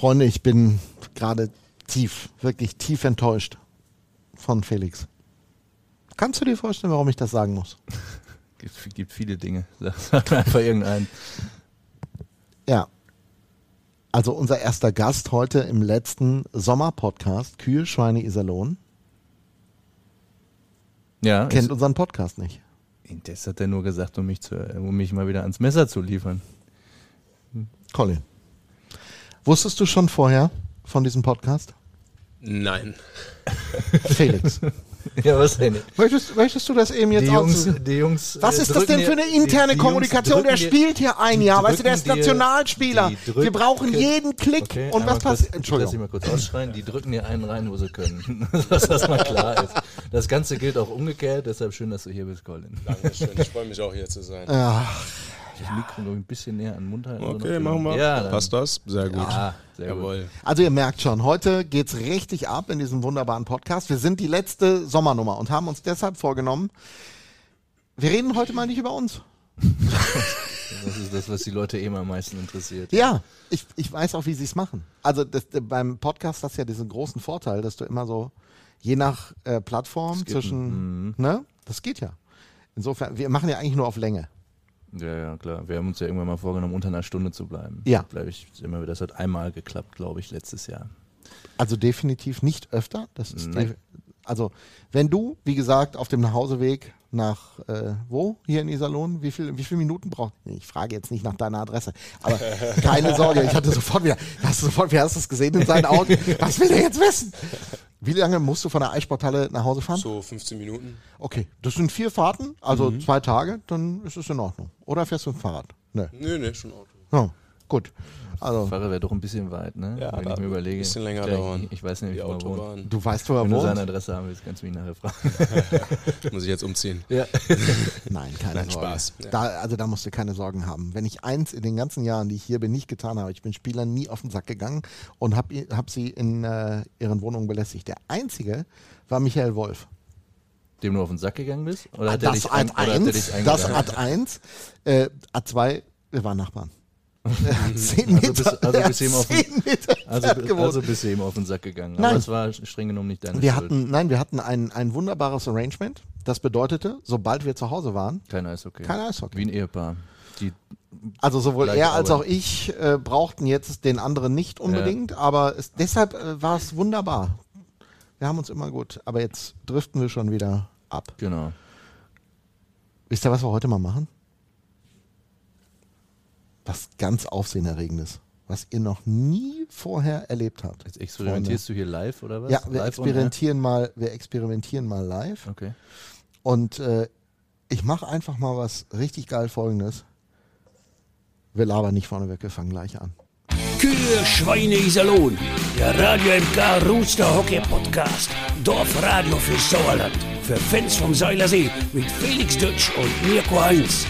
Freunde, ich bin gerade tief, wirklich tief enttäuscht von Felix. Kannst du dir vorstellen, warum ich das sagen muss? Gibt, gibt viele Dinge. Sag einfach irgendeinen. Ja. Also unser erster Gast heute im letzten Sommerpodcast, Kühe, Schweine, Iserlohn, Ja, kennt unseren Podcast nicht. das hat er nur gesagt, um mich, zu, um mich mal wieder ans Messer zu liefern. Colin. Wusstest du schon vorher von diesem Podcast? Nein. Felix. Ja, was denn? möchtest, möchtest du das eben jetzt Die Jungs, die Jungs. Was äh, ist das drücken denn für eine interne die- die Kommunikation? Jungs Der drücken spielt hier ein Jahr, weißt du, der ist drücken Nationalspieler. die Wir brauchen drücken- jeden Klick. Okay, Und was passiert? kurz- Lass Entschuldigung. ich mal kurz ausschreien. Die drücken dir einen rein, wo sie können. dass das mal klar ist. Das Ganze gilt auch umgekehrt. Deshalb schön, dass du hier bist, Colin. Dankeschön. Ich freue mich auch hier zu sein. Ach, Das Mikro noch ein bisschen näher an den Mund halten. Okay, oder? machen wir. Ja, Passt das? Sehr gut. Ja, sehr gut. Jawohl. Also ihr merkt schon, heute geht's richtig ab in diesem wunderbaren Podcast. Wir sind die letzte Sommernummer und haben uns deshalb vorgenommen, wir reden heute mal nicht über uns. Das ist das, was die Leute eben am meisten interessiert. Ja, ich, ich weiß auch, wie sie es machen. Also das, beim Podcast hast du ja diesen großen Vorteil, dass du immer so, je nach äh, Plattform zwischen, ne, das geht ja. Insofern, wir machen ja eigentlich nur auf Länge. Ja, ja, klar. Wir haben uns ja irgendwann mal vorgenommen, unter einer Stunde zu bleiben. Ja. Bleib ich immer wieder. Das hat einmal geklappt, glaube ich, letztes Jahr. Also definitiv nicht öfter. Das ist also wenn du, wie gesagt, auf dem Nachhauseweg nach äh, wo hier in Iserlohn, wie viel, wie viele Minuten brauchst nee, Ich frage jetzt nicht nach deiner Adresse, aber keine Sorge, ich hatte sofort wieder, hast du sofort, wie hast du es gesehen in seinen Augen? Was will der jetzt wissen? Wie lange musst du von der Eissporthalle nach Hause fahren? So 15 Minuten. Okay, das sind vier Fahrten, also Mhm. zwei Tage, dann ist es in Ordnung. Oder fährst du ein Fahrrad? Nö. Nee, nee, schon Auto. Ja, gut. Also Fahrer wäre doch ein bisschen weit, ne? Ja, Wenn ich mir überlege. ein bisschen länger ich, dauern. Ich weiß wie wo er wohnt. Autobahn. du weißt, wo er Wenn du seine wohnt? Adresse haben willst, kannst du mich nachher fragen. Muss ich jetzt umziehen. Ja. Nein, keine Nein, Sorge. Spaß. Ja. Da, also da musst du keine Sorgen haben. Wenn ich eins in den ganzen Jahren, die ich hier bin, nicht getan habe, ich bin Spielern nie auf den Sack gegangen und habe hab sie in äh, ihren Wohnungen belästigt. Der einzige war Michael Wolf. Dem du auf den Sack gegangen bist? Oder hat er das dich, ein, Ad oder hat er 1, dich das? Ad 1, äh, Ad 2, wir waren Nachbarn. Zehn Also Meter, bist- also hat bist du ihm auf den- zehn Meter Also, also bist du ihm auf den Sack gegangen. Nein. Aber es war streng genommen nicht deine wir Schuld. hatten, nein, wir hatten ein, ein wunderbares Arrangement. Das bedeutete, sobald wir zu Hause waren, Kein Eishockey. kein Eishockey. Wie ein Ehepaar. Die, Also sowohl er als auch ich äh, brauchten jetzt den anderen nicht unbedingt, aber es, deshalb äh, war es wunderbar. Wir haben uns immer gut, aber jetzt driften wir schon wieder ab. genau. Wisst ihr, was wir heute mal machen? Was ganz Aufsehenerregendes, was ihr noch nie vorher erlebt habt. Jetzt experimentierst du hier live oder was? Ja, wir live experimentieren mal, wir experimentieren mal live Okay. und äh, ich mache einfach mal was richtig geil Folgendes. Wir labern nicht vorneweg, wir fangen gleich an. Kühe, Schweine, Iserlohn. Der Radio MK Rooster Hockey Podcast. Dorfradio für Sauerland. Für Fans vom Seilersee mit Felix Dutsch und Mirko Heinz.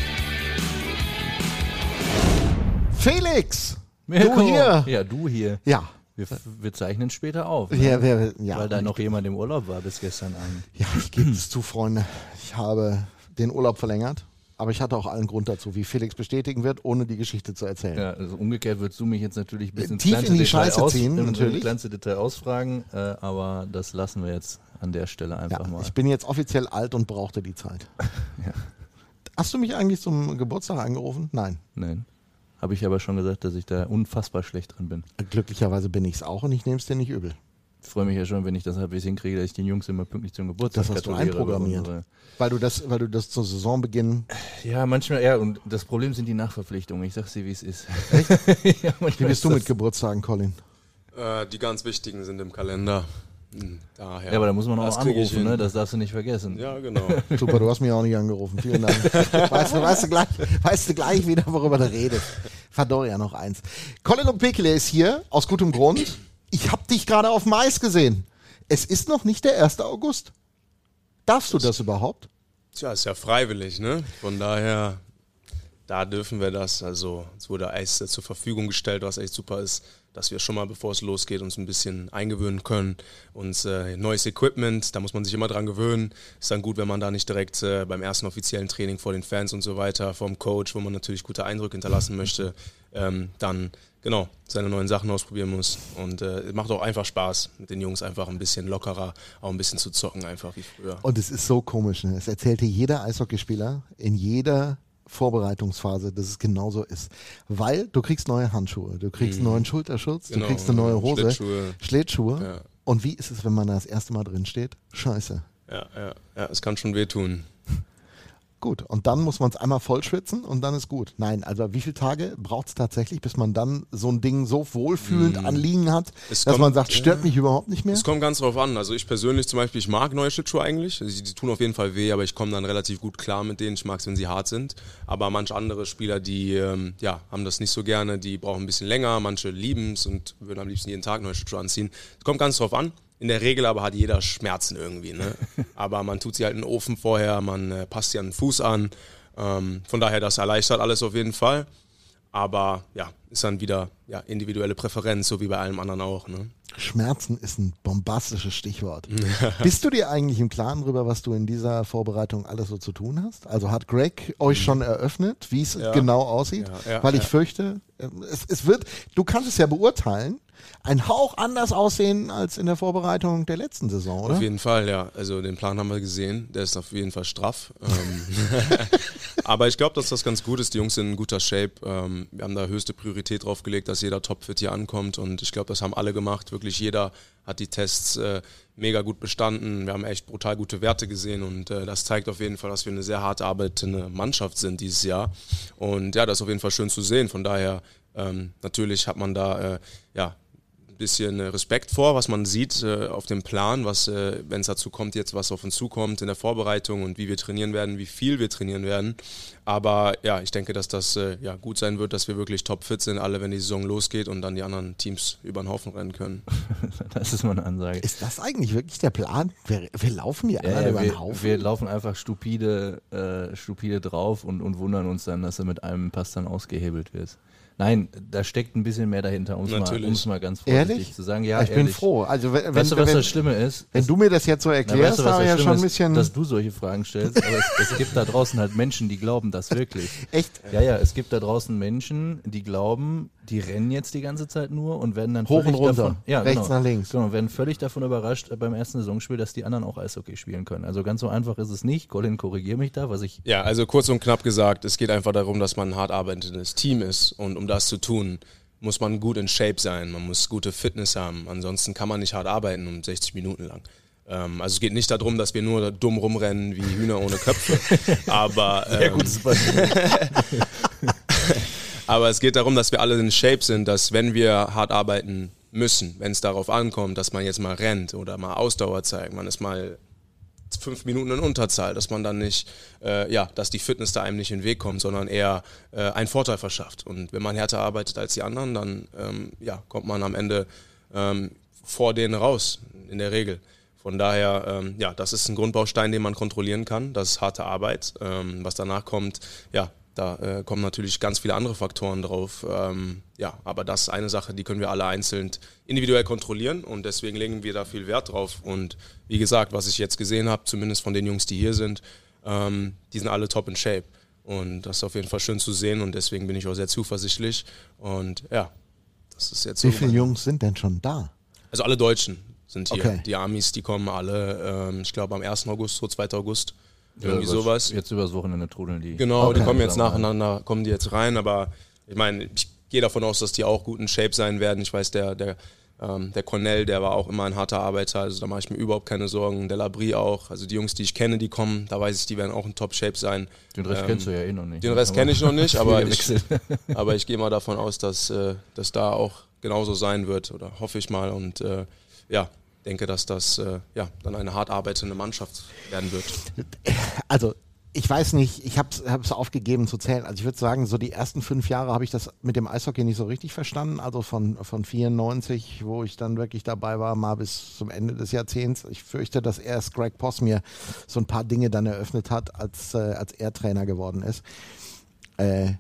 Felix! Mirko. Du hier! Ja, du hier. Ja. Wir, wir zeichnen später auf. Ne? Ja, wer, ja, Weil da noch jemand im Urlaub war bis gestern Abend. ja, ich gebe es zu, Freunde. Ich habe den Urlaub verlängert, aber ich hatte auch allen Grund dazu, wie Felix bestätigen wird, ohne die Geschichte zu erzählen. Ja, also umgekehrt würdest du mich jetzt natürlich bis ins Tief in die Detail Scheiße aus, ziehen, natürlich. Kleinste Detail ausfragen, äh, aber das lassen wir jetzt an der Stelle einfach Ja, mal. ich bin jetzt offiziell alt und brauchte die Zeit. Hast du mich eigentlich zum Geburtstag angerufen? Nein. Nein. Habe ich aber schon gesagt, dass ich da unfassbar schlecht drin bin. Glücklicherweise bin ich es auch und ich nehme es dir nicht übel. Ich freue mich ja schon, wenn ich das halbwegs hinkriege, dass ich den Jungs immer pünktlich zum Geburtstag Das hast du einprogrammiert. Weil du das, weil du das zur Saisonbeginn. Ja, manchmal, ja, und das Problem sind die Nachverpflichtungen. Ich sag's dir, wie es ist. ja, Wie bist du mit Geburtstagen, Colin? Äh, die ganz wichtigen sind im Kalender. Daher. Ja, aber da muss man auch Das anrufen, ne? Das darfst du nicht vergessen. Ja, genau. Super, du hast mich auch nicht angerufen. Vielen Dank. Weißt du, weißt du, gleich, weißt du gleich wieder, worüber du redest. Verdorr ja noch eins. Colin und Pekele ist hier, aus gutem Grund. Ich habe dich gerade auf Mais gesehen. Es ist noch nicht der 1. August. Darfst du das überhaupt? Tja, ist ja freiwillig, ne? Von daher, da dürfen wir das. Also, es wurde Eis zur Verfügung gestellt, was echt super ist, dass wir schon mal, bevor es losgeht, uns ein bisschen eingewöhnen können. Uns äh, neues Equipment, da muss man sich immer dran gewöhnen. Ist dann gut, wenn man da nicht direkt äh, beim ersten offiziellen Training vor den Fans und so weiter, vom Coach, wo man natürlich gute Eindrücke hinterlassen möchte, ähm, dann genau, seine neuen Sachen ausprobieren muss. Und äh, macht auch einfach Spaß, mit den Jungs einfach ein bisschen lockerer, auch ein bisschen zu zocken, einfach wie früher. Und es ist so komisch. Ne? Es erzählte jeder Eishockeyspieler in jeder Vorbereitungsphase, dass es genauso ist. Weil du kriegst neue Handschuhe, du kriegst einen neuen Schulterschutz, Genau, du kriegst eine neue ja, Hose, Schlittschuhe. Schlittschuhe. Ja. Und wie ist es, wenn man da das erste Mal drin steht? Scheiße. Ja, ja, ja, es kann schon wehtun. Gut, und dann muss man es einmal vollschwitzen und dann ist gut. Nein, also wie viele Tage braucht es tatsächlich, bis man dann so ein Ding so wohlfühlend anliegen hat. Es dass kommt- man sagt, stört mich überhaupt nicht mehr? Es kommt ganz drauf an. Also ich persönlich zum Beispiel, ich mag neue Schlittschuhe eigentlich. Die, die tun auf jeden Fall weh, aber ich komme dann relativ gut klar mit denen. Ich mag es, wenn sie hart sind. Aber manche andere Spieler, die ähm, ja, haben das nicht so gerne, die brauchen ein bisschen länger. Manche lieben es und würden am liebsten jeden Tag neue Schlittschuhe anziehen. Es kommt ganz drauf an. In der Regel aber hat jeder Schmerzen irgendwie. Ne? aber man tut sie halt in den Ofen vorher, man äh, passt sie an den Fuß an. Ähm, von daher, das erleichtert alles auf jeden Fall. Aber ja, ist dann wieder ja, individuelle Präferenz, so wie bei allem anderen auch. Ne? Schmerzen ist ein bombastisches Stichwort. Bist du dir eigentlich im Klaren darüber, was du in dieser Vorbereitung alles so zu tun hast? Also hat Greg euch schon eröffnet, wie es Ja. genau aussieht? Ja, ja, Weil ich fürchte, äh, es, es wird, du kannst es ja beurteilen, ein Hauch anders aussehen als in der Vorbereitung der letzten Saison, oder? Auf jeden Fall, ja. Also den Plan haben wir gesehen. Der ist auf jeden Fall straff. Ähm, Aber ich glaube, dass das ganz gut ist. Die Jungs sind in guter Shape. Ähm, Wir haben da höchste Priorität drauf gelegt, dass jeder topfit hier ankommt. Und ich glaube, das haben alle gemacht. Wirklich jeder hat die Tests äh, mega gut bestanden. Wir haben echt brutal gute Werte gesehen. Und äh, das zeigt auf jeden Fall, dass wir eine sehr hart arbeitende Mannschaft sind dieses Jahr. Und ja, das ist auf jeden Fall schön zu sehen. Von daher, ähm, natürlich hat man da, äh, ja, bisschen äh, Respekt vor, was man sieht äh, auf dem Plan, was, äh, wenn es dazu kommt, jetzt was auf uns zukommt in der Vorbereitung und wie wir trainieren werden, wie viel wir trainieren werden. Aber ja, ich denke, dass das äh, ja, gut sein wird, dass wir wirklich topfit sind, alle, wenn die Saison losgeht und dann die anderen Teams über den Haufen rennen können. Das ist mal eine Ansage. Ist das eigentlich wirklich der Plan? Wir, wir laufen hier Ja, alle ja, über den Haufen. wir laufen einfach stupide, äh, stupide drauf und, und wundern uns dann, dass er mit einem Pass dann ausgehebelt wird. Nein, da steckt ein bisschen mehr dahinter, um es mal, mal ganz vorsichtig Ehrlich? zu sagen. Ja, ich bin ehrlich. froh. Also wenn, Weißt du, was wenn, das Schlimme ist? wenn du mir das jetzt so Na, erklärst, weißt du, was habe ich das ja schon ein ist? bisschen... Dass du solche Fragen stellst, aber es, es gibt da draußen halt Menschen, die glauben das wirklich. Echt? Ja, ja, es gibt da draußen Menschen, die glauben, die rennen jetzt die ganze Zeit nur und werden dann Hoch völlig und runter, davon, ja, rechts genau, nach links. Genau, und werden völlig davon überrascht beim ersten Saisonspiel, dass die anderen auch Eishockey spielen können. Also ganz so einfach ist es nicht. Colin, korrigier mich da, was ich Ja, also kurz und knapp gesagt, es geht einfach darum, dass man ein hart arbeitendes Team ist und um das zu tun, muss man gut in Shape sein, man muss gute Fitness haben, ansonsten kann man nicht hart arbeiten um 60 Minuten lang. Ähm, also es geht nicht darum, dass wir nur dumm rumrennen wie Hühner ohne Köpfe, aber, ähm, aber es geht darum, dass wir alle in Shape sind, dass wenn wir hart arbeiten müssen, wenn es darauf ankommt, dass man jetzt mal rennt oder mal Ausdauer zeigt, man ist mal fünf Minuten in Unterzahl, dass man dann nicht, äh, ja, dass die Fitness da einem nicht in den Weg kommt, sondern eher äh, einen Vorteil verschafft. Und wenn man härter arbeitet als die anderen, dann ähm, ja, kommt man am Ende ähm, vor denen raus, in der Regel. Von daher, ähm, ja, das ist ein Grundbaustein, den man kontrollieren kann. Das ist harte Arbeit. Ähm, was danach kommt, ja, da äh, kommen natürlich ganz viele andere Faktoren drauf. Ähm, ja, aber das ist eine Sache, die können wir alle einzeln individuell kontrollieren und deswegen legen wir da viel Wert drauf. Und wie gesagt, was ich jetzt gesehen habe, zumindest von den Jungs, die hier sind, ähm, die sind alle top in Shape. Und das ist auf jeden Fall schön zu sehen und deswegen bin ich auch sehr zuversichtlich. Und ja, das ist jetzt Wie so. viele Jungs sind denn schon da? Also alle Deutschen sind hier. Okay. Die Amis, die kommen alle, ähm, ich glaube am 1. August, so 2. August. Irgendwie Ja, sowas. Jetzt übers Wochenende trudeln die. Genau, die Okay. kommen jetzt nacheinander, kommen die jetzt rein, aber ich meine, ich gehe davon aus, dass die auch gut in Shape sein werden. Ich weiß, der, der, ähm, der Cornell, der war auch immer ein harter Arbeiter, also da mache ich mir überhaupt keine Sorgen. Der Labrie auch, also die Jungs, die ich kenne, die kommen, da weiß ich, die werden auch in Top-Shape sein. Den Rest Ähm, kennst du ja eh noch nicht. Den Rest kenne ich noch nicht, aber ich, aber ich gehe mal davon aus, dass äh, das da auch genauso sein wird oder hoffe ich mal und äh, ja, denke, dass das äh, ja, dann eine hart arbeitende Mannschaft werden wird. Also ich weiß nicht, ich habe es aufgegeben zu zählen. Also ich würde sagen, so die ersten fünf Jahre habe ich das mit dem Eishockey nicht so richtig verstanden. Also von, von 94, wo ich dann wirklich dabei war, mal bis zum Ende des Jahrzehnts. Ich fürchte, dass erst Greg Poss mir so ein paar Dinge dann eröffnet hat, als, äh, als er Trainer geworden ist. Äh,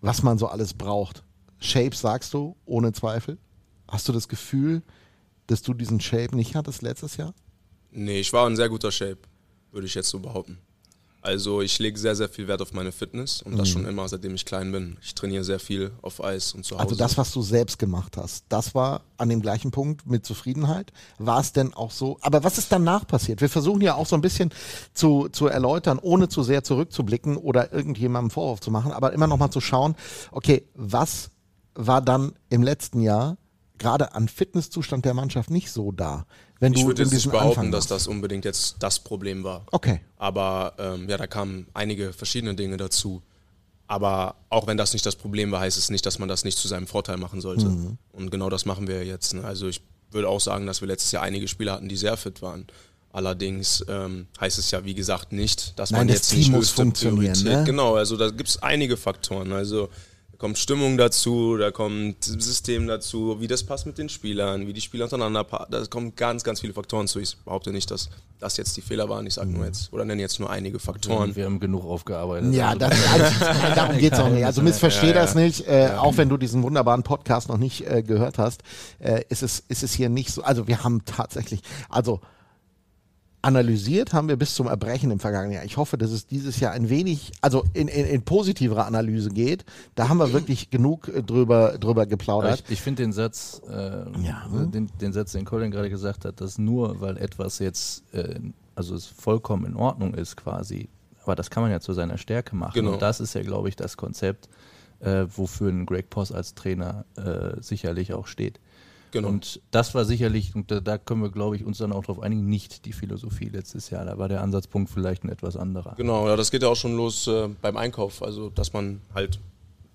was man so alles braucht. Shape sagst du, ohne Zweifel. Hast du das Gefühl, dass du diesen Shape nicht hattest letztes Jahr? Nee, ich war in sehr guter Shape, würde ich jetzt so behaupten. Also ich lege sehr, sehr viel Wert auf meine Fitness und das schon immer, seitdem ich klein bin. Ich trainiere sehr viel auf Eis und zu Hause. Also das, was du selbst gemacht hast, das war an dem gleichen Punkt mit Zufriedenheit. War es denn auch so? Aber was ist danach passiert? Wir versuchen ja auch so ein bisschen zu, zu erläutern, ohne zu sehr zurückzublicken oder irgendjemandem Vorwurf zu machen, aber immer noch mal zu schauen, okay, was war dann im letzten Jahr gerade an Fitnesszustand der Mannschaft nicht so da? Wenn ich würde jetzt nicht behaupten, Anfang dass das unbedingt jetzt das Problem war. Okay. Aber ähm, ja, da kamen einige verschiedene Dinge dazu. Aber auch wenn das nicht das Problem war, heißt es nicht, dass man das nicht zu seinem Vorteil machen sollte. Mhm. Und genau das machen wir jetzt. Ne? Also ich würde auch sagen, dass wir letztes Jahr einige Spieler hatten, die sehr fit waren. Allerdings ähm, heißt es ja, wie gesagt, nicht, dass Nein, man das jetzt Team nicht muss funktionieren, Priorität. ne? Genau, also da gibt es einige Faktoren. Also da kommt Stimmung dazu, da kommt System dazu, wie das passt mit den Spielern, wie die Spieler untereinander passen. Da kommen ganz, ganz viele Faktoren zu. Ich behaupte nicht, dass das jetzt die Fehler waren. Ich sage nur jetzt, oder nenne jetzt nur einige Faktoren. Wir haben genug aufgearbeitet. Ja, Also, das, also, darum geht's auch nicht. Also missversteh Ja, ja. das nicht. Äh, Auch wenn du diesen wunderbaren Podcast noch nicht äh, gehört hast, äh, ist, es, ist es hier nicht so. Also wir haben tatsächlich, also analysiert haben wir bis zum Erbrechen im vergangenen Jahr. Ich hoffe, dass es dieses Jahr ein wenig, also in, in, in positivere Analyse geht. Da haben wir wirklich genug äh, drüber, drüber geplaudert. ich, ich finde den Satz, äh, den, den Satz, den Colin gerade gesagt hat, dass nur weil etwas jetzt, äh, also es vollkommen in Ordnung ist quasi, aber das kann man ja zu seiner Stärke machen. Genau. Und das ist ja, glaube ich, das Konzept, äh, wofür ein Greg Poss als Trainer äh, sicherlich auch steht. Genau. Und das war sicherlich, und da, da können wir, glaube ich, uns dann auch darauf einigen, nicht die Philosophie letztes Jahr. Da war der Ansatzpunkt vielleicht ein etwas anderer. Genau, ja, das geht ja auch schon los äh, beim Einkauf. Also, dass man halt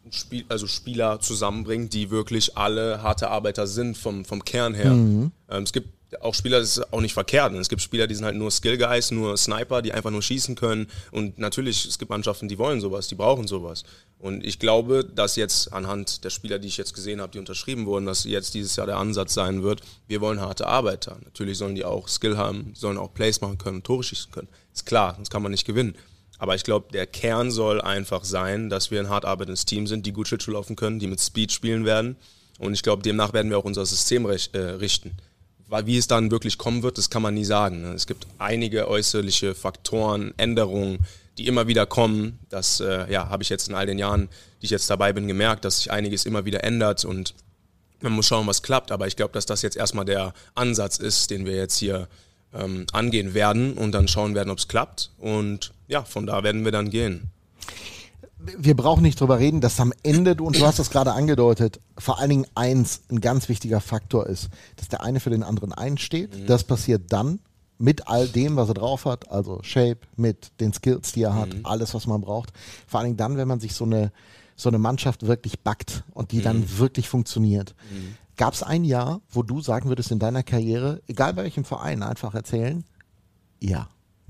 Spiel, also Spieler zusammenbringt, die wirklich alle harte Arbeiter sind vom, vom Kern her. Ähm, es gibt auch Spieler, das ist auch nicht verkehrt. Es gibt Spieler, die sind halt nur Skill Guys, nur Sniper, die einfach nur schießen können. Und natürlich, es gibt Mannschaften, die wollen sowas, die brauchen sowas. Und ich glaube, dass jetzt anhand der Spieler, die ich jetzt gesehen habe, die unterschrieben wurden, dass jetzt dieses Jahr der Ansatz sein wird, wir wollen harte Arbeiter. Natürlich sollen die auch Skill haben, sollen auch Plays machen können, Tore schießen können. Ist klar, sonst kann man nicht gewinnen. Aber ich glaube, der Kern soll einfach sein, dass wir ein hart arbeitendes Team sind, die gut Schlittschuh laufen können, die mit Speed spielen werden. Und ich glaube, demnach werden wir auch unser System äh, richten. Wie es dann wirklich kommen wird, das kann man nie sagen. ne? Es gibt einige äußerliche Faktoren, Änderungen, die immer wieder kommen. Das äh, ja, habe ich jetzt in all den Jahren, die ich jetzt dabei bin, gemerkt, dass sich einiges immer wieder ändert und man muss schauen, was klappt. Aber ich glaube, dass das jetzt erstmal der Ansatz ist, den wir jetzt hier ähm, angehen werden und dann schauen werden, ob es klappt. Und ja, von da werden wir dann gehen. Wir brauchen nicht drüber reden, dass am Ende, du, und du hast das gerade angedeutet, vor allen Dingen eins ein ganz wichtiger Faktor ist, dass der eine für den anderen einsteht. Das passiert dann mit all dem, was er drauf hat, also Shape, mit den Skills, die er hat, alles, was man braucht. Vor allen Dingen dann, wenn man sich so eine, so eine Mannschaft wirklich backt und die dann wirklich funktioniert. Gab es ein Jahr, wo du sagen würdest in deiner Karriere, egal bei welchem Verein, einfach erzählen, ja,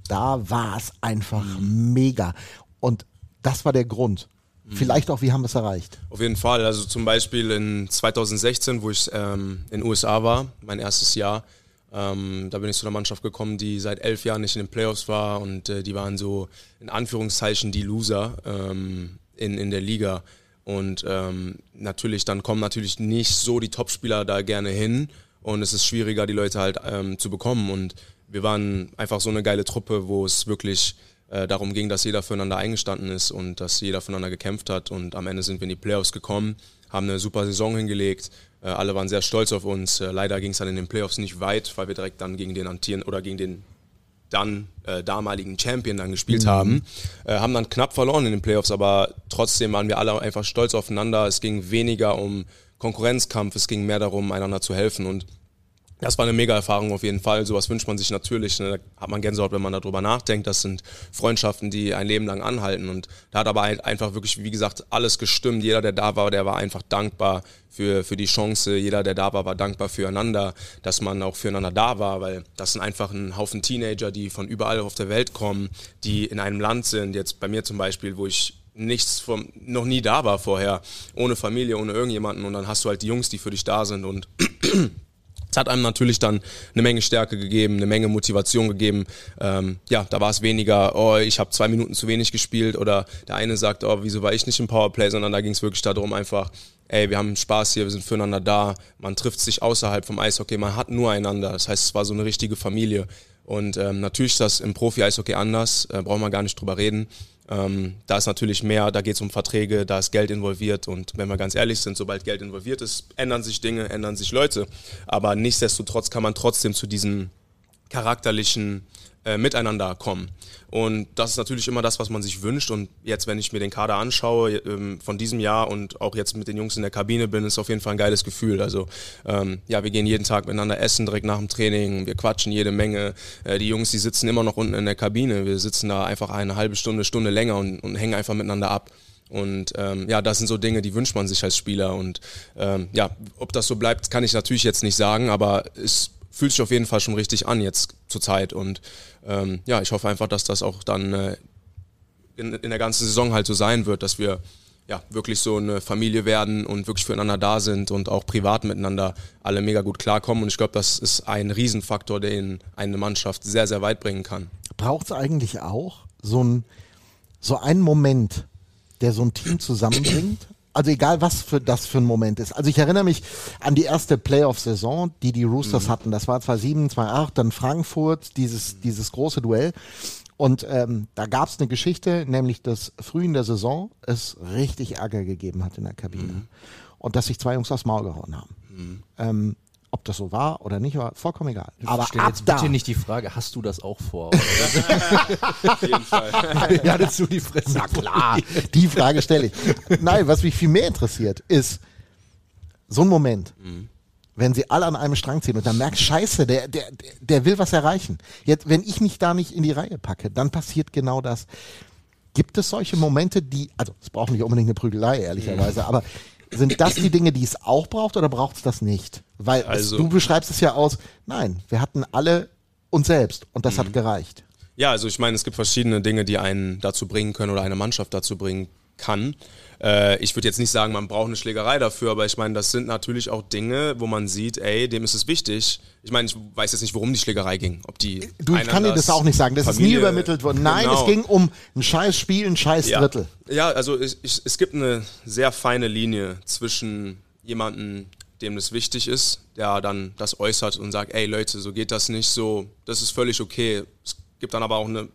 da war es einfach mega. Und das war der Grund. Vielleicht auch, wie haben wir es erreicht? Auf jeden Fall. Also zum Beispiel in 2016, wo ich ähm, in den USA war, mein erstes Jahr, ähm, da bin ich zu einer Mannschaft gekommen, die seit elf Jahren nicht in den Playoffs war und äh, die waren so in Anführungszeichen die Loser ähm, in, in der Liga. Und ähm, natürlich, dann kommen natürlich nicht so die Topspieler da gerne hin und es ist schwieriger, die Leute halt ähm, zu bekommen. Und wir waren einfach so eine geile Truppe, wo es wirklich äh, darum ging, dass jeder füreinander eingestanden ist und dass jeder füreinander gekämpft hat. Und am Ende sind wir in die Playoffs gekommen, haben eine super Saison hingelegt. Äh, alle waren sehr stolz auf uns. Äh, leider ging es dann in den Playoffs nicht weit, weil wir direkt dann gegen den Antieren oder gegen den dann äh, damaligen Champion dann gespielt haben. Äh, haben dann knapp verloren in den Playoffs, aber trotzdem waren wir alle einfach stolz aufeinander. Es ging weniger um Konkurrenzkampf, es ging mehr darum, einander zu helfen und das war eine mega Erfahrung auf jeden Fall. Sowas wünscht man sich natürlich. Ne? Da hat man Gänsehaut, wenn man darüber nachdenkt. Das sind Freundschaften, die ein Leben lang anhalten. Und da hat aber einfach wirklich, wie gesagt, alles gestimmt. Jeder, der da war, der war einfach dankbar für, für die Chance. Jeder, der da war, war dankbar füreinander, dass man auch füreinander da war, weil das sind einfach ein Haufen Teenager, die von überall auf der Welt kommen, die in einem Land sind. Jetzt bei mir zum Beispiel, wo ich nichts vom, noch nie da war vorher, ohne Familie, ohne irgendjemanden. Und dann hast du halt die Jungs, die für dich da sind und es hat einem natürlich dann eine Menge Stärke gegeben, eine Menge Motivation gegeben. Ähm, ja, da war es weniger, oh, ich habe zwei Minuten zu wenig gespielt oder der eine sagt, oh, wieso war ich nicht im Powerplay, sondern da ging es wirklich darum einfach, ey, wir haben Spaß hier, wir sind füreinander da, man trifft sich außerhalb vom Eishockey, man hat nur einander. Das heißt, es war so eine richtige Familie. Und ähm, natürlich ist das im Profi-Eishockey anders, äh, brauchen wir gar nicht drüber reden. Ähm, da ist natürlich mehr, da geht es um Verträge, da ist Geld involviert und wenn wir ganz ehrlich sind, sobald Geld involviert ist, ändern sich Dinge, ändern sich Leute. Aber nichtsdestotrotz kann man trotzdem zu diesen charakterlichen äh, Miteinander kommen. Und das ist natürlich immer das, was man sich wünscht. Und jetzt, wenn ich mir den Kader anschaue ähm, von diesem Jahr und auch jetzt mit den Jungs in der Kabine bin, ist auf jeden Fall ein geiles Gefühl. Also ähm, ja, wir gehen jeden Tag miteinander essen direkt nach dem Training. Wir quatschen jede Menge. Äh, die Jungs, die sitzen immer noch unten in der Kabine. Wir sitzen da einfach eine halbe Stunde, Stunde länger und, und hängen einfach miteinander ab. Und ähm, ja, das sind so Dinge, die wünscht man sich als Spieler. Und ähm, ja, ob das so bleibt, kann ich natürlich jetzt nicht sagen, aber es fühlt sich auf jeden Fall schon richtig an jetzt zur Zeit. Und ähm, ja, ich hoffe einfach, dass das auch dann äh, in, in der ganzen Saison halt so sein wird, dass wir ja, wirklich so eine Familie werden und wirklich füreinander da sind und auch privat miteinander alle mega gut klarkommen. Und ich glaube, das ist ein Riesenfaktor, den eine Mannschaft sehr, sehr weit bringen kann. Braucht es eigentlich auch so, ein, so einen Moment, der so ein Team zusammenbringt? Also egal, was für das für ein Moment ist. Also ich erinnere mich an die erste Playoff-Saison, die die Roosters mhm. hatten. Das war 2007, 2008, dann Frankfurt, dieses, dieses große Duell. Und ähm, da gab es eine Geschichte, nämlich dass früh in der Saison es richtig Ärger gegeben hat in der Kabine. Mhm. Und dass sich zwei Jungs aufs Maul gehauen haben. Mhm. Ähm, ob das so war oder nicht, war vollkommen egal. Aber Stell jetzt bitte nicht die Frage, hast du das auch vor? Auf jeden Fall. ja, das du die Fresse. Na klar, die Frage stelle ich. Nein, was mich viel mehr interessiert, ist so ein Moment, mhm. wenn sie alle an einem Strang ziehen und dann merkst, scheiße, der, der, der will was erreichen. Jetzt, wenn ich mich da nicht in die Reihe packe, dann passiert genau das. Gibt es solche Momente, die, also es braucht nicht unbedingt eine Prügelei, ehrlicherweise, mhm. aber sind das die Dinge, die es auch braucht oder braucht es das nicht? Weil also, es, du beschreibst es ja aus, nein, wir hatten alle uns selbst und das hat mhm. gereicht. Ja, also ich meine, es gibt verschiedene Dinge, die einen dazu bringen können oder eine Mannschaft dazu bringen kann. Äh, ich würde jetzt nicht sagen, man braucht eine Schlägerei dafür, aber ich meine, das sind natürlich auch Dinge, wo man sieht, ey, dem ist es wichtig. Ich meine, ich weiß jetzt nicht, worum die Schlägerei ging. Ob die du, ich kann dir das auch nicht sagen. Das Familie, ist nie übermittelt worden. Nein, genau. es ging um ein scheiß Spiel, ein scheiß ja. Drittel. Ja, also ich, ich, es gibt eine sehr feine Linie zwischen jemandem, dem das wichtig ist, der dann das äußert und sagt, ey Leute, so geht das nicht, so, das ist völlig okay. Es gibt dann aber auch eine,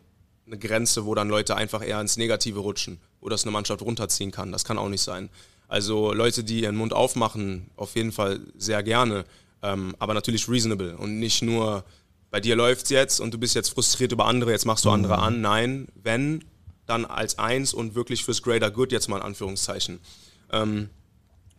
eine Grenze, wo dann Leute einfach eher ins Negative rutschen oder es eine Mannschaft runterziehen kann. Das kann auch nicht sein. Also Leute, die ihren Mund aufmachen, auf jeden Fall sehr gerne, ähm, aber natürlich reasonable und nicht nur, bei dir läuft es jetzt und du bist jetzt frustriert über andere, jetzt machst du andere mhm. an. Nein, wenn, dann als eins und wirklich fürs Greater Good jetzt mal in Anführungszeichen. Ähm,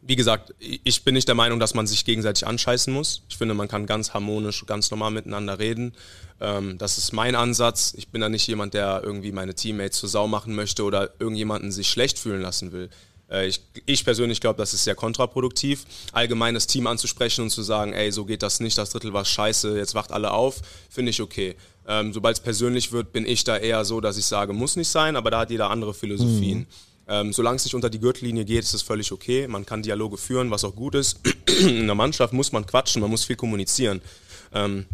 wie gesagt, ich bin nicht der Meinung, dass man sich gegenseitig anscheißen muss. Ich finde, man kann ganz harmonisch, ganz normal miteinander reden. Ähm, das ist mein Ansatz. Ich bin da nicht jemand, der irgendwie meine Teammates zur Sau machen möchte oder irgendjemanden sich schlecht fühlen lassen will. Äh, ich, ich, persönlich glaube, das ist sehr kontraproduktiv, allgemein das Team anzusprechen und zu sagen, ey, so geht das nicht, das Drittel war scheiße, jetzt wacht alle auf, finde ich okay. Ähm, Sobald es persönlich wird, bin ich da eher so, dass ich sage, muss nicht sein, aber da hat jeder andere Philosophien. Mhm. Ähm, solange es nicht unter die Gürtellinie geht, ist es völlig okay. Man kann Dialoge führen, was auch gut ist. In der Mannschaft muss man quatschen, man muss viel kommunizieren. Ähm,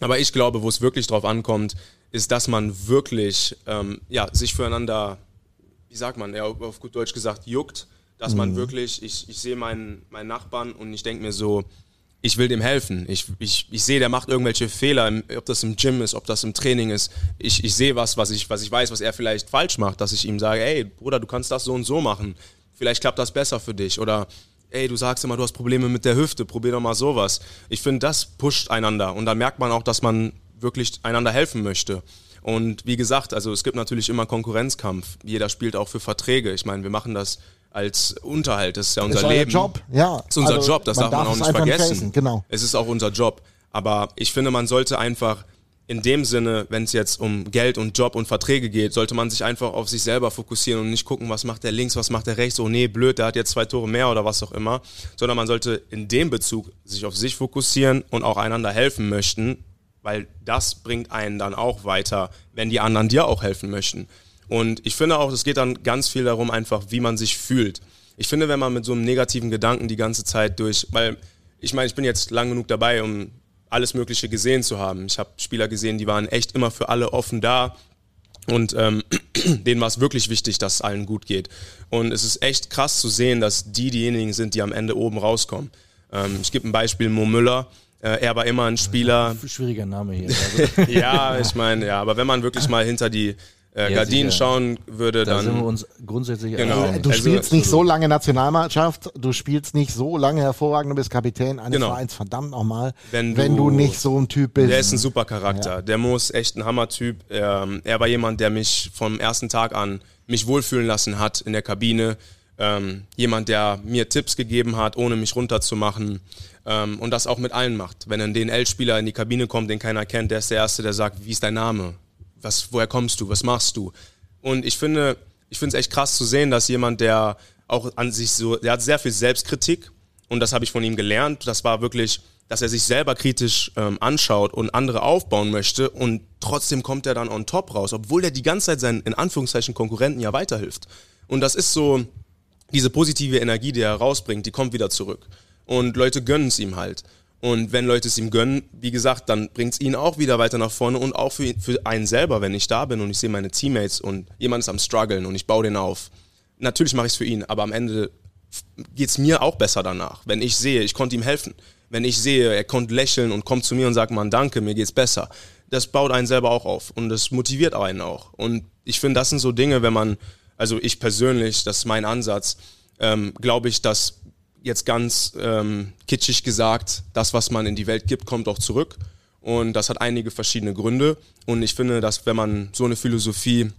aber ich glaube, wo es wirklich drauf ankommt, ist, dass man wirklich ähm, ja, sich füreinander, wie sagt man, ja, auf gut Deutsch gesagt, juckt. Dass mhm. man wirklich, ich, ich sehe meinen, meinen Nachbarn und ich denke mir so, ich will dem helfen. Ich, ich, ich sehe, der macht irgendwelche Fehler, ob das im Gym ist, ob das im Training ist. Ich, ich sehe was, was ich, was ich weiß, was er vielleicht falsch macht, dass ich ihm sage, ey, Bruder, du kannst das so und so machen. Vielleicht klappt das besser für dich. Oder, ey, du sagst immer, du hast Probleme mit der Hüfte, probier doch mal sowas. Ich finde, das pusht einander. Und da merkt man auch, dass man wirklich einander helfen möchte. Und wie gesagt, also es gibt natürlich immer Konkurrenzkampf. Jeder spielt auch für Verträge. Ich meine, wir machen das als Unterhalt. Das ist ja unser ist Leben. Job, ja. Das ist unser also, Job, das darf man auch nicht vergessen. Genau. Es ist auch unser Job. Aber ich finde, man sollte einfach in dem Sinne, wenn es jetzt um Geld und Job und Verträge geht, sollte man sich einfach auf sich selber fokussieren und nicht gucken, was macht der links, was macht der rechts, oh nee, blöd, der hat jetzt zwei Tore mehr oder was auch immer, sondern man sollte in dem Bezug sich auf sich fokussieren und auch einander helfen möchten, weil das bringt einen dann auch weiter, wenn die anderen dir auch helfen möchten. Und ich finde auch, es geht dann ganz viel darum, einfach, wie man sich fühlt. Ich finde, wenn man mit so einem negativen Gedanken die ganze Zeit durch, weil ich meine, ich bin jetzt lang genug dabei, um alles Mögliche gesehen zu haben. Ich habe Spieler gesehen, die waren echt immer für alle offen da. Und ähm, denen war es wirklich wichtig, dass es allen gut geht. Und es ist echt krass zu sehen, dass die diejenigen sind, die am Ende oben rauskommen. Ähm, ich gebe ein Beispiel, Mo Müller Äh, er war immer ein Spieler. Schwieriger Name hier. Also. ja, ich meine, ja, aber wenn man wirklich mal hinter die äh, Gardinen sicher. schauen würde, da dann. sind wir uns grundsätzlich genau. Also, du spielst also, nicht so lange Nationalmannschaft, du spielst nicht so lange hervorragend, du bist Kapitän eines genau. Vereins, verdammt nochmal, wenn, wenn du, nicht so ein Typ bist. Der ist ein super Charakter. Ja. Der muss echt ein Hammertyp. Er, er war jemand, der mich vom ersten Tag an mich wohlfühlen lassen hat in der Kabine. Ähm, jemand, der mir Tipps gegeben hat, ohne mich runterzumachen. Ähm, und das auch mit allen macht. Wenn ein DNL-Spieler in die Kabine kommt, den keiner kennt, der ist der Erste, der sagt, wie ist dein Name? Was, woher kommst du? Was machst du? Und ich finde, ich finde es echt krass zu sehen, dass jemand, der auch an sich so, der hat sehr viel Selbstkritik und das habe ich von ihm gelernt. Das war wirklich, dass er sich selber kritisch ähm, anschaut und andere aufbauen möchte und trotzdem kommt er dann on top raus, obwohl er die ganze Zeit seinen, in Anführungszeichen, Konkurrenten ja weiterhilft. Und das ist so, diese positive Energie, die er rausbringt, die kommt wieder zurück. Und Leute gönnen es ihm halt. Und wenn Leute es ihm gönnen, wie gesagt, dann bringt es ihn auch wieder weiter nach vorne und auch für, für einen selber, wenn ich da bin und ich sehe meine Teammates und jemand ist am struggeln und ich baue den auf. Natürlich mache ich es für ihn, aber am Ende geht es mir auch besser danach, wenn ich sehe, ich konnte ihm helfen. Wenn ich sehe, er konnte lächeln und kommt zu mir und sagt, man, danke, mir geht's besser. Das baut einen selber auch auf und das motiviert einen auch. Und ich finde, das sind so Dinge, wenn man, also ich persönlich, das ist mein Ansatz, ähm, glaube ich, dass jetzt ganz ähm, kitschig gesagt, das, was man in die Welt gibt, kommt auch zurück. Und das hat einige verschiedene Gründe. Und ich finde, dass wenn man so eine Philosophie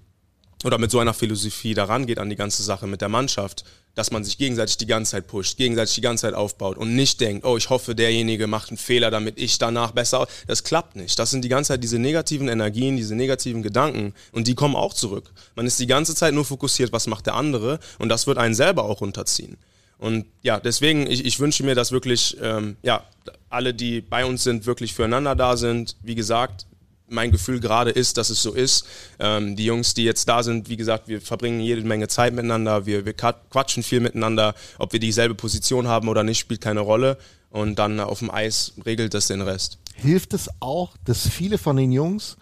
oder mit so einer Philosophie daran geht an die ganze Sache mit der Mannschaft, dass man sich gegenseitig die ganze Zeit pusht, gegenseitig die ganze Zeit aufbaut und nicht denkt, oh, ich hoffe, derjenige macht einen Fehler, damit ich danach besser. Das klappt nicht. Das sind die ganze Zeit diese negativen Energien, diese negativen Gedanken und die kommen auch zurück. Man ist die ganze Zeit nur fokussiert, was macht der andere und das wird einen selber auch runterziehen. Und ja, deswegen, ich, ich wünsche mir, dass wirklich, ähm, ja, alle, die bei uns sind, wirklich füreinander da sind. Wie gesagt, mein Gefühl gerade ist, dass es so ist. Ähm, die Jungs, die jetzt da sind, wie gesagt, wir verbringen jede Menge Zeit miteinander, wir, wir quatschen viel miteinander. Ob wir dieselbe Position haben oder nicht, spielt keine Rolle. Und dann auf dem Eis regelt das den Rest. Hilft es auch, dass viele von den Jungs,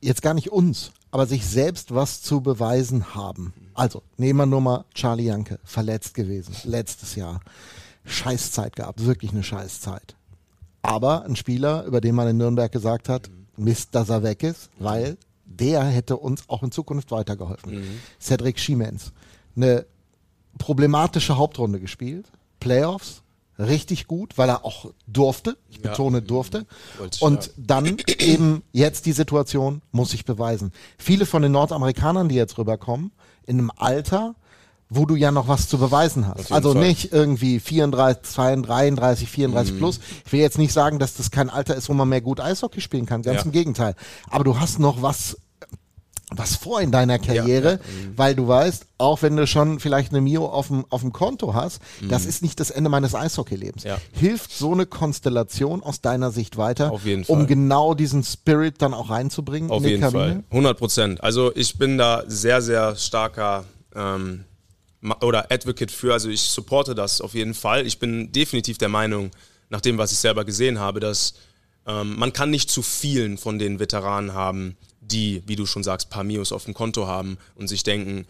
jetzt gar nicht uns, aber sich selbst was zu beweisen haben. Also, nehmen wir nur mal Charlie Janke, verletzt gewesen, letztes Jahr. Scheißzeit gehabt, wirklich eine Scheißzeit. Aber ein Spieler, über den man in Nürnberg gesagt hat, Mist, dass er weg ist, weil der hätte uns auch in Zukunft weitergeholfen. Mhm. Cedric Schiemens. Eine problematische Hauptrunde gespielt, Playoffs, richtig gut, weil er auch durfte, ich betone durfte. Und dann eben jetzt die Situation, muss ich beweisen. Viele von den Nordamerikanern, die jetzt rüberkommen, in einem Alter, wo du ja noch was zu beweisen hast. Also Fall. nicht irgendwie 34, 32, 33, 34 mm. plus. Ich will jetzt nicht sagen, dass das kein Alter ist, wo man mehr gut Eishockey spielen kann. Ganz ja. im Gegenteil. Aber du hast noch was was vor in deiner Karriere, ja, ja. weil du weißt, auch wenn du schon vielleicht eine Mio auf dem, auf dem Konto hast, mhm. das ist nicht das Ende meines Eishockeylebens. Ja. Hilft so eine Konstellation aus deiner Sicht weiter, um genau diesen Spirit dann auch reinzubringen? Auf jeden Kabine? Fall, 100 Prozent. Also ich bin da sehr, sehr starker ähm, oder Advocate für, also ich supporte das auf jeden Fall. Ich bin definitiv der Meinung, nach dem, was ich selber gesehen habe, dass ähm, man kann nicht zu vielen von den Veteranen haben, die, wie du schon sagst, paar Mios auf dem Konto haben und sich denken,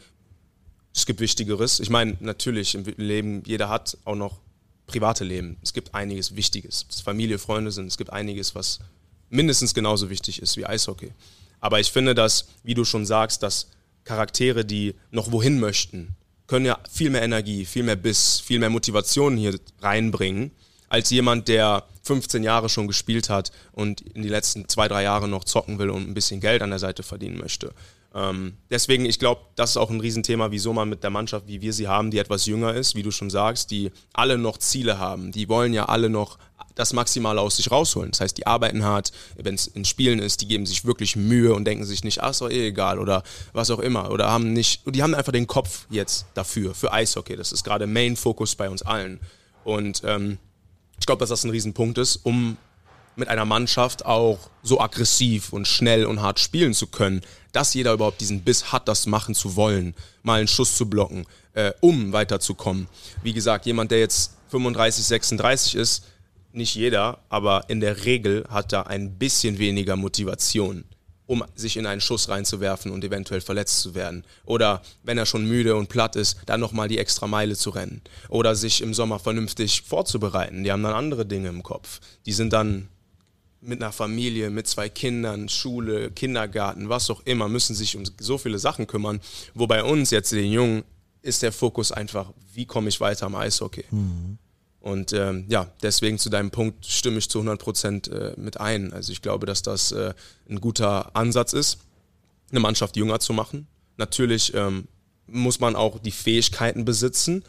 es gibt Wichtigeres. Ich meine, natürlich im Leben, jeder hat auch noch private Leben. Es gibt einiges Wichtiges, dass Familie, Freunde sind. Es gibt einiges, was mindestens genauso wichtig ist wie Eishockey. Aber ich finde, dass, wie du schon sagst, dass Charaktere, die noch wohin möchten, können ja viel mehr Energie, viel mehr Biss, viel mehr Motivation hier reinbringen als jemand, der 15 Jahre schon gespielt hat und in die letzten zwei, drei Jahre noch zocken will und ein bisschen Geld an der Seite verdienen möchte. Ähm, deswegen, ich glaube, das ist auch ein Riesenthema, wieso man mit der Mannschaft, wie wir sie haben, die etwas jünger ist, wie du schon sagst, die alle noch Ziele haben. Die wollen ja alle noch das Maximale aus sich rausholen. Das heißt, die arbeiten hart, wenn es in Spielen ist, die geben sich wirklich Mühe und denken sich nicht, ach, ist doch eh egal oder was auch immer. Oder haben nicht, die haben einfach den Kopf jetzt dafür, für Eishockey. Das ist gerade Main-Fokus bei uns allen. Und ähm, ich glaube, dass das ein Riesenpunkt ist, um mit einer Mannschaft auch so aggressiv und schnell und hart spielen zu können, dass jeder überhaupt diesen Biss hat, das machen zu wollen, mal einen Schuss zu blocken, äh, um weiterzukommen. Wie gesagt, jemand, der jetzt 35, 36 ist, nicht jeder, aber in der Regel hat er ein bisschen weniger Motivation um sich in einen Schuss reinzuwerfen und eventuell verletzt zu werden. Oder wenn er schon müde und platt ist, dann nochmal die extra Meile zu rennen. Oder sich im Sommer vernünftig vorzubereiten. Die haben dann andere Dinge im Kopf. Die sind dann mit einer Familie, mit zwei Kindern, Schule, Kindergarten, was auch immer, müssen sich um so viele Sachen kümmern. Wo bei uns jetzt den Jungen ist der Fokus einfach, wie komme ich weiter am Eishockey. Mhm. Und ähm, ja, deswegen zu deinem Punkt stimme ich zu 100 Prozent äh, mit ein. Also ich glaube, dass das äh, ein guter Ansatz ist, eine Mannschaft jünger zu machen. Natürlich ähm, muss man auch die Fähigkeiten besitzen,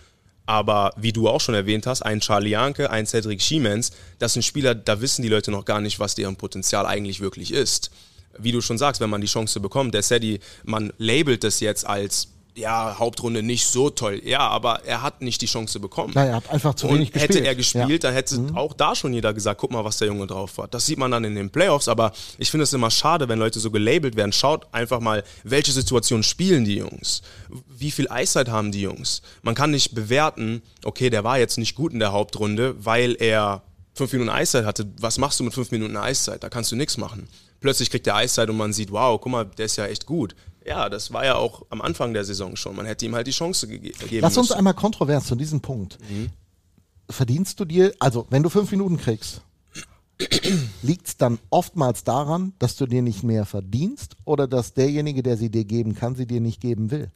aber wie du auch schon erwähnt hast, ein Charlie Janke, ein Cedric Schiemens, das sind Spieler, da wissen die Leute noch gar nicht, was deren Potenzial eigentlich wirklich ist. Wie du schon sagst, wenn man die Chance bekommt, der Sedi, man labelt das jetzt als ja, Hauptrunde nicht so toll. Ja, aber er hat nicht die Chance bekommen. Nein, er hat einfach zu wenig gespielt. Hätte er gespielt, ja. dann hätte mhm. auch da schon jeder gesagt, guck mal, was der Junge drauf hat. Das sieht man dann in den Playoffs, aber ich finde es immer schade, wenn Leute so gelabelt werden. Schaut einfach mal, welche Situationen spielen die Jungs? Wie viel Eiszeit haben die Jungs? Man kann nicht bewerten, okay, der war jetzt nicht gut in der Hauptrunde, weil er fünf Minuten Eiszeit hatte. Was machst du mit fünf Minuten Eiszeit? Da kannst du nichts machen. Plötzlich kriegt er Eiszeit und man sieht, wow, guck mal, der ist ja echt gut ja, das war ja auch am Anfang der Saison schon. Man hätte ihm halt die Chance gegeben. Lass uns einmal kontrovers zu diesem Punkt. Mhm. Verdienst du dir, also wenn du fünf Minuten kriegst, liegt es dann oftmals daran, dass du dir nicht mehr verdienst oder dass derjenige, der sie dir geben kann, sie dir nicht geben will?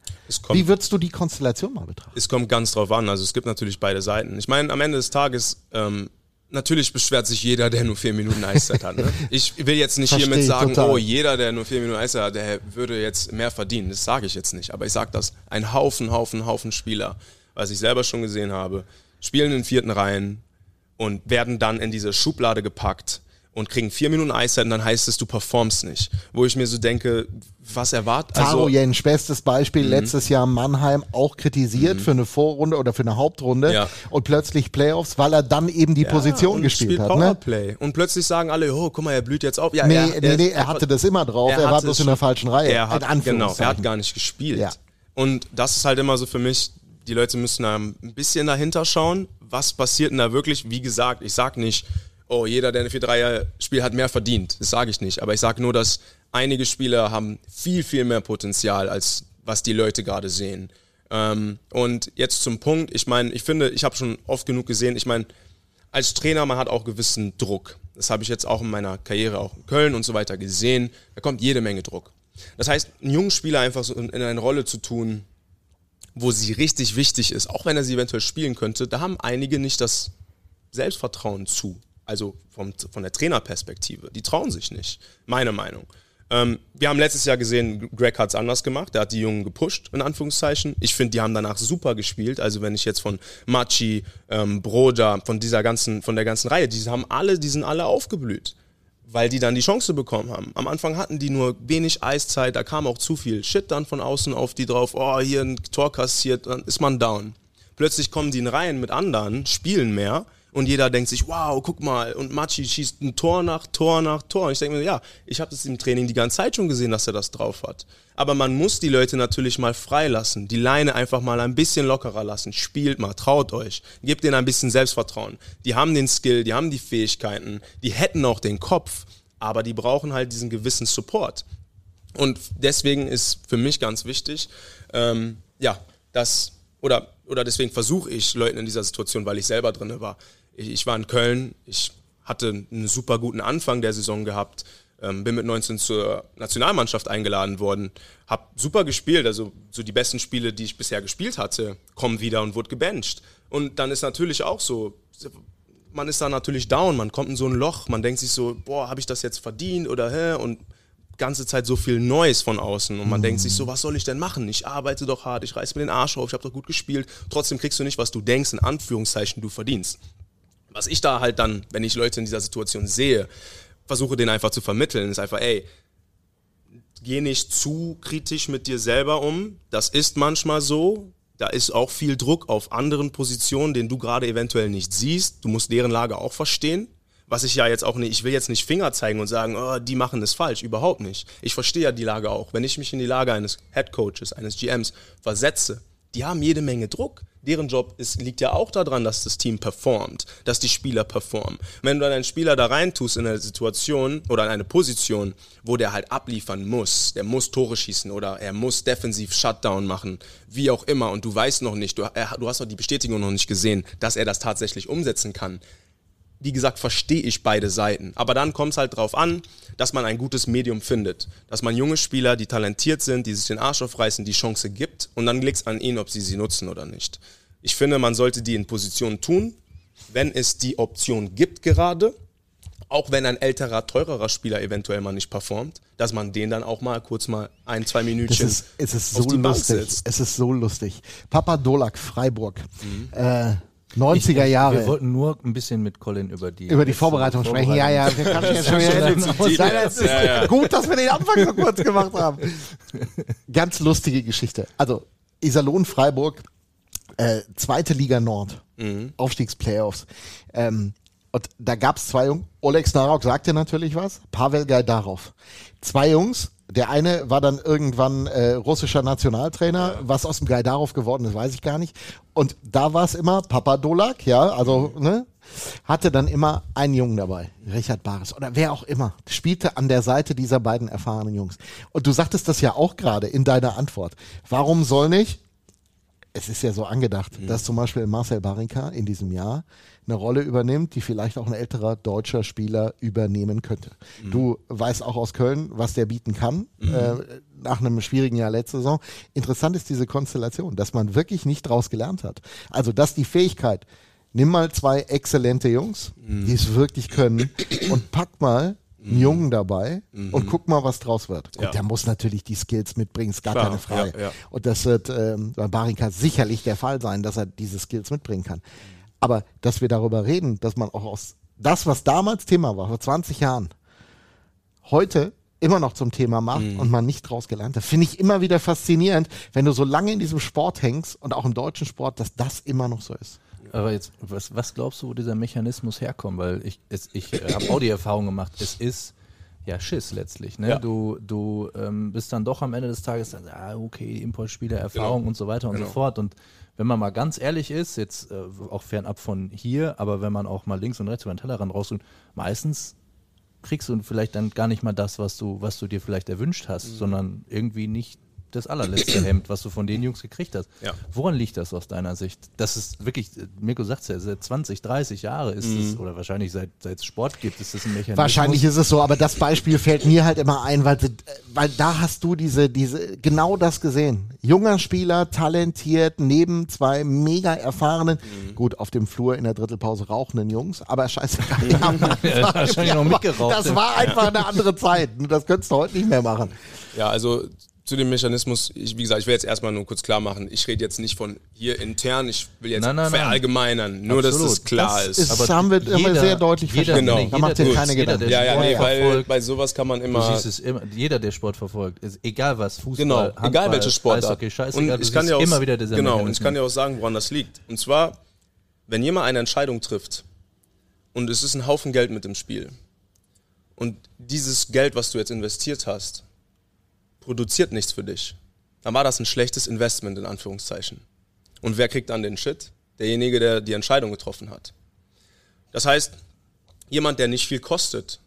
Wie würdest du die Konstellation mal betrachten? Es kommt ganz drauf an. Also es gibt natürlich beide Seiten. Ich meine, am Ende des Tages ähm, Natürlich beschwert sich jeder, der nur vier Minuten Eiszeit hat. Ne? Ich will jetzt nicht Versteh hiermit sagen, total. oh, jeder, der nur vier Minuten Eiszeit hat, der würde jetzt mehr verdienen. Das sage ich jetzt nicht. Aber ich sage das. Ein Haufen, Haufen, Haufen Spieler, was ich selber schon gesehen habe, spielen in vierten Reihen und werden dann in diese Schublade gepackt und kriegen vier Minuten Eiszeit und dann heißt es, du performst nicht. Wo ich mir so denke, was erwartet. Also, Taro Jensch, bestes Beispiel, mhm. letztes Jahr Mannheim auch kritisiert mhm. für eine Vorrunde oder für eine Hauptrunde ja. und plötzlich Playoffs, weil er dann eben die ja, Position gespielt hat. Ne? Powerplay. Ne? Und plötzlich sagen alle, oh, guck mal, er blüht jetzt auf. Ja, nee, er, nee, nee, er hatte das immer drauf, er, er war bloß in der falschen Reihe. Er hat, genau, er hat gar nicht gespielt. Ja. Und das ist halt immer so für mich, die Leute müssen da ein bisschen dahinter schauen, was passiert denn da wirklich. Wie gesagt, ich sag nicht, oh, jeder, der eine 4-3er spielt, hat mehr verdient. Das sage ich nicht. Aber ich sage nur, dass einige Spieler haben viel, viel mehr Potenzial, als was die Leute gerade sehen. Ähm, und jetzt zum Punkt, ich meine, ich finde, ich habe schon oft genug gesehen, ich meine, als Trainer, man hat auch gewissen Druck. Das habe ich jetzt auch in meiner Karriere, auch in Köln und so weiter gesehen. Da kommt jede Menge Druck. Das heißt, einen jungen Spieler einfach so in eine Rolle zu tun, wo sie richtig wichtig ist, auch wenn er sie eventuell spielen könnte, da haben einige nicht das Selbstvertrauen zu also vom, von der Trainerperspektive. Die trauen sich nicht, meine Meinung. Ähm, wir haben letztes Jahr gesehen, Greg hat es anders gemacht. Der hat die Jungen gepusht, in Anführungszeichen. Ich finde, die haben danach super gespielt. Also wenn ich jetzt von Machi, ähm, Broda, von dieser ganzen, von der ganzen Reihe, die haben alle, die sind alle aufgeblüht. Weil die dann die Chance bekommen haben. Am Anfang hatten die nur wenig Eiszeit, da kam auch zu viel Shit dann von außen auf die drauf. Oh, hier ein Tor kassiert, dann ist man down. Plötzlich kommen die in Reihen mit anderen, spielen mehr und jeder denkt sich, wow, guck mal, und Machi schießt ein Tor nach Tor nach Tor. Und ich denke mir, ja, ich habe das im Training die ganze Zeit schon gesehen, dass er das drauf hat. Aber man muss die Leute natürlich mal freilassen, die Leine einfach mal ein bisschen lockerer lassen. Spielt mal, traut euch, gebt denen ein bisschen Selbstvertrauen. Die haben den Skill, die haben die Fähigkeiten, die hätten auch den Kopf, aber die brauchen halt diesen gewissen Support. Und deswegen ist für mich ganz wichtig, ähm, ja, dass, oder, oder deswegen versuche ich Leuten in dieser Situation, weil ich selber drin war, ich, ich war in Köln, ich hatte einen super guten Anfang der Saison gehabt, ähm, bin mit 19 zur Nationalmannschaft eingeladen worden, habe super gespielt, also so die besten Spiele, die ich bisher gespielt hatte, kommen wieder und wurde gebencht. Und dann ist natürlich auch so, man ist da natürlich down, man kommt in so ein Loch, man denkt sich so, boah, habe ich das jetzt verdient oder hä? Und ganze Zeit so viel Neues von außen und man mhm. denkt sich so, was soll ich denn machen? Ich arbeite doch hart, ich reiß mir den Arsch auf, ich habe doch gut gespielt. Trotzdem kriegst du nicht, was du denkst, in Anführungszeichen, du verdienst was ich da halt dann, wenn ich Leute in dieser Situation sehe, versuche denen einfach zu vermitteln, ist einfach, ey, geh nicht zu kritisch mit dir selber um. Das ist manchmal so. Da ist auch viel Druck auf anderen Positionen, den du gerade eventuell nicht siehst. Du musst deren Lage auch verstehen. Was ich ja jetzt auch nicht, ich will jetzt nicht Finger zeigen und sagen, oh, die machen es falsch, überhaupt nicht. Ich verstehe ja die Lage auch. Wenn ich mich in die Lage eines Head Coaches, eines GMs versetze, die haben jede Menge Druck deren Job ist, liegt ja auch daran, dass das Team performt, dass die Spieler performen. Wenn du dann einen Spieler da reintust in eine Situation oder in eine Position, wo der halt abliefern muss, der muss Tore schießen oder er muss defensiv Shutdown machen, wie auch immer, und du weißt noch nicht, du, er, du hast noch die Bestätigung noch nicht gesehen, dass er das tatsächlich umsetzen kann, wie gesagt, verstehe ich beide Seiten. Aber dann kommt es halt darauf an, dass man ein gutes Medium findet. Dass man junge Spieler, die talentiert sind, die sich den Arsch aufreißen, die Chance gibt. Und dann liegt es an ihnen, ob sie sie nutzen oder nicht. Ich finde, man sollte die in Positionen tun, wenn es die Option gibt gerade. Auch wenn ein älterer, teurerer Spieler eventuell mal nicht performt, dass man den dann auch mal kurz mal ein, zwei Minütchen es ist, es ist so lustig. Es ist so lustig. Papa Dolak, Freiburg. Mhm. Äh, 90er Jahre. Wir wollten nur ein bisschen mit Colin über die über die Vorbereitung, sprechen. Ja, ja, wir können jetzt schon wieder ja, ja. Gut, dass wir den Anfang so kurz gemacht haben. Ganz lustige Geschichte. Also Iserlohn Freiburg, äh, zweite Liga Nord, mhm. Aufstiegsplayoffs. Ähm, und da gab es zwei Jungs. Oleg Snarok sagte natürlich was. Pavel Gajdarov. Zwei Jungs, der eine war dann irgendwann äh, russischer Nationaltrainer, was aus dem Gaidarov geworden ist, weiß ich gar nicht. Und da war es immer Papa Dolak, ja, also ne, hatte dann immer einen Jungen dabei, Richard Bares oder wer auch immer, spielte an der Seite dieser beiden erfahrenen Jungs. Und du sagtest das ja auch gerade in deiner Antwort. Warum soll nicht? Es ist ja so angedacht, mhm. dass zum Beispiel Marcel Barinka in diesem Jahr eine Rolle übernimmt, die vielleicht auch ein älterer deutscher Spieler übernehmen könnte. Mhm. Du weißt auch aus Köln, was der bieten kann mhm. äh, nach einem schwierigen Jahr letzte Saison. Interessant ist diese Konstellation, dass man wirklich nicht draus gelernt hat. Also, dass die Fähigkeit, nimm mal zwei exzellente Jungs, mhm. die es wirklich können und pack mal einen. Jungen dabei mhm. und guck mal, was draus wird. Und ja. der muss natürlich die Skills mitbringen, ist gar Klar, keine Frage. Ja, ja. Und das wird ähm, bei Barinka sicherlich der Fall sein, dass er diese Skills mitbringen kann. Aber dass wir darüber reden, dass man auch aus das, was damals Thema war, vor 20 Jahren, heute immer noch zum Thema macht mhm. und man nicht draus gelernt hat, finde ich immer wieder faszinierend, wenn du so lange in diesem Sport hängst und auch im deutschen Sport, dass das immer noch so ist. Aber jetzt, was, was glaubst du, wo dieser Mechanismus herkommt? Weil ich, ich habe auch die Erfahrung gemacht, es ist ja Schiss letztlich. Ne? Ja. Du, du ähm, bist dann doch am Ende des Tages, ah, okay, Importspieler, Erfahrung genau. und so weiter und genau. so fort. Und wenn man mal ganz ehrlich ist, jetzt äh, auch fernab von hier, aber wenn man auch mal links und rechts über den Tellerrand rausholt, meistens kriegst du vielleicht dann gar nicht mal das, was du, was du dir vielleicht erwünscht hast, mhm. sondern irgendwie nicht das allerletzte Hemd, was du von den Jungs gekriegt hast. Ja. Woran liegt das aus deiner Sicht? Das ist wirklich, Mirko sagt es ja, seit 20, 30 Jahre ist mhm. es, oder wahrscheinlich seit, seit es Sport gibt, ist das ein Mechanismus. Wahrscheinlich ist es so, aber das Beispiel fällt mir halt immer ein, weil, weil da hast du diese, diese, genau das gesehen. Junger Spieler, talentiert, neben zwei mega erfahrenen, mhm. gut, auf dem Flur in der Drittelpause rauchenden Jungs, aber scheißegal. ja, wahrscheinlich noch mitgeraucht. Das war einfach eine andere Zeit. Das könntest du heute nicht mehr machen. Ja, also zu dem Mechanismus, ich, wie gesagt, ich will jetzt erstmal nur kurz klar machen, ich rede jetzt nicht von hier intern, ich will jetzt nein, nein, verallgemeinern, nein. nur Absolut. dass es klar das ist. Das aber haben wir jeder, sehr deutlich jeder, verstanden. Genau. Da macht ihr keine Gedanken. Ja, ja, nee, weil bei sowas kann man immer... Du siehst es immer, jeder, der Sport verfolgt, ist, egal was, Fußball, genau, Handball, egal welche Sport. Eishockey, scheißegal, und ich kann ja auch, immer wieder dieser Genau, und ich kann ja auch sagen, woran das liegt. Und zwar, wenn jemand eine Entscheidung trifft und es ist ein Haufen Geld mit dem Spiel und dieses Geld, was du jetzt investiert hast, produziert nichts für dich dann war das ein schlechtes Investment in Anführungszeichen. Und wer kriegt dann den Shit? Derjenige, der die Entscheidung getroffen hat. Das heißt, jemand, der nicht viel kostet,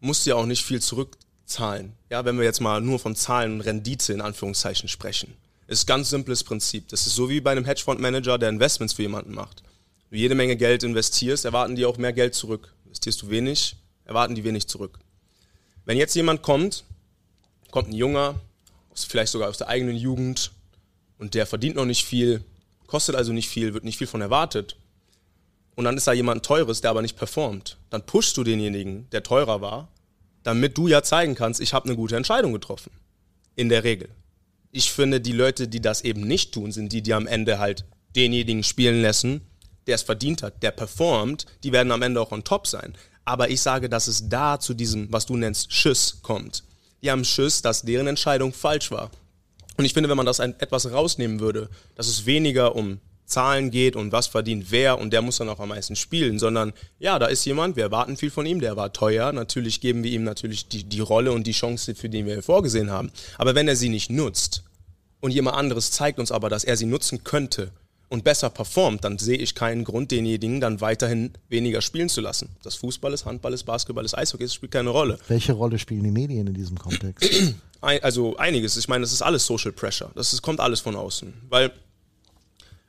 muss ja auch nicht viel zurückzahlen. Ja, wenn wir jetzt mal nur von Zahlen und Rendite in Anführungszeichen sprechen. Ist ein ganz simples Prinzip. Das ist so wie bei einem Hedgefondsmanager, der Investments für jemanden macht. Du jede Menge Geld investierst, erwarten die auch mehr Geld zurück. Investierst du wenig, erwarten die wenig zurück. Wenn jetzt jemand kommt, kommt ein junger, vielleicht sogar aus der eigenen Jugend und der verdient noch nicht viel, kostet also nicht viel, wird nicht viel von erwartet. Und dann ist da jemand Teures, der aber nicht performt. Dann pushst du denjenigen, der teurer war, damit du ja zeigen kannst, ich habe eine gute Entscheidung getroffen. In der Regel. Ich finde, die Leute, die das eben nicht tun, sind die, die am Ende halt denjenigen spielen lassen, der es verdient hat, der performt, die werden am Ende auch on top sein. Aber ich sage, dass es da zu diesem, was du nennst, Schiss kommt die haben Schiss, dass deren Entscheidung falsch war. Und ich finde, wenn man das ein, etwas rausnehmen würde, dass es weniger um Zahlen geht und was verdient wer und der muss dann auch am meisten spielen, sondern ja, da ist jemand, wir erwarten viel von ihm, der war teuer, natürlich geben wir ihm natürlich die, die Rolle und die Chance, für die wir vorgesehen haben. Aber wenn er sie nicht nutzt und jemand anderes zeigt uns aber, dass er sie nutzen könnte, und besser performt, dann sehe ich keinen Grund, denjenigen dann weiterhin weniger spielen zu lassen. Das Fußball ist, Handball ist, Basketball ist, Eishockey, das spielt keine Rolle. Welche Rolle spielen die Medien in diesem Kontext? Also einiges. Ich meine, das ist alles Social Pressure. Das ist, kommt alles von außen. Weil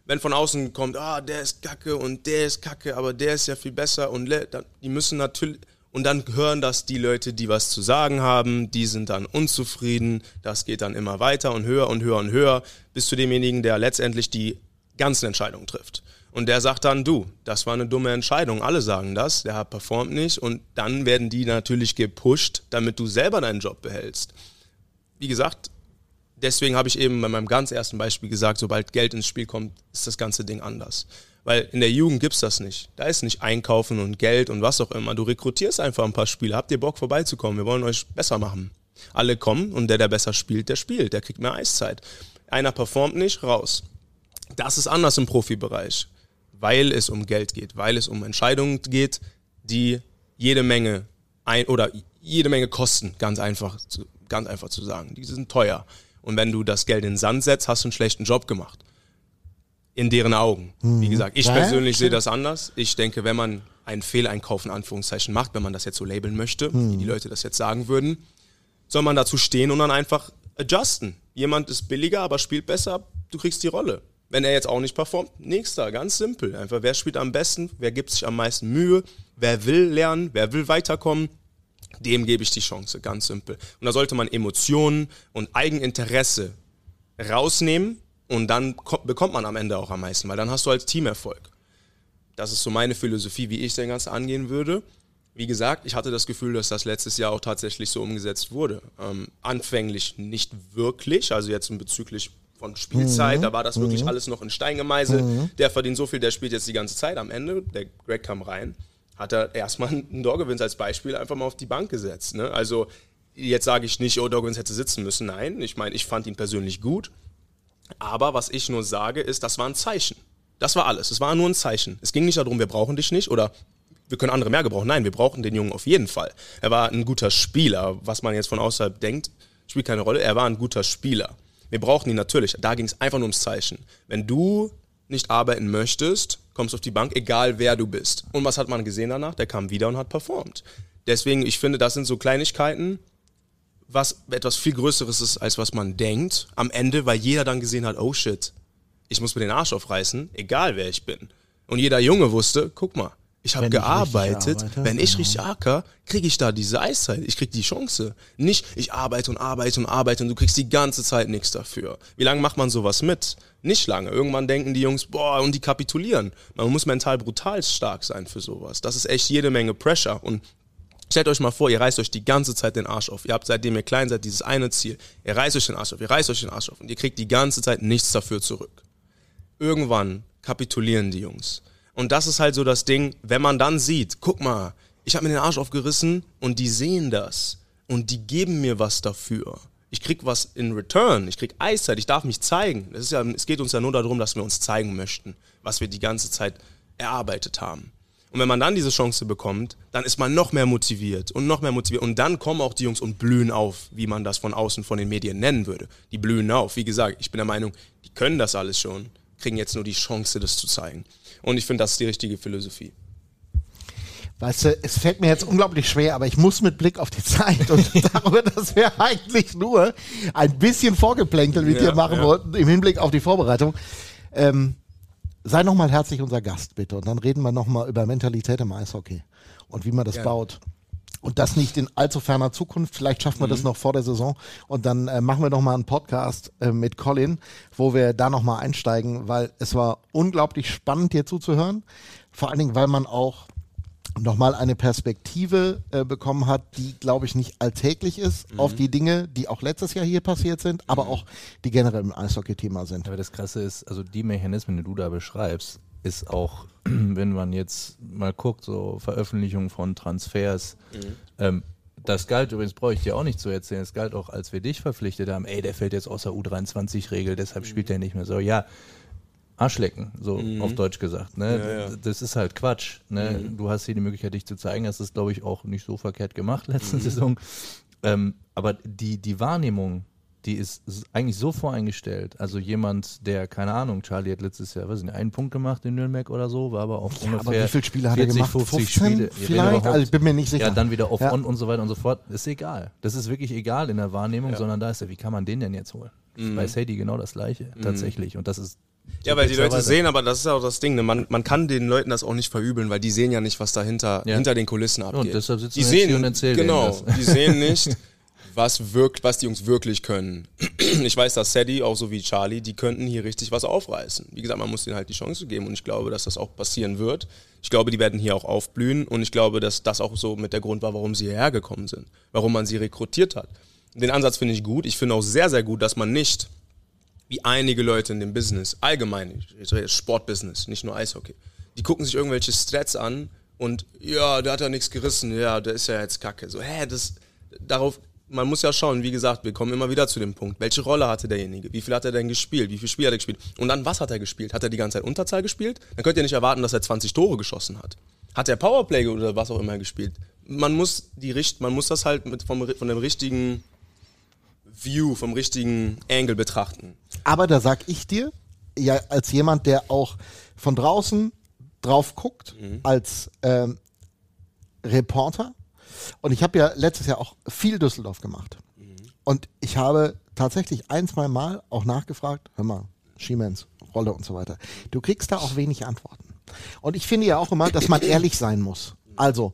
wenn von außen kommt, ah, der ist kacke und der ist kacke, aber der ist ja viel besser und die müssen natürlich und dann hören das die Leute, die was zu sagen haben, die sind dann unzufrieden, das geht dann immer weiter und höher und höher und höher bis zu demjenigen, der letztendlich die ganzen Entscheidungen trifft. Und der sagt dann, du, das war eine dumme Entscheidung, alle sagen das, der hat performt nicht und dann werden die natürlich gepusht, damit du selber deinen Job behältst. Wie gesagt, deswegen habe ich eben bei meinem ganz ersten Beispiel gesagt, sobald Geld ins Spiel kommt, ist das ganze Ding anders. Weil in der Jugend gibt's das nicht. Da ist nicht Einkaufen und Geld und was auch immer. Du rekrutierst einfach ein paar Spieler. Habt ihr Bock vorbeizukommen? Wir wollen euch besser machen. Alle kommen und der, der besser spielt, der spielt. Der kriegt mehr Eiszeit. Einer performt nicht, raus. Das ist anders im Profibereich, weil es um Geld geht, weil es um Entscheidungen geht, die jede Menge ein oder jede Menge kosten, ganz einfach, zu, ganz einfach zu sagen. Die sind teuer. Und wenn du das Geld in den Sand setzt, hast du einen schlechten Job gemacht. In deren Augen. Wie gesagt, ich Ja, persönlich sehe das anders. Ich denke, wenn man einen Fehleinkauf in Anführungszeichen macht, wenn man das jetzt so labeln möchte, wie die Leute das jetzt sagen würden, soll man dazu stehen und dann einfach adjusten. Jemand ist billiger, aber spielt besser, du kriegst die Rolle. Wenn er jetzt auch nicht performt, nächster, ganz simpel. Einfach, wer spielt am besten, wer gibt sich am meisten Mühe, wer will lernen, wer will weiterkommen, dem gebe ich die Chance, ganz simpel. Und da sollte man Emotionen und Eigeninteresse rausnehmen und dann ko- bekommt man am Ende auch am meisten, weil dann hast du als Team Erfolg. Das ist so meine Philosophie, wie ich den Ganzen angehen würde. Wie gesagt, ich hatte das Gefühl, dass das letztes Jahr auch tatsächlich so umgesetzt wurde. Ähm, anfänglich nicht wirklich, also jetzt bezüglich von Spielzeit, da war das wirklich alles noch in Stein gemeißelt. Der verdient so viel, der spielt jetzt die ganze Zeit. Am Ende, der Greg kam rein, hat er erstmal einen Dorgewins als Beispiel einfach mal auf die Bank gesetzt. Ne? Also jetzt sage ich nicht, oh, Dorgewins hätte sitzen müssen. Nein, ich meine, ich fand ihn persönlich gut. Aber was ich nur sage, ist, das war ein Zeichen. Das war alles. Es war nur ein Zeichen. Es ging nicht darum, wir brauchen dich nicht oder wir können andere mehr gebrauchen. Nein, wir brauchen den Jungen auf jeden Fall. Er war ein guter Spieler. Was man jetzt von außerhalb denkt, spielt keine Rolle. Er war ein guter Spieler. Wir brauchen ihn natürlich. Da ging es einfach nur ums Zeichen. Wenn du nicht arbeiten möchtest, kommst du auf die Bank, egal wer du bist. Und was hat man gesehen danach? Der kam wieder und hat performt. Deswegen, ich finde, das sind so Kleinigkeiten, was etwas viel Größeres ist, als was man denkt. Am Ende, weil jeder dann gesehen hat, oh shit, ich muss mir den Arsch aufreißen, egal wer ich bin. Und jeder Junge wusste, guck mal, ich habe ich gearbeitet, arbeite, wenn ich genau. richtig acker, kriege ich da diese Eiszeit, ich krieg die Chance. Nicht, ich arbeite und arbeite und arbeite und du kriegst die ganze Zeit nichts dafür. Wie lange macht man sowas mit? Nicht lange. Irgendwann denken die Jungs, boah, und die kapitulieren. Man muss mental brutal stark sein für sowas. Das ist echt jede Menge Pressure und Stellt euch mal vor, ihr reißt euch die ganze Zeit den Arsch auf. Ihr habt seitdem ihr klein seid dieses eine Ziel. Ihr reißt euch den Arsch auf, ihr reißt euch den Arsch auf und ihr kriegt die ganze Zeit nichts dafür zurück. Irgendwann kapitulieren die Jungs. Und das ist halt so das Ding, wenn man dann sieht, guck mal, ich habe mir den Arsch aufgerissen und die sehen das und die geben mir was dafür. Ich krieg was in return, ich krieg Eiszeit, ich darf mich zeigen. Das ist ja, es geht uns ja nur darum, dass wir uns zeigen möchten, was wir die ganze Zeit erarbeitet haben. Und wenn man dann diese Chance bekommt, dann ist man noch mehr motiviert und noch mehr motiviert. Und dann kommen auch die Jungs und blühen auf, wie man das von außen von den Medien nennen würde. Die blühen auf. Wie gesagt, ich bin der Meinung, die können das alles schon, kriegen jetzt nur die Chance, das zu zeigen. Und ich finde, das ist die richtige Philosophie. Weißt du, es fällt mir jetzt unglaublich schwer, aber ich muss mit Blick auf die Zeit und darüber, dass wir eigentlich nur ein bisschen Vorgeplänkel mit Ja, dir machen ja. wollten im Hinblick auf die Vorbereitung. Ähm, sei nochmal herzlich unser Gast, bitte. Und dann reden wir nochmal über Mentalität im Eishockey und wie man das Gerne. baut. Und das nicht in allzu ferner Zukunft. Vielleicht schaffen wir das Mhm. noch vor der Saison. Und dann äh, machen wir noch mal einen Podcast äh, mit Colin, wo wir da noch mal einsteigen, weil es war unglaublich spannend, dir zuzuhören. Vor allen Dingen, weil man auch nochmal eine Perspektive äh, bekommen hat, die, glaube ich, nicht alltäglich ist Mhm. auf die Dinge, die auch letztes Jahr hier passiert sind, aber auch die generell im Eishockey-Thema sind. Aber das Krasse ist, also die Mechanismen, die du da beschreibst, ist auch, wenn man jetzt mal guckt, so Veröffentlichungen von Transfers, ähm, das galt übrigens, brauche ich dir auch nicht zu erzählen, es galt auch, als wir dich verpflichtet haben, ey, der fällt jetzt aus der U23-Regel, deshalb spielt er nicht mehr so. Ja, Arschlecken, so auf Deutsch gesagt. Ne? Ja, ja. Das ist halt Quatsch. Ne? Du hast hier die Möglichkeit, dich zu zeigen. Das ist, glaube ich, auch nicht so verkehrt gemacht letzte Saison. Ähm, aber die, die Wahrnehmung die ist eigentlich so voreingestellt. Also jemand, der, keine Ahnung, Charlie hat letztes Jahr, weiß ich nicht, einen Punkt gemacht in Nürnberg oder so, war aber auf Ja, ungefähr aber wie viele Spiele hat er 40, gemacht? 50 15 Spiele. Ja, vielleicht? Also ich bin mir nicht sicher. Ja, dann wieder auf Ja. On und so weiter und so fort. Ist egal. Das ist wirklich egal in der Wahrnehmung, sondern da ist ja, wie kann man den denn jetzt holen? Mhm. Bei Sadie genau das Gleiche, tatsächlich. Und das ist. Ja, so weil die ja Leute sehen, aber das ist ja auch das Ding, ne? man, man kann den Leuten das auch nicht verübeln, weil die sehen ja nicht, was dahinter Ja. hinter den Kulissen abgeht. deshalb sitzen die sehen, hier und erzählen Genau, das. die sehen nicht, was, wirkt, was die Jungs wirklich können. Ich weiß, dass Sadie, auch so wie Charlie, die könnten hier richtig was aufreißen. Wie gesagt, man muss denen halt die Chance geben und ich glaube, dass das auch passieren wird. Ich glaube, die werden hier auch aufblühen und ich glaube, dass das auch so mit der Grund war, warum sie hierher gekommen sind, warum man sie rekrutiert hat. Den Ansatz finde ich gut. Ich finde auch sehr, sehr gut, dass man nicht wie einige Leute in dem Business, allgemein, Sportbusiness, nicht nur Eishockey, die gucken sich irgendwelche Stats an und ja, der hat ja nichts gerissen, ja, der ist ja jetzt kacke. So, hä, das, darauf, man muss ja schauen, wie gesagt, wir kommen immer wieder zu dem Punkt, welche Rolle hatte derjenige, wie viel hat er denn gespielt, wie viel Spiel hat er gespielt und dann, was hat er gespielt? Hat er die ganze Zeit Unterzahl gespielt? Dann könnt ihr nicht erwarten, dass er 20 Tore geschossen hat. Hat er Powerplay oder was auch immer gespielt? Man muss die Richt, man muss das halt mit vom, von dem richtigen View, vom richtigen Angle betrachten. Aber da sag ich dir, ja, als jemand, der auch von draußen drauf guckt, als ähm, Reporter, und ich habe ja letztes Jahr auch viel Düsseldorf gemacht. Und ich habe tatsächlich ein, zwei Mal auch nachgefragt, hör mal, Schiemens, Rolle und so weiter. Du kriegst da auch wenig Antworten. Und ich finde ja auch immer, dass man ehrlich sein muss. Also,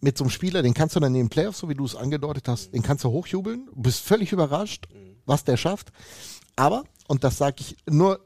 mit so einem Spieler, den kannst du dann in den Playoffs, so wie du es angedeutet hast, den kannst du hochjubeln, du bist völlig überrascht, was der schafft. Aber, und das sage ich nur,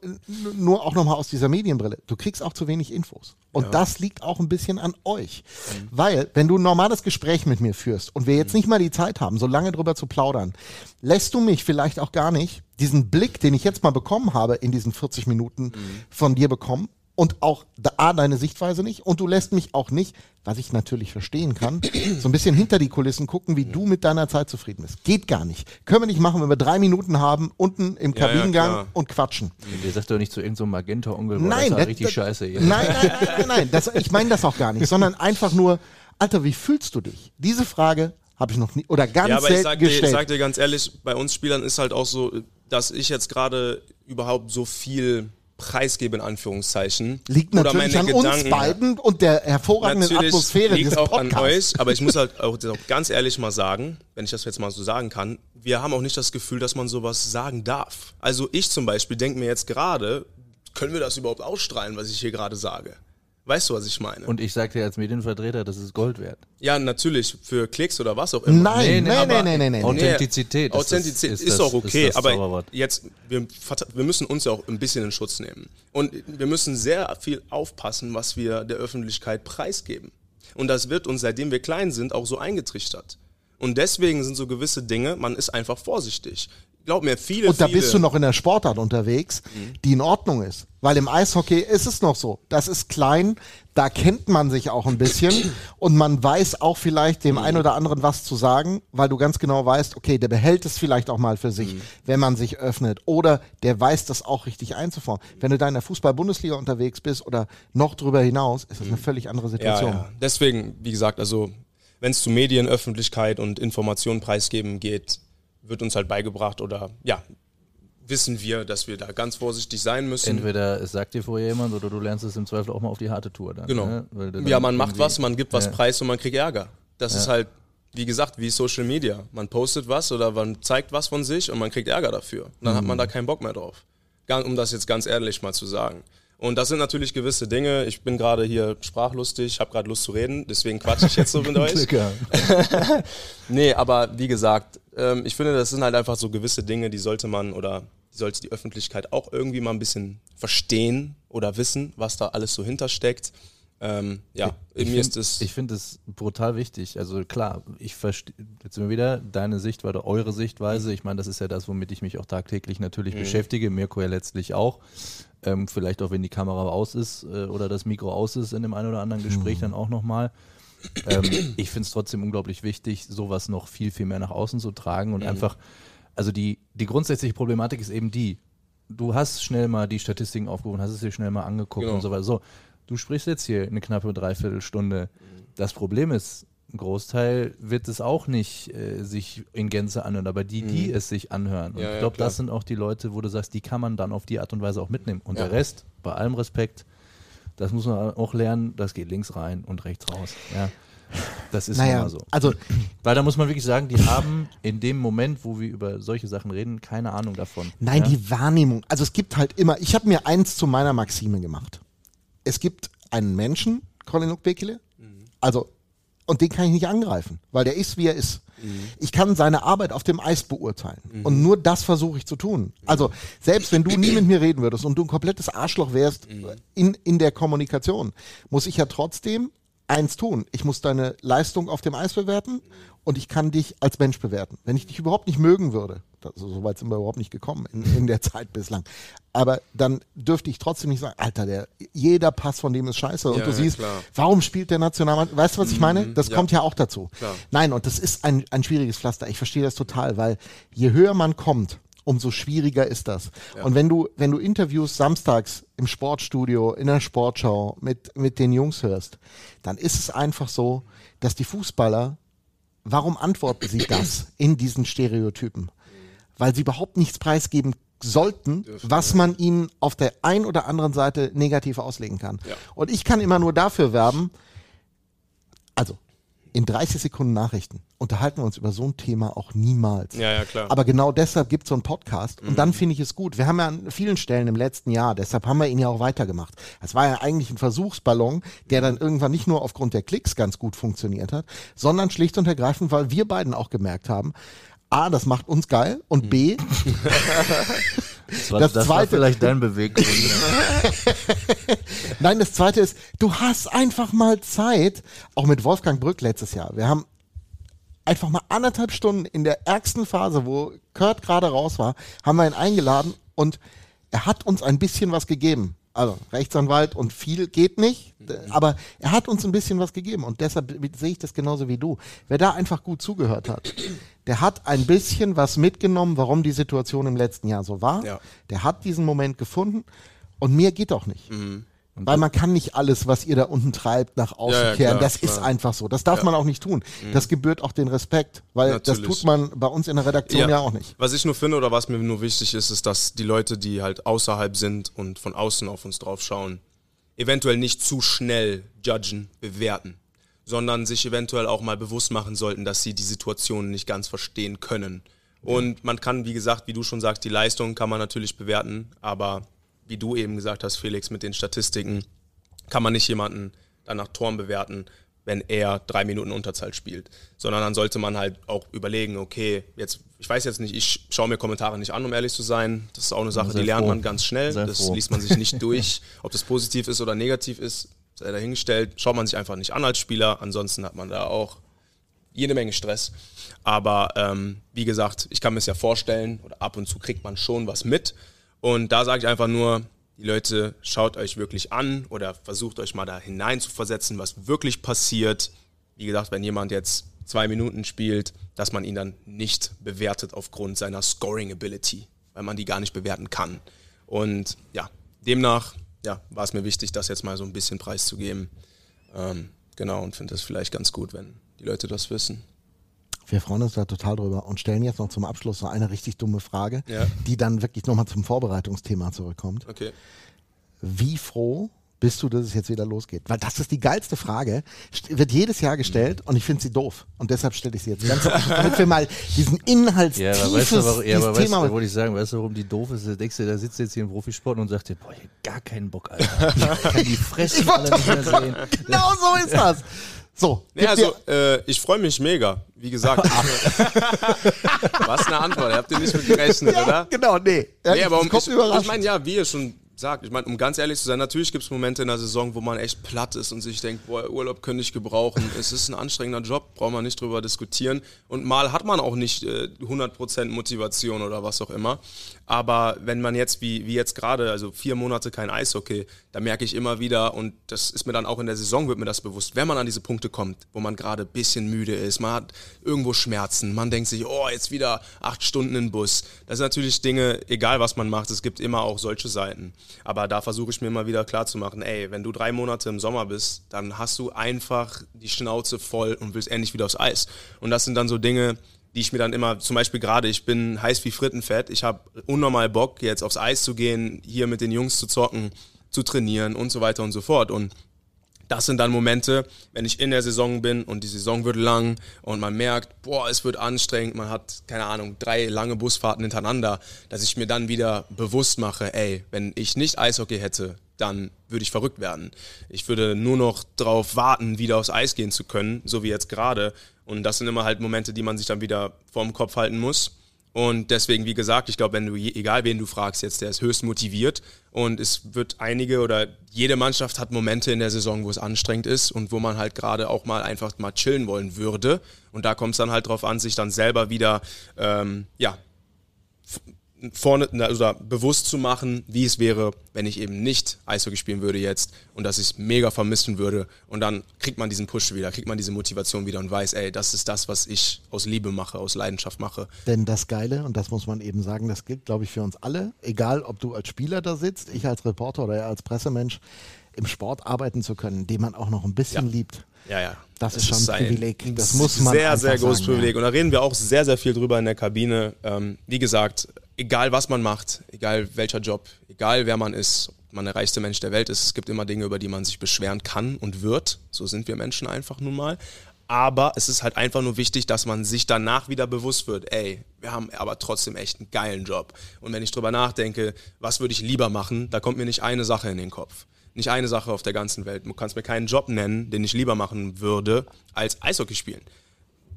nur auch nochmal aus dieser Medienbrille, du kriegst auch zu wenig Infos. Und das liegt auch ein bisschen an euch. Weil, wenn du ein normales Gespräch mit mir führst und wir jetzt nicht mal die Zeit haben, so lange drüber zu plaudern, lässt du mich vielleicht auch gar nicht diesen Blick, den ich jetzt mal bekommen habe in diesen 40 Minuten von dir bekommen, und auch da, A, deine Sichtweise nicht und du lässt mich auch nicht, was ich natürlich verstehen kann, so ein bisschen hinter die Kulissen gucken, wie du mit deiner Zeit zufrieden bist. Geht gar nicht. Können wir nicht machen, wenn wir drei Minuten haben, unten im Ja, ja, Kabinengang klar. und quatschen. Der sagt doch nicht zu irgendeinem so Magenta-Onkel, boah, Nein, das ist richtig das- scheiße hier. Nein, nein, nein, nein, nein. Das, ich meine das auch gar nicht, sondern einfach nur, Alter, wie fühlst du dich? Diese Frage habe ich noch nie oder ganz Ja, aber ich selten sag, dir, ich gestellt. sag dir ganz ehrlich, bei uns Spielern ist halt auch so, dass ich jetzt gerade überhaupt so viel preisgebe, in Anführungszeichen. Liegt Oder natürlich meine an uns Gedanken- beiden und der hervorragenden Natürlich Atmosphäre liegt dieses auch Podcasts. an euch, aber ich muss halt auch ganz ehrlich mal sagen, wenn ich das jetzt mal so sagen kann, wir haben auch nicht das Gefühl, dass man sowas sagen darf. Also ich zum Beispiel denke mir jetzt gerade, können wir das überhaupt ausstrahlen, was ich hier gerade sage? Weißt du, was ich meine? Und ich sag dir als Medienvertreter, das ist Gold wert. ja, natürlich für Klicks oder was auch immer. Nein, Nee, nee, nein, nein, nein, nein, nein. Authentizität. ist Authentizität ist, das- auch okay, das aber jetzt, wir, wir müssen uns ja auch ein bisschen in Schutz nehmen. Und wir müssen sehr viel aufpassen, was wir der Öffentlichkeit preisgeben. Und das wird uns, seitdem wir klein sind, auch so eingetrichtert. Und deswegen sind so gewisse Dinge, man ist einfach vorsichtig. Glaub mir, viele, Und da viele, bist du noch in der Sportart unterwegs, die in Ordnung ist. Weil im Eishockey ist es noch so. Das ist klein, da kennt man sich auch ein bisschen und man weiß auch vielleicht dem einen oder anderen was zu sagen, weil du ganz genau weißt, okay, der behält es vielleicht auch mal für sich, wenn man sich öffnet. Oder der weiß das auch richtig einzufahren. Wenn du da in der Fußball-Bundesliga unterwegs bist oder noch drüber hinaus, ist das eine völlig andere Ja, Situation. ja. Deswegen, wie gesagt, also wenn es zu Medienöffentlichkeit und Informationen preisgeben geht, wird uns halt beigebracht oder ja, wissen wir, dass wir da ganz vorsichtig sein müssen. Entweder es sagt dir vorher jemand oder du lernst es im Zweifel auch mal auf die harte Tour. Dann, Genau. Ne? Dann Ja, man macht was, man gibt was Ja. preis und man kriegt Ärger. Das ist halt, wie gesagt, wie Social Media. Man postet was oder man zeigt was von sich und man kriegt Ärger dafür. Und dann hat Mhm. man da keinen Bock mehr drauf. Um das jetzt ganz ehrlich mal zu sagen. Und das sind natürlich gewisse Dinge. Ich bin gerade hier sprachlustig, habe gerade Lust zu reden, deswegen quatsche ich jetzt so mit euch. Nee, aber wie gesagt, ähm, ich finde, das sind halt einfach so gewisse Dinge, die sollte man oder die sollte die Öffentlichkeit auch irgendwie mal ein bisschen verstehen oder wissen, was da alles so hintersteckt. Ähm, ja, Ich mir ist es. Ich finde es brutal wichtig. Also klar, ich verstehe jetzt immer wieder deine Sichtweise, eure Sichtweise. Ich meine, das ist ja das, womit ich mich auch tagtäglich natürlich beschäftige. Mirko ja letztlich auch. Ähm, vielleicht auch, wenn die Kamera aus ist äh, oder das Mikro aus ist in dem einen oder anderen Gespräch dann auch nochmal. Ähm, ich finde es trotzdem unglaublich wichtig, sowas noch viel, viel mehr nach außen zu tragen und einfach, also die, die grundsätzliche Problematik ist eben die, du hast schnell mal die Statistiken aufgerufen, hast es dir schnell mal angeguckt Genau. und so weiter. So, du sprichst jetzt hier eine knappe Dreiviertelstunde. Das Problem ist, ein Großteil wird es auch nicht äh, sich in Gänze anhören, aber die, die es sich anhören. Und Ja, ja, ich glaube, klar. das sind auch die Leute, wo du sagst, die kann man dann auf die Art und Weise auch mitnehmen. Und Ja. der Rest, bei allem Respekt, das muss man auch lernen, das geht links rein und rechts raus. Ja. Das ist Naja, immer so. also Weil da muss man wirklich sagen, die haben in dem Moment, wo wir über solche Sachen reden, keine Ahnung davon. Nein, ja? die Wahrnehmung. Also es gibt halt immer, ich habe mir eins zu meiner Maxime gemacht. Es gibt einen Menschen, Colin Ukbekele, also, und den kann ich nicht angreifen, weil der ist, wie er ist. Ich kann seine Arbeit auf dem Eis beurteilen. Und nur das versuche ich zu tun. Also, selbst wenn du nie mit mir reden würdest und du ein komplettes Arschloch wärst in, in der Kommunikation, muss ich ja trotzdem eins tun. Ich muss deine Leistung auf dem Eis bewerten und ich kann dich als Mensch bewerten. Wenn ich dich überhaupt nicht mögen würde, das, so weit sind wir überhaupt nicht gekommen in, in der Zeit bislang, aber dann dürfte ich trotzdem nicht sagen, Alter, der, jeder Pass von dem ist scheiße. Und Ja, du ja, siehst, klar. warum spielt der Nationalmannschaft? Weißt du, was ich meine? Das ja. kommt ja auch dazu. Klar. Nein, und das ist ein, ein schwieriges Pflaster. Ich verstehe das total, weil je höher man kommt, umso schwieriger ist das. Und wenn du, wenn du Interviews samstags im Sportstudio, in der Sportschau mit, mit den Jungs hörst, dann ist es einfach so, dass die Fußballer, warum antworten sie das in diesen Stereotypen? Weil sie überhaupt nichts preisgeben sollten, was man ihnen auf der einen oder anderen Seite negativ auslegen kann. Ja. Und ich kann immer nur dafür werben, in 30 Sekunden Nachrichten unterhalten wir uns über so ein Thema auch niemals. Ja, ja, klar. Aber genau deshalb gibt es so einen Podcast und dann finde ich es gut. Wir haben ja an vielen Stellen im letzten Jahr, deshalb haben wir ihn ja auch weitergemacht. Es war ja eigentlich ein Versuchsballon, der dann irgendwann nicht nur aufgrund der Klicks ganz gut funktioniert hat, sondern schlicht und ergreifend, weil wir beiden auch gemerkt haben, A, das macht uns geil und B, Das, war, das das war Zweite- vielleicht dein Beweggrund. Nein, das zweite ist, du hast einfach mal Zeit, auch mit Wolfgang Brück letztes Jahr. Wir haben einfach mal anderthalb Stunden in der ärgsten Phase, wo Kurt gerade raus war, haben wir ihn eingeladen und er hat uns ein bisschen was gegeben. Also Rechtsanwalt und viel geht nicht, aber er hat uns ein bisschen was gegeben und deshalb sehe ich das genauso wie du. Wer da einfach gut zugehört hat, der hat ein bisschen was mitgenommen, warum die Situation im letzten Jahr so war. Ja. Der hat diesen Moment gefunden und mehr geht auch nicht. Weil man kann nicht alles, was ihr da unten treibt, nach außen Ja, ja, kehren. klar, das ist klar. einfach so. Das darf man auch nicht tun. Das gebührt auch den Respekt, weil das Natürlich. tut man bei uns in der Redaktion ja, auch nicht. Was ich nur finde oder was mir nur wichtig ist, ist, dass die Leute, die halt außerhalb sind und von außen auf uns drauf schauen, eventuell nicht zu schnell judgen, bewerten, sondern sich eventuell auch mal bewusst machen sollten, dass sie die Situation nicht ganz verstehen können. Und man kann, wie gesagt, wie du schon sagst, die Leistung kann man natürlich bewerten, aber wie du eben gesagt hast, Felix, mit den Statistiken, kann man nicht jemanden dann nach Toren bewerten, wenn er drei Minuten Unterzahl spielt. Sondern dann sollte man halt auch überlegen, okay, jetzt, ich weiß jetzt nicht, ich schaue mir Kommentare nicht an, um ehrlich zu sein. Das ist auch eine Sache, die lernt froh. man ganz schnell. Sei das froh. liest man sich nicht durch. Ob das positiv ist oder negativ ist, sei dahingestellt. Schaut man sich einfach nicht an als Spieler. Ansonsten hat man da auch jede Menge Stress. Aber ähm, wie gesagt, ich kann mir es ja vorstellen, oder ab und zu kriegt man schon was mit. Und da sage ich einfach nur, die Leute, schaut euch wirklich an oder versucht euch mal da hinein zu versetzen, was wirklich passiert. Wie gesagt, wenn jemand jetzt zwei Minuten spielt, dass man ihn dann nicht bewertet aufgrund seiner Scoring Ability, weil man die gar nicht bewerten kann. Und ja, demnach ja, war es mir wichtig, das jetzt mal so ein bisschen preiszugeben. Ähm, genau, und finde es vielleicht ganz gut, wenn die Leute das wissen. Wir freuen uns da total drüber und stellen jetzt noch zum Abschluss so eine richtig dumme Frage, Ja. die dann wirklich nochmal zum Vorbereitungsthema zurückkommt. Okay. Wie froh bist du, dass es jetzt wieder losgeht? Weil das ist die geilste Frage. Wird jedes Jahr gestellt und ich finde sie doof. Und deshalb stelle ich sie jetzt ganz offen, damit wir mal diesen Ja, aber weißt du, warum, ja, aber weißt, Thema. du, wollte ich sagen, weißt du, warum die doof ist? Da denkst du, da sitzt jetzt hier im Profisport und sagt dir, boah, ich hab gar keinen Bock, Alter. Ich kann die Fressen alle nicht mehr sehen. genau so ist das. So, Nee, also, äh, ich freue mich mega. Wie gesagt. Was eine Antwort. Habt ihr nicht mit gerechnet, ja, oder? genau, nee. Ja, Nee, aber um, kommt ich, überraschend. ich meine, ja, wie ihr schon sagt, ich meine, um ganz ehrlich zu sein, natürlich gibt es Momente in der Saison, wo man echt platt ist und sich denkt, boah, Urlaub könnte ich gebrauchen. es ist ein anstrengender Job, braucht man nicht drüber diskutieren. Und mal hat man auch nicht äh, 100% Motivation oder was auch immer. Aber wenn man jetzt, wie, wie jetzt gerade, also vier Monate kein Eishockey, da merke ich immer wieder, und das ist mir dann auch in der Saison, wird mir das bewusst, wenn man an diese Punkte kommt, wo man gerade ein bisschen müde ist, man hat irgendwo Schmerzen, man denkt sich, oh, jetzt wieder acht Stunden im Bus. Das sind natürlich Dinge, egal was man macht, es gibt immer auch solche Seiten. Aber da versuche ich mir immer wieder klarzumachen, ey, wenn du drei Monate im Sommer bist, dann hast du einfach die Schnauze voll und willst endlich wieder aufs Eis. Und das sind dann so Dinge, die ich mir dann immer, zum Beispiel gerade, ich bin heiß wie Frittenfett, ich habe unnormal Bock, jetzt aufs Eis zu gehen, hier mit den Jungs zu zocken, zu trainieren und so weiter und so fort. Und das sind dann Momente, wenn ich in der Saison bin und die Saison wird lang und man merkt, boah, es wird anstrengend, man hat, keine Ahnung, drei lange Busfahrten hintereinander, dass ich mir dann wieder bewusst mache, ey, wenn ich nicht Eishockey hätte, dann würde ich verrückt werden. Ich würde nur noch darauf warten, wieder aufs Eis gehen zu können, so wie jetzt gerade. Und das sind immer halt Momente, die man sich dann wieder vorm Kopf halten muss. Und deswegen, wie gesagt, ich glaube, wenn du, egal wen du fragst jetzt, der ist höchst motiviert und es wird einige oder jede Mannschaft hat Momente in der Saison, wo es anstrengend ist und wo man halt gerade auch mal einfach mal chillen wollen würde. Und da kommt es dann halt drauf an, sich dann selber wieder, ähm, ja, vorne oder bewusst zu machen, wie es wäre, wenn ich eben nicht Eishockey spielen würde jetzt und dass ich es mega vermissen würde und dann kriegt man diesen Push wieder, kriegt man diese Motivation wieder und weiß, ey, das ist das, was ich aus Liebe mache, aus Leidenschaft mache. Denn das Geile, und das muss man eben sagen, das gilt, glaube ich, für uns alle, egal ob du als Spieler da sitzt, ich als Reporter oder er als Pressemensch, im Sport arbeiten zu können, den man auch noch ein bisschen ja. liebt. Ja, ja. Das, das ist schon ein Privileg. Das muss man sehr, sehr großes sagen, Privileg. Ja. Und da reden wir auch sehr, sehr viel drüber in der Kabine. Ähm, wie gesagt, egal was man macht, egal welcher Job, egal wer man ist, ob man der reichste Mensch der Welt ist, es gibt immer Dinge, über die man sich beschweren kann und wird. So sind wir Menschen einfach nun mal. Aber es ist halt einfach nur wichtig, dass man sich danach wieder bewusst wird, ey, wir haben aber trotzdem echt einen geilen Job. Und wenn ich drüber nachdenke, was würde ich lieber machen, da kommt mir nicht eine Sache in den Kopf. Nicht eine Sache auf der ganzen Welt. Du kannst mir keinen Job nennen, den ich lieber machen würde, als Eishockey spielen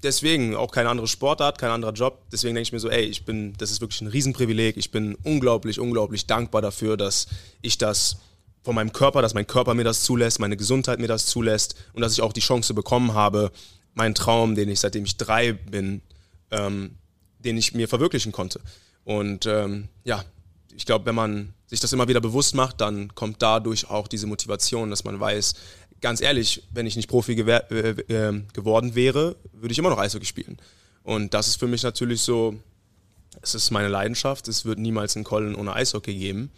deswegen auch keine andere Sportart, kein anderer Job. Deswegen denke ich mir so, ey, ich bin, das ist wirklich ein Riesenprivileg. Ich bin unglaublich, unglaublich dankbar dafür, dass ich das von meinem Körper, dass mein Körper mir das zulässt, meine Gesundheit mir das zulässt und dass ich auch die Chance bekommen habe, meinen Traum, den ich seitdem ich drei bin, ähm, den ich mir verwirklichen konnte. Und ähm, ja, ich glaube, wenn man sich das immer wieder bewusst macht, dann kommt dadurch auch diese Motivation, dass man weiß, ganz ehrlich, wenn ich nicht Profi äh, äh, geworden wäre, würde ich immer noch Eishockey spielen. Und das ist für mich natürlich so, es ist meine Leidenschaft, es wird niemals einen Kollen ohne Eishockey geben.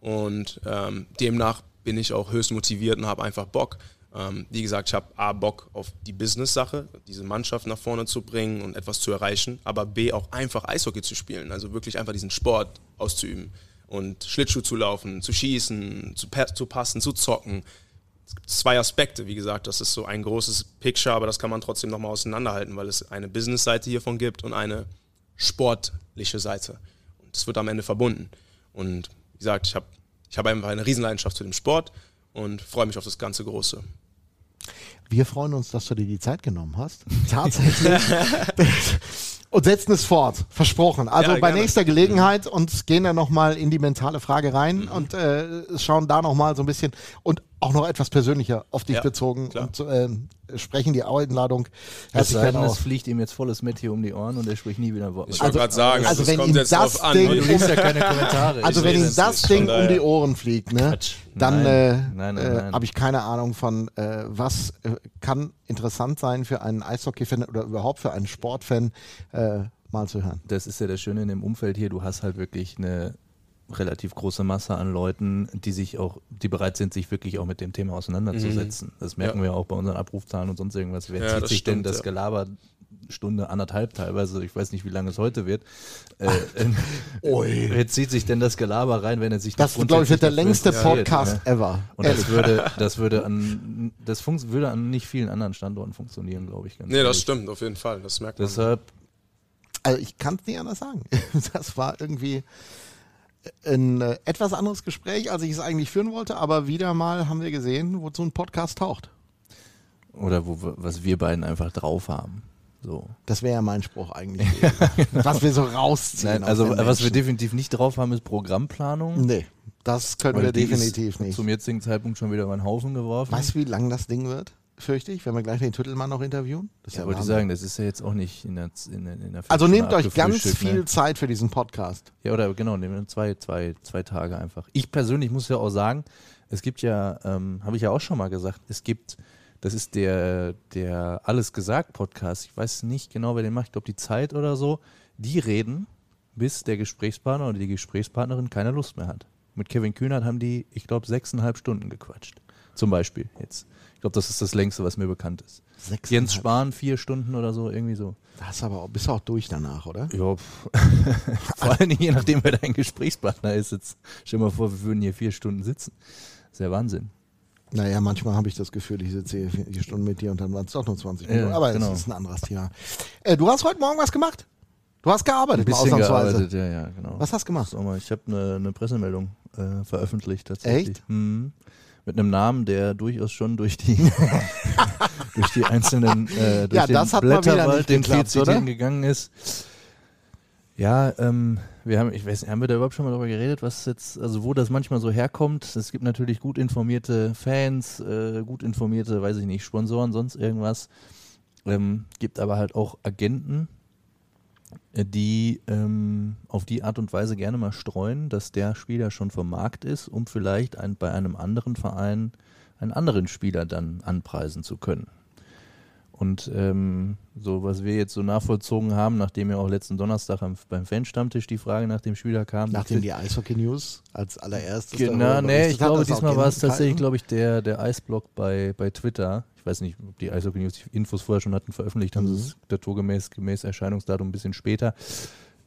Und ähm, demnach bin ich auch höchst motiviert und habe einfach Bock. Ähm, wie gesagt, ich habe A, Bock auf die Business-Sache, diese Mannschaft nach vorne zu bringen und etwas zu erreichen, aber B, auch einfach Eishockey zu spielen, also wirklich einfach diesen Sport auszuüben und Schlittschuh zu laufen, zu schießen, zu, zu passen, zu zocken es gibt zwei Aspekte, wie gesagt, das ist so ein großes Picture, aber das kann man trotzdem nochmal auseinanderhalten, weil es eine Business-Seite hiervon gibt und eine sportliche Seite. Und es wird am Ende verbunden. Und wie gesagt, ich habe ich hab einfach eine Riesenleidenschaft zu dem Sport und freue mich auf das ganze Große. Wir freuen uns, dass du dir die Zeit genommen hast. Tatsächlich. und setzen es fort. Versprochen. Also Ja, bei gerne. nächster Gelegenheit und gehen dann nochmal in die mentale Frage rein Mhm. und äh, schauen da nochmal so ein bisschen und auch noch etwas persönlicher auf dich Ja, bezogen klar. und ähm, sprechen die Einladung. Es Herzlich sei denn, es fliegt ihm jetzt volles Met hier um die Ohren und er spricht nie wieder ein Wort Ich wollte gerade sagen, also es wenn kommt ihm jetzt das drauf an. Ding-? Du liest ja keine Kommentare. Also Ich wenn ihm das Ding um die. Ohren fliegt, ne, Quatsch. dann Nein. äh, Nein, nein, äh, nein. habe ich keine Ahnung von, äh, was äh, kann interessant sein für einen Eishockey-Fan oder überhaupt für einen Sportfan äh, mal zu hören. das ist ja das Schöne in dem Umfeld hier, du hast halt wirklich eine relativ große Masse an Leuten, die sich auch, die bereit sind, sich wirklich auch mit dem Thema auseinanderzusetzen. Das merken Mhm. Ja. wir auch bei unseren Abrufzahlen und sonst irgendwas. Wer Ja, zieht das sich denn stimmt, das ja. Gelaber Stunde, anderthalb teilweise, ich weiß nicht, wie lange es heute wird. Äh, Ui. wer zieht sich denn das Gelaber rein, wenn er sich Das, nicht glaube ich, wird der längste Podcast ne? ever. Und das würde, das würde an, das funkt, würde an nicht vielen anderen Standorten funktionieren, glaube ich. Ganz Nee, das stimmt, auf jeden Fall. Das merkt man. Deshalb Also ich kann es nicht anders sagen. Das war irgendwie ein äh, etwas anderes Gespräch, als ich es eigentlich führen wollte, aber wieder mal haben wir gesehen, wozu ein Podcast taucht. oder wo, was wir beiden einfach drauf haben. So. Das wäre ja mein Spruch eigentlich. gewesen. was wir so rausziehen. Nein, also was wir definitiv nicht drauf haben, ist Programmplanung. Nee, das können Weil wir definitiv nicht. Zum jetzigen Zeitpunkt schon wieder über den Haufen geworfen. Weißt du, wie lang das Ding wird? Fürchte ich, wenn wir gleich den Tüttelmann noch interviewen. Das ist ja, wollte ich sagen, das ist ja jetzt auch nicht in der, in der, in der Also nehmt euch ganz abgefrühstückt, viel Ne? Zeit für diesen Podcast. Ja, oder genau, wir zwei, zwei, zwei Tage einfach. Ich persönlich muss ja auch sagen, es gibt ja, ähm, habe ich ja auch schon mal gesagt, es gibt, das ist der, der Alles gesagt Podcast. Ich weiß nicht genau, wer den macht. Ich glaube, die Zeit oder so. Die reden, bis der Gesprächspartner oder die Gesprächspartnerin keine Lust mehr hat. Mit Kevin Kühnert haben die, ich glaube, sechseinhalb Stunden gequatscht. Zum Beispiel jetzt. Ich glaube, das ist das längste, was mir bekannt ist. Sechseinhalb. Jens Spahn vier Stunden oder so, irgendwie so. Das aber auch, bist du auch durch danach, oder? Ja, vor allen Dingen je nachdem, wer dein Gesprächspartner ist. Jetzt stell dir mal vor, wir würden hier vier Stunden sitzen. Das ist ja Wahnsinn. Naja, manchmal habe ich das Gefühl, ich sitze hier vier Stunden mit dir und dann waren es doch nur 20 Minuten. Ja, aber genau. das ist ein anderes Thema. Äh, du hast heute Morgen was gemacht? Du hast gearbeitet, Ein bisschen ausnahmsweise. gearbeitet, ja, ja, genau. Was hast du gemacht? Mal, ich habe eine, eine Pressemeldung äh, veröffentlicht tatsächlich. Echt? Mhm. Mit einem Namen, der durchaus schon durch die durch die einzelnen äh, durch Ja, den Blätterwald, den viel geklappt, zitieren oder? gegangen ist. Ja, ähm, wir haben, ich weiß nicht, haben wir da überhaupt schon mal darüber geredet, was jetzt, also wo das manchmal so herkommt? Es gibt natürlich gut informierte Fans, äh, gut informierte, weiß ich nicht, Sponsoren, sonst irgendwas. Ähm, gibt aber halt auch Agenten, die ähm, auf die Art und Weise gerne mal streuen, dass der Spieler schon vom Markt ist, um vielleicht ein, bei einem anderen Verein einen anderen Spieler dann anpreisen zu können. Und ähm, so, was wir jetzt so nachvollzogen haben, nachdem ja auch letzten Donnerstag am, beim Fanstammtisch die Frage nach dem Spieler kam. Nachdem die Eishockey News als allererstes Genau, nee, ich glaube, diesmal war es tatsächlich, glaube ich, der, der Eisblock bei, bei Twitter. Ich weiß nicht, ob die Eishockey News die Infos vorher schon hatten, veröffentlicht haben Mhm. sie es naturgemäß gemäß Erscheinungsdatum ein bisschen später.